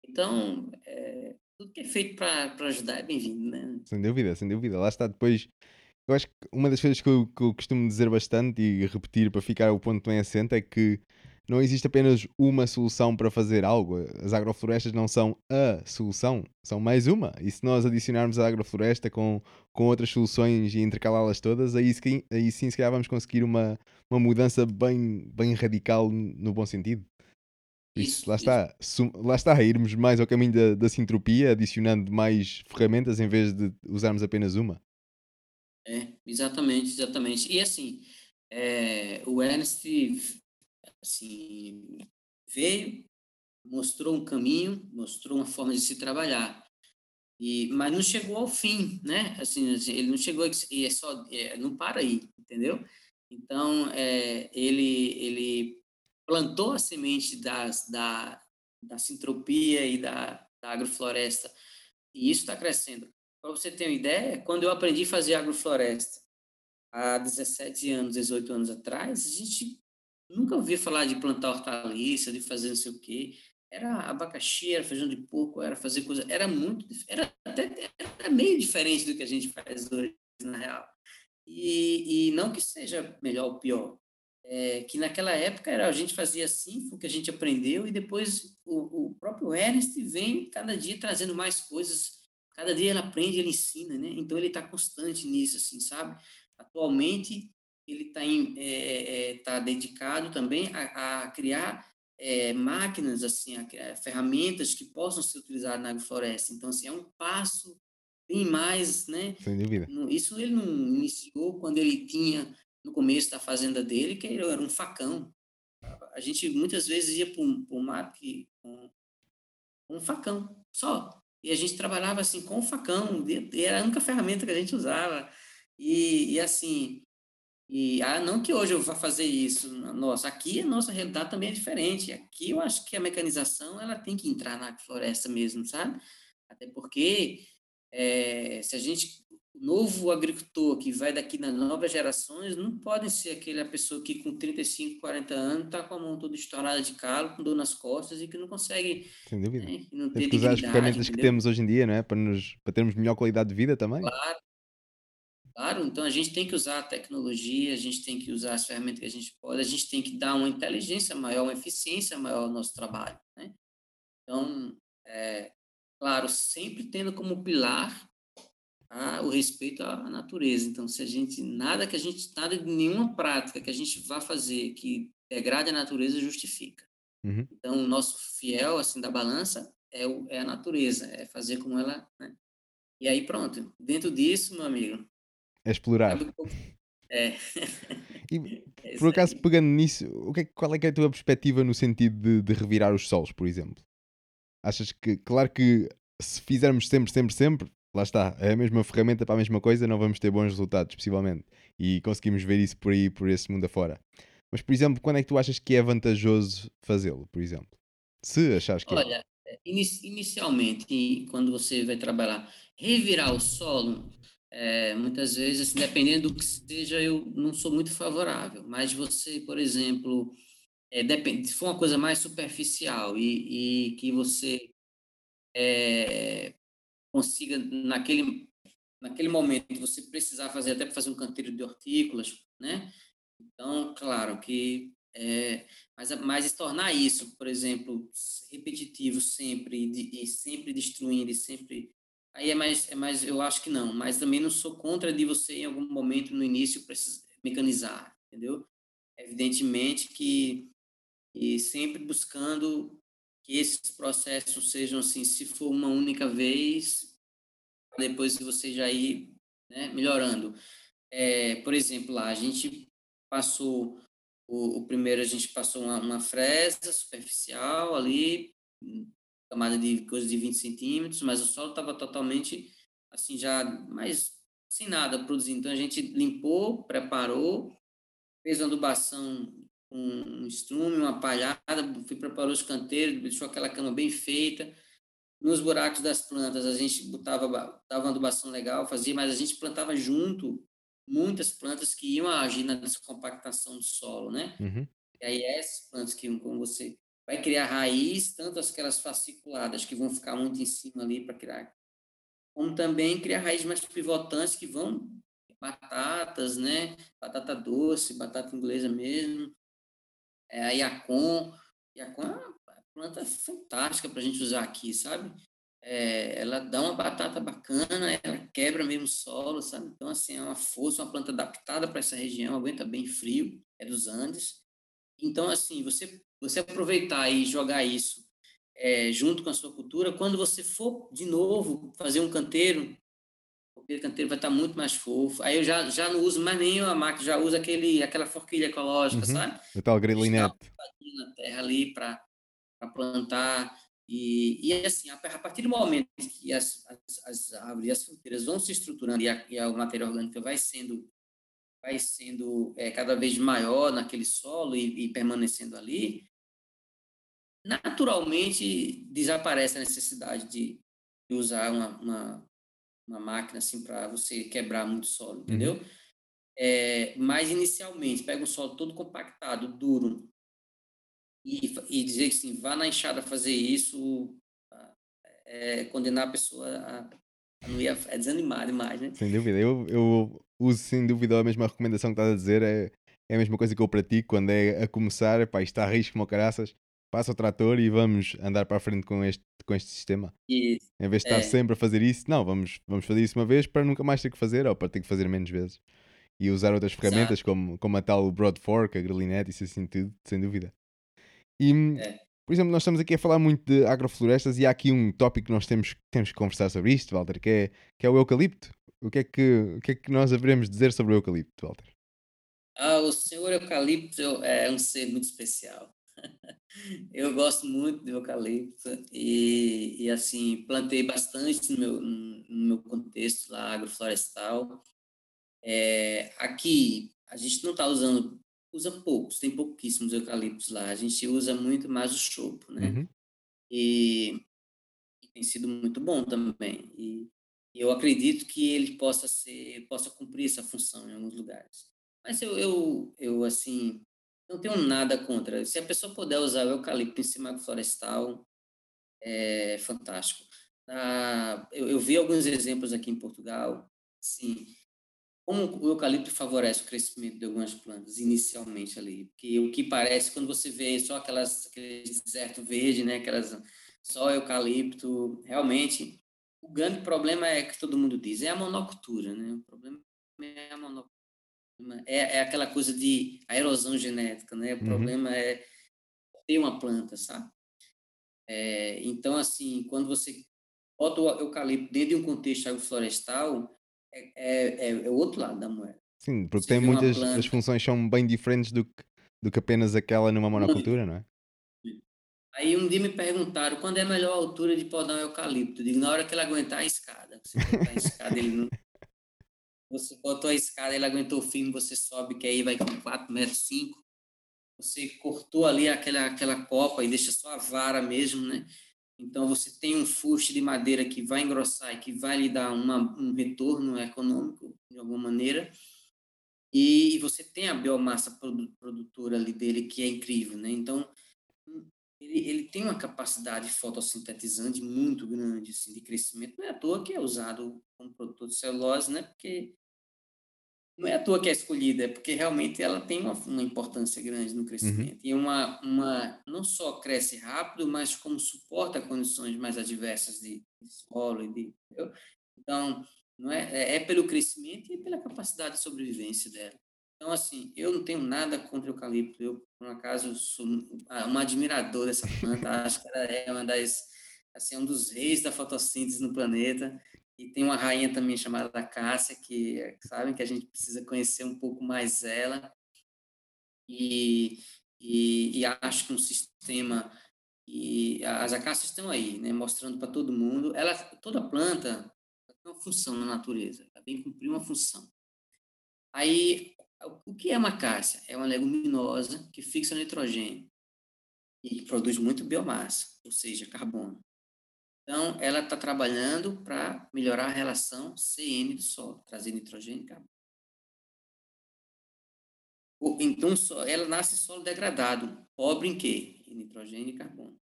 Então, é, tudo que é feito para ajudar é bem-vindo, né? Sem dúvida, sem dúvida. Lá está depois. Eu acho que uma das coisas que eu, que eu costumo dizer bastante e repetir para ficar o ponto bem assente é que não existe apenas uma solução para fazer algo. As agroflorestas não são a solução, são mais uma. E se nós adicionarmos a agrofloresta com, com outras soluções e intercalá-las todas, aí, aí sim se calhar vamos conseguir uma, uma mudança bem, bem radical no bom sentido. Isso, lá está, lá está, irmos mais ao caminho da, da sintropia, adicionando mais ferramentas em vez de usarmos apenas uma. É, exatamente, exatamente. E assim, é, o Ernst assim, veio, mostrou um caminho, mostrou uma forma de se trabalhar. E, mas não chegou ao fim, né? Assim ele não chegou e é só é, não para aí, entendeu? Então é, ele ele plantou a semente das, da da sintropia e da, da agrofloresta e isso está crescendo. Para você ter uma ideia, quando eu aprendi a fazer agrofloresta há 17 anos, 18 anos atrás, a gente Nunca ouvi falar de plantar hortaliça, de fazer não sei o quê. Era abacaxi, era feijão de porco, era fazer coisa. Era muito. Era até era meio diferente do que a gente faz hoje, na real. E, e não que seja melhor ou pior. É, que naquela época era a gente fazia assim, foi o que a gente aprendeu, e depois o, o próprio Ernest vem cada dia trazendo mais coisas. Cada dia ele aprende, ele ensina, né? Então ele está constante nisso, assim, sabe? Atualmente ele está é, é, tá dedicado também a, a criar é, máquinas, assim, a, a ferramentas que possam ser utilizadas na agrofloresta. Então, assim, é um passo bem mais, né? Sem dúvida. Isso ele não iniciou quando ele tinha, no começo da fazenda dele, que era um facão. A gente muitas vezes ia para o mato com, com um facão, só. E a gente trabalhava assim com facão, era a única ferramenta que a gente usava. E, e assim, e ah, não que hoje eu vá fazer isso. Nossa, aqui a nossa realidade também é diferente. Aqui eu acho que a mecanização ela tem que entrar na floresta mesmo, sabe? Até porque é, se a gente novo agricultor que vai daqui nas novas gerações não pode ser aquela pessoa que com 35, 40 anos está com a mão toda estourada de calo, com dor nas costas e que não consegue. Sem dúvida. Né, não Temos que usar as ferramentas que temos hoje em dia, não é? Para, nos, para termos melhor qualidade de vida também. Claro, Claro, então a gente tem que usar a tecnologia, a gente tem que usar as ferramentas que a gente pode, a gente tem que dar uma inteligência maior, uma eficiência maior ao nosso trabalho, né? Então, é, claro, sempre tendo como pilar a, o respeito à natureza. Então, se a gente, nada que a gente, nada de nenhuma prática que a gente vá fazer que degrade a natureza justifica. Uhum. Então, o nosso fiel, assim, da balança é, o, é a natureza, é fazer como ela, né? E aí, pronto. Dentro disso, meu amigo, a explorar. É. E <laughs> É por acaso, aí. pegando nisso, o que é, qual é que é a tua perspectiva no sentido de, de revirar os solos, por exemplo? Achas que, claro que se fizermos sempre, sempre, sempre, lá está, é a mesma ferramenta para a mesma coisa, não vamos ter bons resultados, possivelmente. E conseguimos ver isso por aí, por esse mundo afora. Mas, por exemplo, quando é que tu achas que é vantajoso fazê-lo, por exemplo? Se achares que é. Olha, inicialmente, quando você vai trabalhar, revirar o solo, é, muitas vezes, assim, dependendo do que seja, eu não sou muito favorável. Mas você, por exemplo, é, depende, se for uma coisa mais superficial e, e que você é, consiga, naquele, naquele momento, você precisar fazer, até para fazer um canteiro de hortícolas, né? Então, claro que é, mas, mas tornar isso, por exemplo, repetitivo sempre e, e sempre destruindo e sempre aí é mais é mais eu acho que não, mas também não sou contra de você em algum momento no início mecanizar, entendeu? Evidentemente que e sempre buscando que esses processos sejam assim, se for uma única vez, depois você já ir né, melhorando. É, por exemplo, lá a gente passou o, o primeiro a gente passou uma, uma, fresa superficial ali, camada de coisa de 20 centímetros, mas o solo estava totalmente assim já mais sem nada produzindo. Então a gente limpou, preparou, fez uma adubação um estrume, uma palhada, fui preparou os canteiros, deixou aquela cama bem feita. Nos buracos das plantas a gente botava dava uma adubação legal, fazia, mas a gente plantava junto muitas plantas que iam agir na descompactação do solo, né? Uhum. E aí essas plantas que como você vai criar raiz, tanto aquelas fasciculadas que vão ficar muito em cima ali para criar, como também criar raízes mais pivotantes que vão batatas, né? Batata doce, batata inglesa mesmo, é, a Yacon. Yacon é uma planta fantástica para a gente usar aqui, sabe? é, ela dá uma batata bacana, ela quebra mesmo o solo, sabe? Então, assim, é uma força, uma planta adaptada para essa região, aguenta bem frio, é dos Andes. Então, assim, você, você aproveitar e jogar isso é, junto com a sua cultura, quando você for, de novo, fazer um canteiro, o canteiro vai estar muito mais fofo. Aí eu já, já não uso mais nem a máquina, já uso aquele, aquela forquilha ecológica, Uhum. sabe? O tal grilinete. na terra ali para plantar e, e assim, a, a, partir do momento que as, as, as árvores e as frutas vão se estruturando e a, e a matéria orgânica vai sendo vai sendo é, cada vez maior naquele solo e, e, permanecendo ali, naturalmente desaparece a necessidade de, de usar uma, uma, uma, máquina assim para você quebrar muito solo, entendeu? Uhum. É, mas inicialmente pega um solo todo compactado, duro, e, e dizer que sim, vá na enxada fazer isso, é, condenar a pessoa a, a não ir a, é desanimar demais, né? Sem dúvida, eu, eu uso sem dúvida a mesma recomendação que estás a dizer, é, é a mesma coisa que eu pratico quando é a começar, pá, está a risco como caraças, passa o trator e vamos andar para a frente com este, com este sistema. Isso. Em vez de estar É. sempre a fazer isso, não, vamos, vamos fazer isso uma vez para nunca mais ter que fazer ou para ter que fazer menos vezes. E usar outras ferramentas como, como a tal Broad Fork, a grilinete, isso assim tudo, sem dúvida. E, É. por exemplo, nós estamos aqui a falar muito de agroflorestas e há aqui um tópico que nós temos, temos que conversar sobre isto, Walter, que é, que é o eucalipto. O que é que, o que é que nós haveremos dizer sobre o eucalipto, Walter? Ah, o senhor eucalipto é um ser muito especial. Eu gosto muito do eucalipto e, e assim, plantei bastante no meu, no meu contexto lá agroflorestal. É, aqui, a gente não está usando, usa poucos, tem pouquíssimos eucaliptos lá. A gente usa muito mais o chopo, né? Uhum. E, e tem sido muito bom também. E eu acredito que ele possa ser, possa cumprir essa função em alguns lugares. Mas eu, eu, eu assim, não tenho nada contra. Se a pessoa puder usar o eucalipto em cima do florestal, é fantástico. Ah, eu, eu vi alguns exemplos aqui em Portugal, sim, como o eucalipto favorece o crescimento de algumas plantas inicialmente ali, porque o que parece quando você vê só aquelas aquele deserto verde, né, aquelas só eucalipto, realmente o grande problema é que todo mundo diz é a monocultura, né? O problema é a monocultura é, é aquela coisa de a erosão genética, né? O Uhum. problema é ter uma planta, sabe? É, então, assim, quando você bota o eucalipto dentro de um contexto agroflorestal, é, é, é, é o outro lado da moeda. Sim, porque tem muitas. As funções são bem diferentes do que, do que apenas aquela numa monocultura, não é? Aí um dia me perguntaram quando é a melhor altura de podar um eucalipto. Eu digo, na hora que ele aguentar a escada. Você botar a escada, ele não. Você botou a escada, ele aguentou o firme, você sobe, que aí vai com 4 metros 5. Você cortou ali aquela, aquela copa e deixa só a vara mesmo, né? Então você tem um fuste de madeira que vai engrossar e que vai lhe dar uma, um retorno econômico de alguma maneira. E, você tem a biomassa produtora ali dele que é incrível, né? Então ele, ele tem uma capacidade fotossintetizante muito grande assim, de crescimento. Não é à toa que é usado como produtor de celulose, né? Porque não é à toa que é escolhida, é porque realmente ela tem uma, uma importância grande no crescimento. Uhum. E uma, uma, não só cresce rápido, mas como suporta condições mais adversas de, de solo. E de, então, não é, é, é pelo crescimento e pela capacidade de sobrevivência dela. Então, assim, eu não tenho nada contra o eucalipto. Eu, por um acaso, sou uma admirador dessa planta. <laughs> Acho que ela é uma das, assim, um dos reis da fotossíntese no planeta. E tem uma rainha também chamada Cássia, que sabem que a gente precisa conhecer um pouco mais ela. E, e, e acho que um sistema e as acácias estão aí, né, mostrando para todo mundo. Ela, toda planta tem uma função na natureza, ela vem cumprir uma função. Aí, o que é uma acácia? É uma leguminosa que fixa nitrogênio e produz muito biomassa, ou seja, carbono. Então, ela está trabalhando para melhorar a relação CN do solo, trazer nitrogênio e carbono. Então, ela nasce solo degradado, pobre em quê? Em nitrogênio e carbono.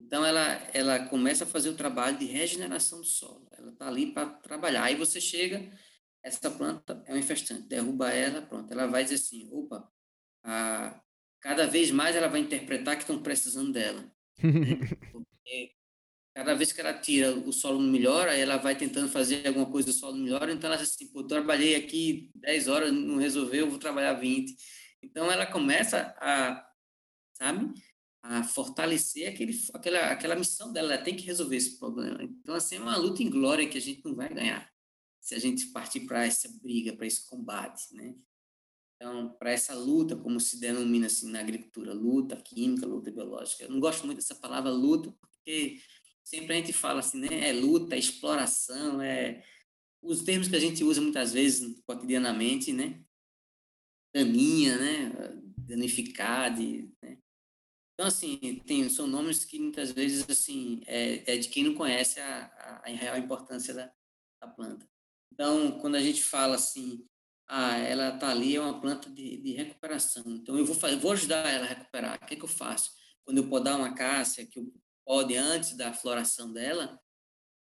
Então, ela, ela começa a fazer o trabalho de regeneração do solo. Ela está ali para trabalhar. Aí você chega, essa planta é um infestante, derruba ela, pronto. Ela vai dizer assim, opa, a, cada vez mais ela vai interpretar que estão precisando dela. <laughs> Né? Porque cada vez que ela tira, o solo não melhora, ela vai tentando fazer alguma coisa, o solo melhora, então ela diz assim, pô, trabalhei aqui 10 horas, não resolveu, vou trabalhar 20. Então ela começa a, sabe, a fortalecer aquele, aquela, aquela missão dela, ela tem que resolver esse problema. Então, assim, é uma luta em glória que a gente não vai ganhar se a gente partir para essa briga, para esse combate, né? Então, para essa luta, como se denomina assim na agricultura, luta química, luta biológica. Eu não gosto muito dessa palavra luta, porque sempre a gente fala assim, né? É luta, é exploração, é os termos que a gente usa muitas vezes cotidianamente, né? Daninha, né? Danificar, de, né? Então, assim, tem, são nomes que muitas vezes, assim, é, é de quem não conhece a, a, a real importância da, da, planta. Então, quando a gente fala assim, ah, ela está ali, é uma planta de, de recuperação, então eu vou, fazer, vou ajudar ela a recuperar. O que, é que eu faço? Quando eu podar uma cássia, que eu pode antes da floração dela,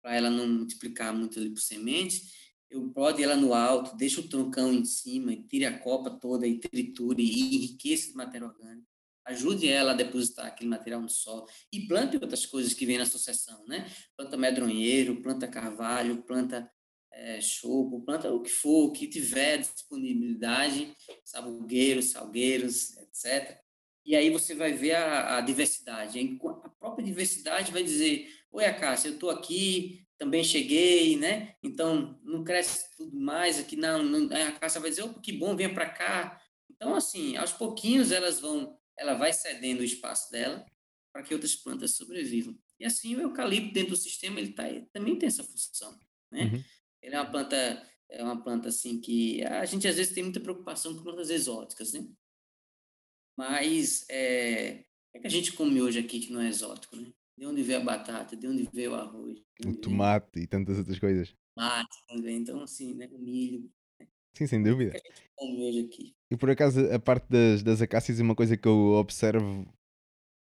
para ela não multiplicar muito ali por semente, eu pode ela no alto, deixa o troncão em cima, tire a copa toda e triture e enriqueça esse matéria orgânica. Ajude ela a depositar aquele material no solo e plante outras coisas que vêm na sucessão, né? Planta medronheiro, planta carvalho, planta é, choco, planta o que for, o que tiver disponibilidade, sabugueiros, salgueiros, etc. E aí você vai ver a, a diversidade. A própria diversidade vai dizer, oi, Acácia, eu estou aqui, também cheguei, né? Então, não cresce tudo mais aqui, não. não a Acácia vai dizer, oh, que bom, venha para cá. Então, assim, aos pouquinhos elas vão, ela vai cedendo o espaço dela para que outras plantas sobrevivam. E assim, o eucalipto dentro do sistema, ele, tá, ele também tem essa função, né? Uhum. Ele é uma planta, é uma planta assim que a gente às vezes tem muita preocupação com plantas exóticas, né? Mas é, é que a gente come hoje aqui que não é exótico, né? De onde veio a batata, de onde veio o arroz. O tomate e tantas outras coisas. Tomate também, então assim, né? O milho. Né? Sim, sem dúvida. É que a gente come hoje aqui. E por acaso, a parte das, das acácias é uma coisa que eu observo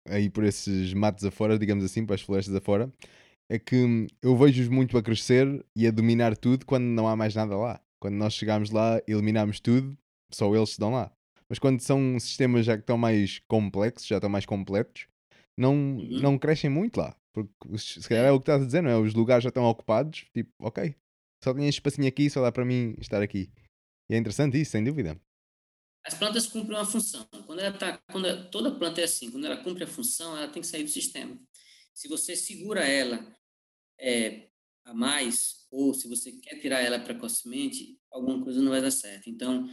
aí por esses matos afora, digamos assim, para as florestas afora, é que eu vejo-os muito a crescer e a dominar tudo quando não há mais nada lá. Quando nós chegamos lá, eliminamos tudo, só eles estão lá. Mas quando são sistemas já que estão mais complexos, já estão mais completos, não, uhum. não crescem muito lá. Porque se calhar é o que estás a dizer, não é? Os lugares já estão ocupados, tipo, ok, só este espacinho aqui, só dá para mim estar aqui. E é interessante isso, sem dúvida. As plantas cumprem uma função. Quando ela tá, quando ela, toda planta é assim, quando ela cumpre a função, ela tem que sair do sistema. Se você segura ela é, a mais, ou se você quer tirar ela precocemente, alguma coisa não vai dar certo. Então,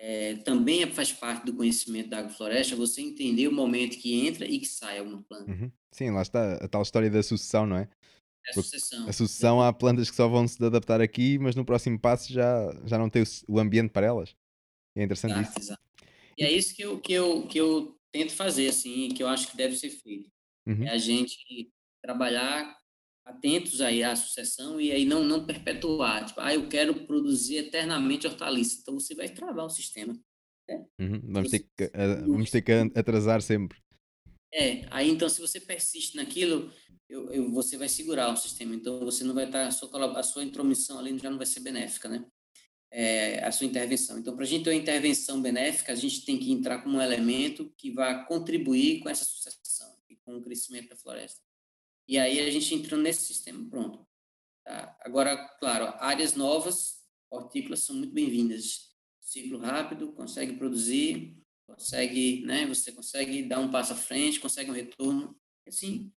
é, também faz parte do conhecimento da agrofloresta você entender o momento que entra e que sai alguma planta. Uhum. Sim, lá está a tal história da sucessão, não é? É a sucessão. A sucessão há plantas que só vão se adaptar aqui, mas no próximo passo já, já não tem o, o ambiente para elas. É interessante exato, isso. Exato. E é isso que eu, que, eu, que eu tento fazer, assim, que eu acho que deve ser feito. Uhum. É a gente trabalhar atentos aí à sucessão e aí não, não perpetuar. Tipo, ah, eu quero produzir eternamente hortaliça. Então você vai travar o sistema. Né? Uhum. Vamos, ter que, uh, vamos ter que atrasar sempre. É, aí então se você persiste naquilo, eu, eu, você vai segurar o sistema. Então você não vai estar, a sua, a sua intromissão ali já não vai ser benéfica, né? É, a sua intervenção. Então, para a gente ter uma intervenção benéfica, a gente tem que entrar como um elemento que vai contribuir com essa sucessão e com o crescimento da floresta. E aí a gente entrou nesse sistema, pronto. Tá? Agora, claro, áreas novas, hortícolas são muito bem-vindas. Ciclo rápido, consegue produzir, consegue, né, você consegue dar um passo à frente, consegue um retorno, assim,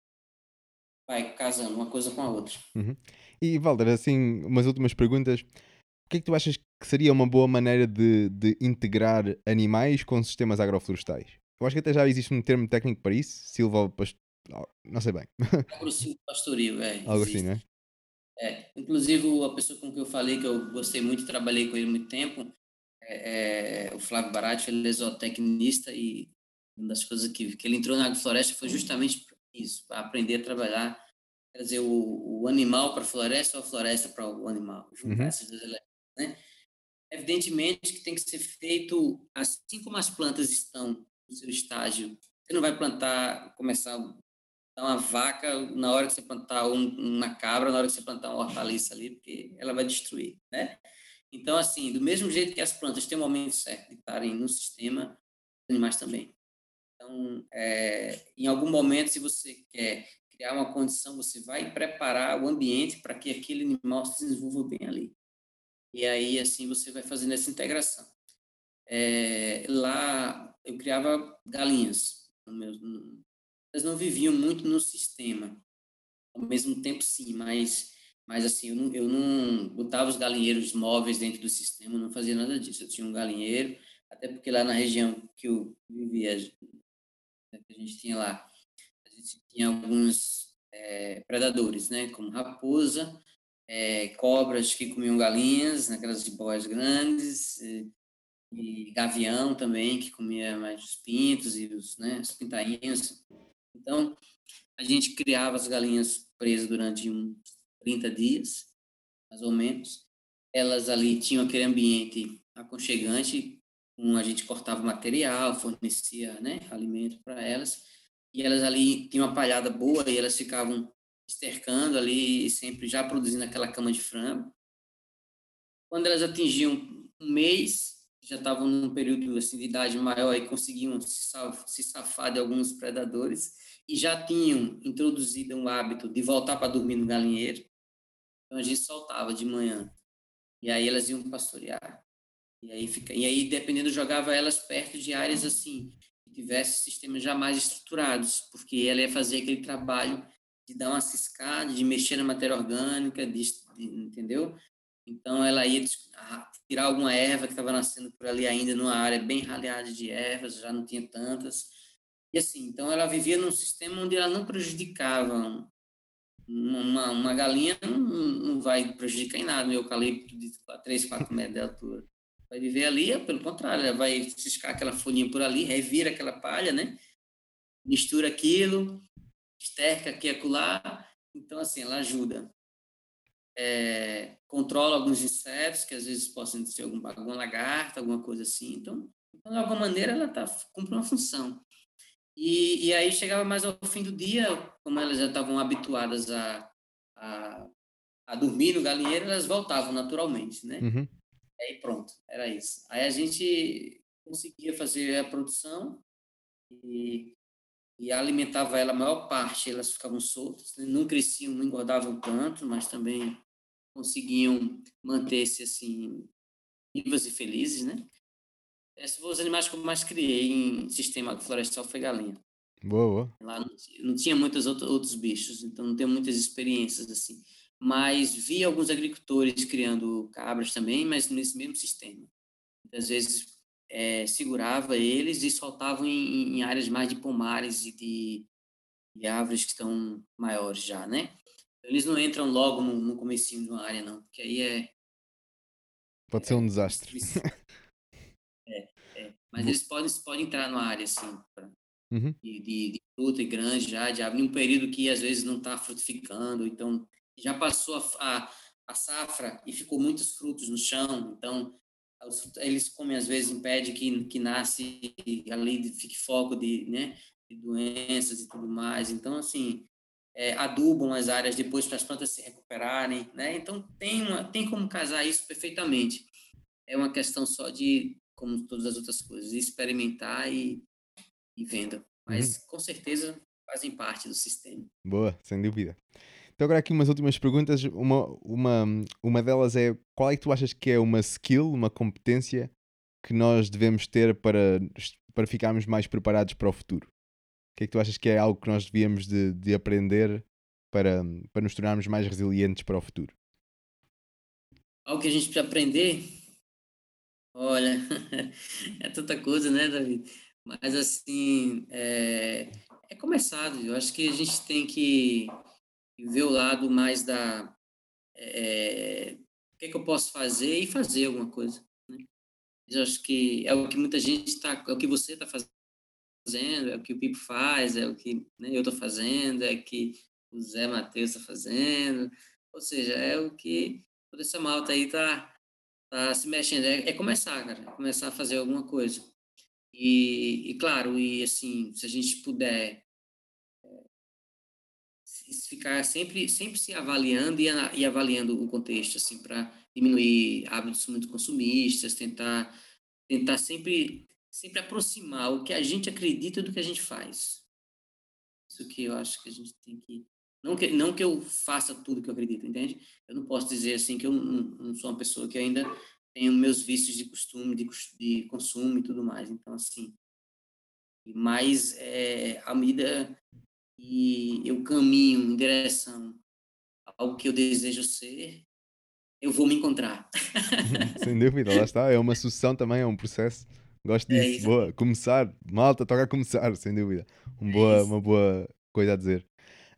vai casando uma coisa com a outra. Uhum. E, Walter, assim, umas últimas perguntas. O que é que tu achas que seria uma boa maneira de, de integrar animais com sistemas agroflorestais? Eu acho que até já existe um termo técnico para isso, silva não sei bem. <laughs> Agrocínio pastoril, é. Algo assim, né? É, inclusive a pessoa com quem eu falei que eu gostei muito, trabalhei com ele muito tempo, é, é, o Flávio Barati, ele é zootecnista e uma das coisas que, que ele entrou na agrofloresta foi justamente isso, para aprender a trabalhar, trazer o, o animal para a floresta ou a floresta para o animal, juntar uhum. essas duas né? Evidentemente que tem que ser feito assim como as plantas estão no seu estágio. Você não vai plantar, começar uma vaca na hora que você plantar um, uma cabra, na hora que você plantar uma hortaliça ali, porque ela vai destruir, né? Então, assim, do mesmo jeito que as plantas têm um momento certo de estarem no sistema, os animais também. Então, é, em algum momento, se você quer criar uma condição, você vai preparar o ambiente para que aquele animal se desenvolva bem ali. E aí, assim, você vai fazendo essa integração. É, lá, eu criava galinhas no meu, elas não viviam muito no sistema. Ao mesmo tempo, sim, mas, mas assim, eu não, eu não botava os galinheiros móveis dentro do sistema, não fazia nada disso. Eu tinha um galinheiro, até porque lá na região que eu vivia, né, que a gente tinha lá, a gente tinha alguns é, predadores, né, como raposa, é, cobras que comiam galinhas, naquelas de boas grandes, e, e gavião também, que comia mais os pintos e os, né, os pintainhos. Então, a gente criava as galinhas presas durante uns 30 dias, mais ou menos. Elas ali tinham aquele ambiente aconchegante, um, a gente cortava material, fornecia né, alimento para elas, e elas ali tinham uma palhada boa e elas ficavam estercando ali, sempre já produzindo aquela cama de frango. Quando elas atingiam um mês, já estavam num período assim, de idade maior e conseguiam se safar de alguns predadores e já tinham introduzido um hábito de voltar para dormir no galinheiro. Então a gente soltava de manhã e aí elas iam pastorear. E aí fica, e aí dependendo jogava elas perto de áreas assim que tivesse sistemas já mais estruturados, porque ela ia fazer aquele trabalho de dar uma ciscada, de mexer na matéria orgânica, de, de, entendeu? Então ela ia tirar alguma erva que estava nascendo por ali ainda numa área bem raleada de ervas, já não tinha tantas. E assim, então ela vivia num sistema onde ela não prejudicava. Uma, uma galinha não, não vai prejudicar em nada, um eucalipto de 3, 4 metros de altura. Vai viver ali, pelo contrário, ela vai ciscar aquela folhinha por ali, revira aquela palha, né? Mistura aquilo, esterca aqui e acolá. Então, assim, ela ajuda é, controla alguns insetos, que às vezes possam ser algum, alguma lagarta, alguma coisa assim. Então, de alguma maneira, ela tá, cumpre uma função. E, e aí chegava mais ao fim do dia, como elas já estavam habituadas a, a, a dormir no galinheiro, elas voltavam naturalmente, né? Uhum. Aí pronto, era isso. Aí a gente conseguia fazer a produção e e alimentava ela a maior parte, elas ficavam soltas, né? não cresciam, não engordavam tanto, mas também conseguiam manter-se assim vivas e felizes, né? Esses foram os animais que eu mais criei em sistema florestal foi galinha. Boa. Lá não, não tinha muitos outros, outros bichos, então não tenho muitas experiências assim. mas vi alguns agricultores criando cabras também, mas nesse mesmo sistema. Às vezes é, segurava eles e soltavam em, em, áreas mais de pomares e de, de, árvores que estão maiores já, né? Eles não entram logo no, no comecinho de uma área, não, porque aí é... Pode ser um desastre. <laughs> É, é. Mas eles podem, podem entrar numa área, assim, pra, uhum. de, de, de, fruta e grande já, de um período que às vezes não está frutificando, então já passou a, a, a safra e ficou muitos frutos no chão, então eles comem às vezes impede que que nasce ali fique foco de né de doenças e tudo mais então assim é, adubam as áreas depois para as plantas se recuperarem né então tem uma tem como casar isso perfeitamente é uma questão só de como todas as outras coisas experimentar e, e venda mas uhum. com certeza fazem parte do sistema boa sem dúvida então agora aqui umas últimas perguntas. Uma, uma, uma delas é qual é que tu achas que é uma skill, uma competência que nós devemos ter para, para ficarmos mais preparados para o futuro? Que é que tu achas que é algo que nós devíamos de, de aprender para, para nos tornarmos mais resilientes para o futuro? Algo que a gente precisa aprender? Olha, <laughs> é tanta coisa, né, David? Mas assim, é, é começado. Eu acho que a gente tem que ver o lado mais da é, o que, é que eu posso fazer e fazer alguma coisa. Né? Eu acho que é o que muita gente está, é o que você está fazendo, é o que o Pipo faz, é o que né, eu estou fazendo, é o que o Zé Matheus está fazendo, ou seja, é o que toda essa malta aí está tá se mexendo. É, é, começar, cara, é começar a fazer alguma coisa. E, e claro, e assim, se a gente puder ficar sempre, sempre se avaliando e, e avaliando o contexto, assim, para diminuir hábitos muito consumistas, tentar, tentar sempre, sempre aproximar o que a gente acredita do que a gente faz. Isso que eu acho que a gente tem que não que, não que eu faça tudo que eu acredito, entende? Eu não posso dizer assim que eu não, não sou uma pessoa que ainda tenho meus vícios de costume, de, de consumo e tudo mais. Então, assim, mas é, à medida e eu caminho em direção ao que eu desejo ser, eu vou me encontrar. <laughs> Sem dúvida, lá está. É uma sucessão também, é um processo. Gosto é disso. É boa. Começar, malta, toca a começar, sem dúvida. Um é boa, uma boa coisa a dizer.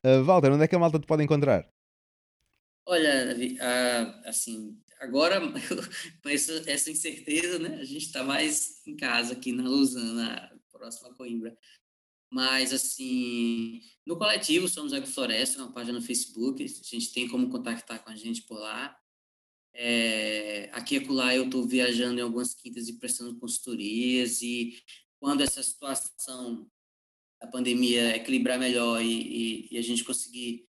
Uh, Walter, onde é que a malta te pode encontrar? Olha, uh, assim, agora <laughs> com essa, essa incerteza, né? A gente está mais em casa aqui na Lusana, próxima a Coimbra. Mas, assim, no coletivo, somos Agrofloresta, uma página no Facebook, a gente tem como contactar com a gente por lá. É, aqui e lá eu estou viajando em algumas quintas e prestando consultorias, e quando essa situação da pandemia equilibrar melhor e, e, e a gente conseguir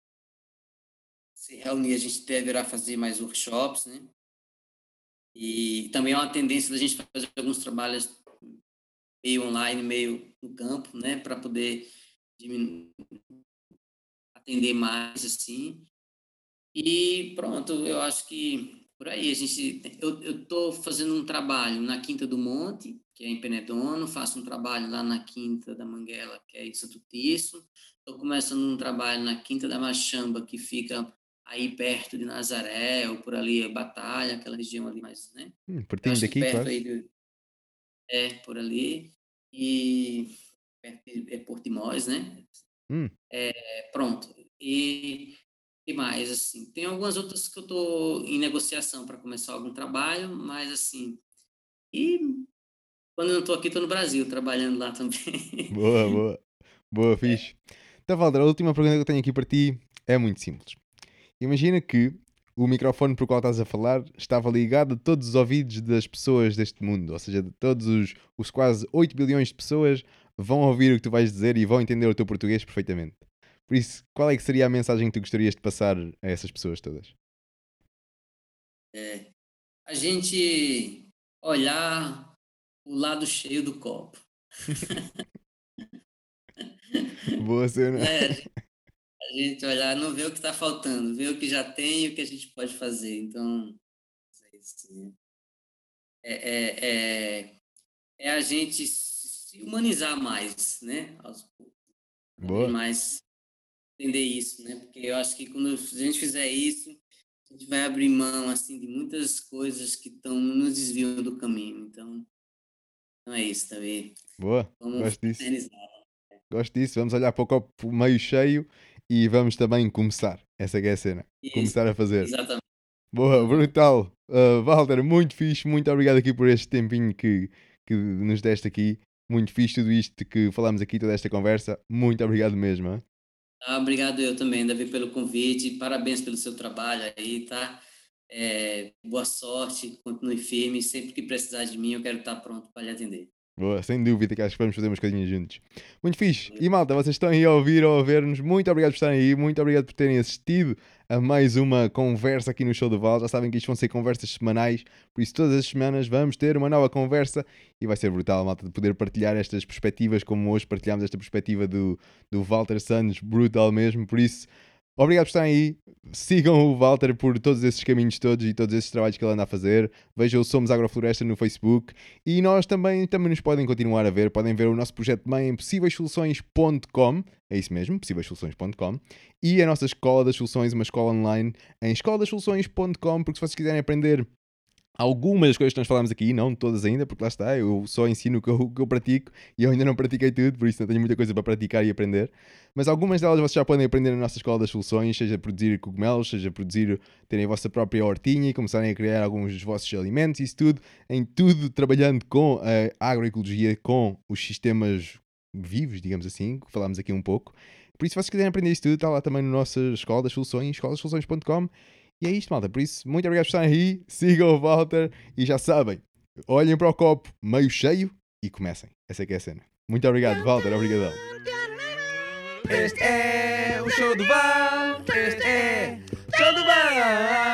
se reunir, a gente deverá fazer mais workshops, né? E também é uma tendência da gente fazer alguns trabalhos meio online, meio no campo, né, para poder atender mais assim. E pronto, eu acho que por aí a gente eu tô fazendo um trabalho na Quinta do Monte, que é em Penedono, faço um trabalho lá na Quinta da Manguela, que é em Santo Tirso. Estou começando um trabalho na Quinta da Machamba, que fica aí perto de Nazaré, ou por ali, Batalha, aquela região ali mais, né? Hum, pertinho daqui, perto aí do, é, por ali. E é Portimós, né? Hum. É, pronto. E, e mais, assim, tem algumas outras que eu estou em negociação para começar algum trabalho, mas assim, e quando eu não estou aqui, estou no Brasil, trabalhando lá também. <laughs> Boa, boa. Boa, fixe. É. Então, Valder, a última pergunta que eu tenho aqui para ti é muito simples. Imagina que o microfone por qual estás a falar estava ligado a todos os ouvidos das pessoas deste mundo, ou seja, de todos os, os quase 8 bilhões de pessoas vão ouvir o que tu vais dizer e vão entender o teu português perfeitamente. Por isso, qual é que seria a mensagem que tu gostarias de passar a essas pessoas todas? É, a gente olhar o lado cheio do copo. <laughs> Boa cena. É, a gente olhar, não ver o que está faltando, ver o que já tem e o que a gente pode fazer. Então, é, é, é, é a gente se humanizar mais, né? Poucos. Mais entender isso, né? Porque eu acho que quando a gente fizer isso, a gente vai abrir mão assim de muitas coisas que estão nos desviando do caminho. Então, então é isso, tá vendo? Boa, Vamos gosto disso. Gosto disso. Vamos olhar para o copo meio cheio e vamos também começar. Essa é a cena. Isso. Começar a fazer. Exatamente. Boa, brutal. Uh, Walter, muito fixe. Muito obrigado aqui por este tempinho que, que nos deste aqui. Muito fixe tudo isto que falamos aqui, toda esta conversa. Muito obrigado mesmo. Hein? Ah, obrigado eu também, Davi, pelo convite. Parabéns pelo seu trabalho aí, tá? É, boa sorte, continue firme. Sempre que precisar de mim, eu quero estar pronto para lhe atender. Boa, sem dúvida que acho que vamos fazer umas coisinhas juntos. Muito fixe. E malta, vocês estão aí a ouvir ou a ver-nos. Muito obrigado por estarem aí. Muito obrigado por terem assistido a mais uma conversa aqui no Show do Val. Já sabem que isto vão ser conversas semanais, por isso todas as semanas vamos ter uma nova conversa e vai ser brutal, malta, de poder partilhar estas perspectivas, como hoje partilhamos esta perspectiva do, do Walter Santos, brutal mesmo. Por isso, Obrigado por estarem aí. Sigam o Walter por todos esses caminhos todos e todos esses trabalhos que ele anda a fazer. Vejam o Somos Agrofloresta no Facebook. E nós também, também nos podem continuar a ver. Podem ver o nosso projeto mãe em possíveissoluções.com. É isso mesmo, possíveissoluções.com. E a nossa Escola das Soluções, uma escola online em escoladasoluções.com. Porque se vocês quiserem aprender algumas das coisas que nós falamos aqui, não todas ainda, porque lá está, eu só ensino o que eu, que eu pratico e eu ainda não pratiquei tudo, por isso não tenho muita coisa para praticar e aprender. Mas algumas delas vocês já podem aprender na nossa escola das soluções, seja produzir cogumelos, seja produzir, terem a vossa própria hortinha e começarem a criar alguns dos vossos alimentos, isso tudo, em tudo trabalhando com a agroecologia, com os sistemas vivos, digamos assim, que falámos aqui um pouco. Por isso, se vocês quiserem aprender isso tudo, está lá também na nossa escola das soluções, escolasoluções.com e é isto, malta. Por isso, muito obrigado por estarem aí. Sigam o Walter e já sabem, olhem para o copo meio cheio e comecem. Essa é que é a cena. Muito obrigado, Walter. Obrigadão. Este é o show do Walter. Este é o show do Walter.